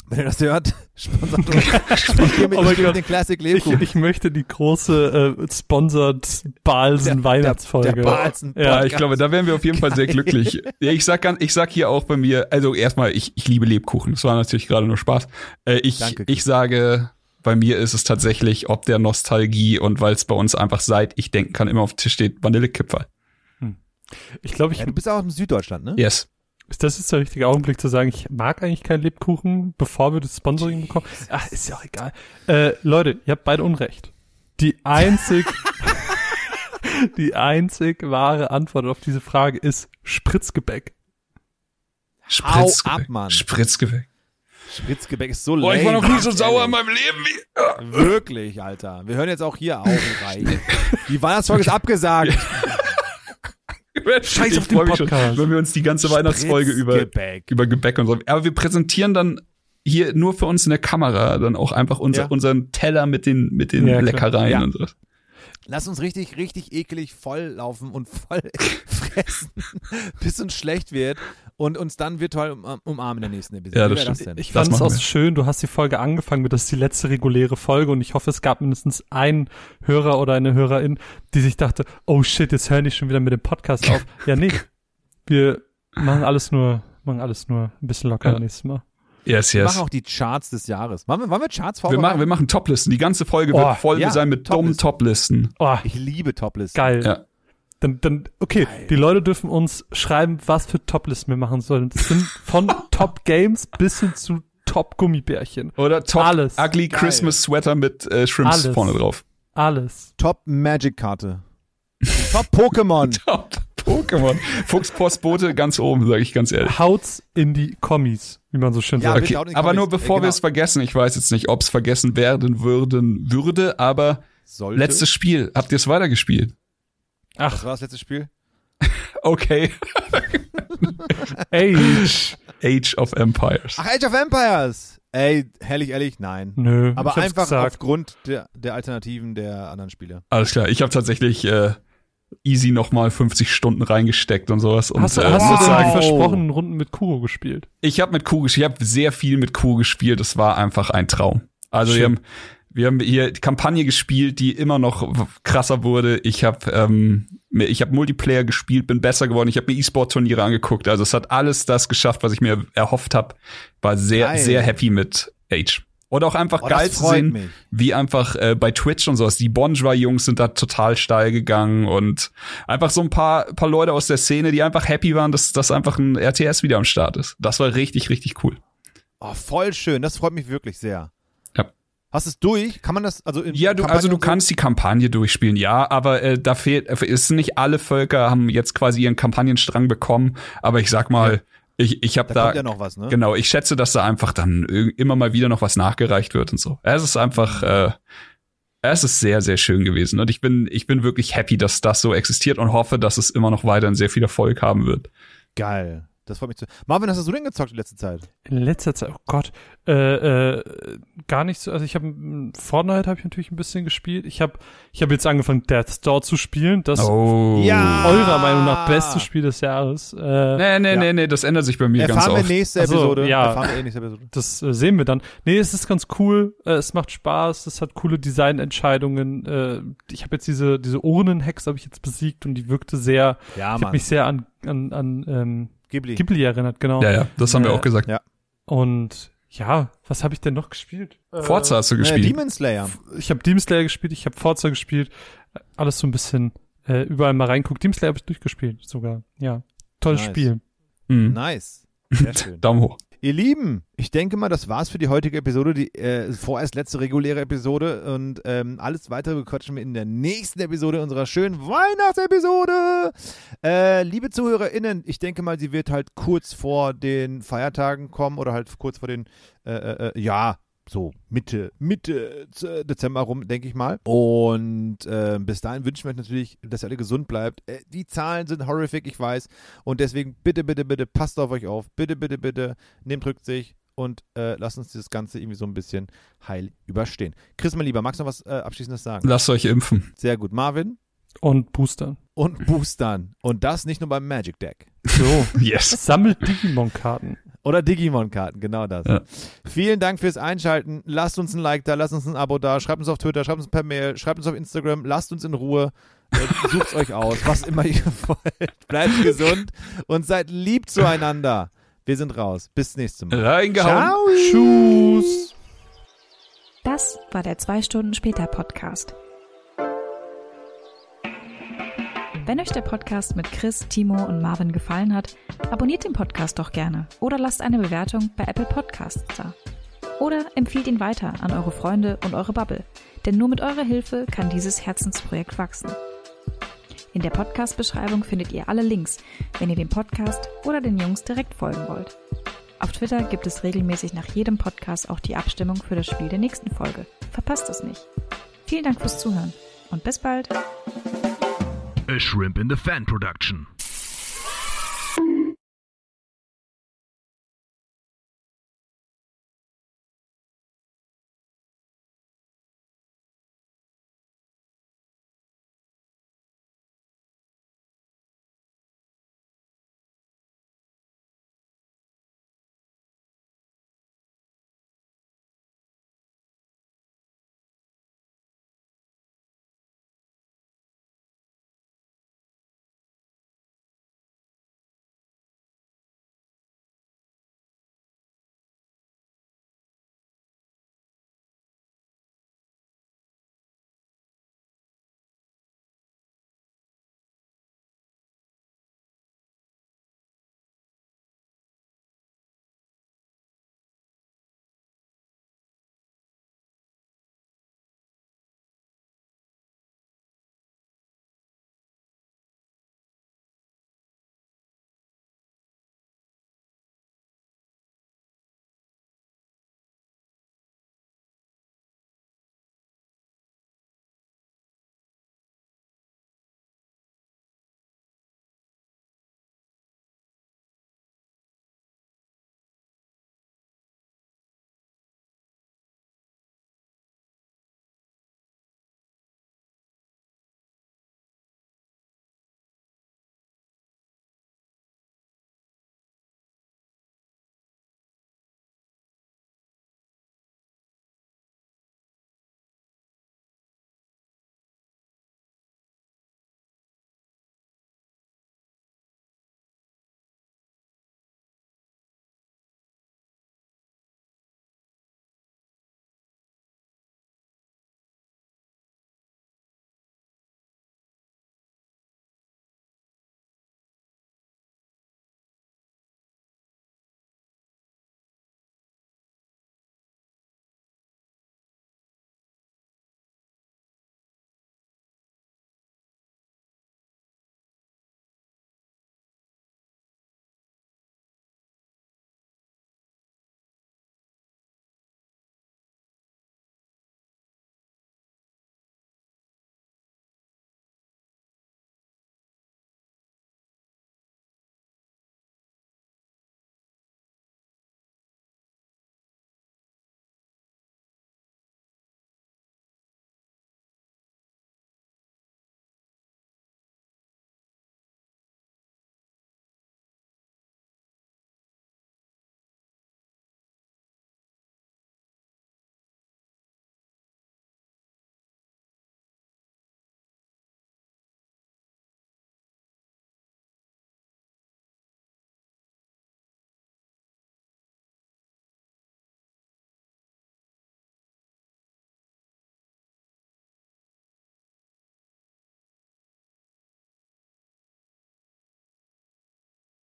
wenn ihr das hört, sponsert uns. Ich mit, Oh ich Gott. den Classic Ich, Lebkuchen. ich möchte die große äh, sponsored Balsen Weihnachtsfolge. Der, der Balsen Ja, ich glaube, da wären wir auf jeden Fall sehr glücklich. Ja, ich sag ganz, ich sag hier auch bei mir, also erstmal, ich, ich liebe Lebkuchen. Das war natürlich gerade nur Spaß. Äh, ich, Danke. ich sage, bei mir ist es tatsächlich ob der Nostalgie und weil es bei uns einfach seit ich denken kann immer auf dem Tisch steht Vanillekipferl. Ich glaube, ich, Ja, du bist auch aus Süddeutschland, ne? Yes. das ist der richtige Augenblick zu sagen, ich mag eigentlich keinen Lebkuchen, bevor wir das Sponsoring bekommen. Ach, ist ja auch egal. Äh, Leute, ihr habt beide Unrecht. Die einzig, die einzig wahre Antwort auf diese Frage ist Spritzgebäck. Spritzgebäck. ab, Mann. Spritzgebäck. Spritzgebäck ist so Boah, ich war noch nie so sauer in meinem Leben wie. Wirklich, Alter. Wir hören jetzt auch hier auf. Die Weihnachtsfolge ist abgesagt. Scheiß auf den mich schon, Podcast. wenn wir uns die ganze Weihnachtsfolge über, über Gebäck und so. Aber wir präsentieren dann hier nur für uns in der Kamera dann auch einfach unser, Ja. unseren Teller mit den, mit den Ja. Leckereien Ja. und so. Lass uns richtig, richtig ekelig voll laufen und voll fressen, bis uns schlecht wird und uns dann virtuell um, umarmen in der nächsten Episode. Ja, das stimmt. denn? Ich Das fand es auch wir. schön, du hast die Folge angefangen mit, das ist die letzte reguläre Folge und ich hoffe, es gab mindestens einen Hörer oder eine Hörerin, die sich dachte, oh shit, jetzt hören die schon wieder mit dem Podcast auf. Ja, nee. Wir machen alles nur, machen alles nur ein bisschen lockerer Ja. nächstes Mal. Yes, Wir yes. machen auch die Charts des Jahres. Wollen wir, wollen wir Charts Wir vorbereiten? machen, wir machen Toplisten. Die ganze Folge Oh, wird voll ja, sein mit dummen Toplisten. Toplisten. Oh, Ich liebe Toplisten. geil. Ja. Dann, dann, okay, die Leute dürfen uns schreiben, was für Toplisten wir machen sollen. Das sind von Top Games bis hin zu Top Gummibärchen. Oder Top Alles. Ugly Geil. Christmas Sweater mit äh, Shrimps Alles. vorne drauf. Alles. Top Magic Karte. Top Pokémon. Top Pokémon. Fuchspostbote ganz oben, sage ich ganz ehrlich. Haut's in die Kommis, wie man so schön Ja, sagt. Okay, aber nur bevor Äh, wir es vergessen, ich weiß jetzt nicht, ob es vergessen werden würden würde, aber Sollte. letztes Spiel, habt ihr es weitergespielt? Was Ach, war das letzte Spiel? Okay, Age. Age of Empires. Ach, Age of Empires. Ey, ehrlich, ehrlich, nein. Nö, Aber einfach gesagt. aufgrund der, der Alternativen der anderen Spiele. Alles klar, ich habe tatsächlich äh, easy nochmal 50 Stunden reingesteckt und sowas. Und, Hast, du- äh, hast du denn sagen, die versprochenen Runden mit Kuro gespielt? Ich habe mit Kuh gespielt, ich habe sehr viel mit Kuh gespielt, es war einfach ein Traum. Also wir Schön. haben, wir haben hier die Kampagne gespielt, die immer noch krasser wurde. Ich habe ähm, ich habe Multiplayer gespielt, bin besser geworden. Ich habe mir E-Sport-Turniere angeguckt. Also es hat alles das geschafft, was ich mir erhofft habe. War sehr, Geil. sehr happy mit Age. Und auch einfach Oh, geil zu sehen, mich. wie einfach äh, bei Twitch und sowas, die Bonjour-Jungs sind da total steil gegangen und einfach so ein paar, paar Leute aus der Szene, die einfach happy waren, dass, dass einfach ein RTS wieder am Start ist. Das war richtig, richtig cool. Oh, voll schön. Das freut mich wirklich sehr. Ja. Hast du es durch? Kann man das, also in Ja, du, Kampagne also du so? kannst die Kampagne durchspielen, ja, aber äh, da fehlt, es sind nicht alle Völker haben jetzt quasi ihren Kampagnenstrang bekommen, aber ich sag mal, ich, ich habe Da, da, kommt ja noch was, ne? genau, ich schätze, dass da einfach dann immer mal wieder noch was nachgereicht wird und so. Es ist einfach, äh, es ist sehr, sehr schön gewesen und ich bin, ich bin wirklich happy, dass das so existiert und hoffe, dass es immer noch weiterhin sehr viel Erfolg haben wird. Geil. Das freut mich zu. Marvin, hast du denn gezockt in letzter Zeit? In letzter Zeit, oh Gott, äh, äh, gar nicht so, also ich habe Fortnite habe ich natürlich ein bisschen gespielt. Ich habe ich habe jetzt angefangen Death Store zu spielen, das Oh. Ja. eurer Meinung nach beste Spiel des Jahres. Äh, Nee, nee, Ja. nee, nee, das ändert sich bei mir ganz Erfahren wir oft. nächste Ach so, Episode. ja. Erfahren wir eh nächste Episode. Das äh, sehen wir dann. Nee, es ist ganz cool. Äh, es macht Spaß. Es hat coole Designentscheidungen. Äh, ich habe jetzt diese diese Urnenhex habe ich jetzt besiegt und die wirkte sehr. Ja, ich habe mich sehr an an an ähm, Ghibli. Ghibli erinnert, genau. Ja, ja, das haben wir Äh, auch gesagt. ja. Und ja, was habe ich denn noch gespielt? Forza hast du Äh, gespielt. Demon Slayer. Ich habe Demon Slayer gespielt. Ich habe Forza gespielt. Alles so ein bisschen äh, überall mal reinguckt. Demon Slayer habe ich durchgespielt sogar. Ja, tolles Nice. Spiel. Mhm. Nice. Sehr schön. Daumen hoch. Ihr Lieben, ich denke mal, das war's für die heutige Episode, die äh, vorerst letzte reguläre Episode und ähm, alles weitere bequatschen wir in der nächsten Episode unserer schönen Weihnachtsepisode. Äh, liebe ZuhörerInnen, ich denke mal, sie wird halt kurz vor den Feiertagen kommen oder halt kurz vor den, äh, äh, äh, ja, so Mitte, Mitte äh, Dezember rum, denke ich mal. Und äh, bis dahin wünschen wir euch natürlich, dass ihr alle gesund bleibt. Äh, die Zahlen sind horrific, ich weiß. Und deswegen bitte, bitte, bitte, passt auf euch auf. Bitte, bitte, bitte, nehmt Rücksicht und äh, lasst uns dieses Ganze irgendwie so ein bisschen heil überstehen. Chris, mein Lieber, magst du noch was äh, Abschließendes sagen? Lasst euch impfen. Sehr gut. Marvin? Und boostern. Und boostern. Und das nicht nur beim Magic Deck. So. Yes. Sammelt Digimon-Karten. Oder Digimon-Karten, genau das. Ja. Vielen Dank fürs Einschalten. Lasst uns ein Like da, lasst uns ein Abo da, schreibt uns auf Twitter, schreibt uns per Mail, schreibt uns auf Instagram, lasst uns in Ruhe. Äh, Sucht euch aus, was immer ihr wollt. Bleibt gesund und seid lieb zueinander. Wir sind raus. Bis nächstes Mal. Reingehauen. Tschüss. Das war der 2 Stunden später Podcast. Wenn euch der Podcast mit Chris, Timo und Marvin gefallen hat, abonniert den Podcast doch gerne oder lasst eine Bewertung bei Apple Podcasts da. Oder empfiehlt ihn weiter an eure Freunde und eure Bubble, denn nur mit eurer Hilfe kann dieses Herzensprojekt wachsen. In der Podcast-Beschreibung findet ihr alle Links, wenn ihr dem Podcast oder den Jungs direkt folgen wollt. Auf Twitter gibt es regelmäßig nach jedem Podcast auch die Abstimmung für das Spiel der nächsten Folge. Verpasst es nicht. Vielen Dank fürs Zuhören und bis bald. A Shrimp in the Fan Production.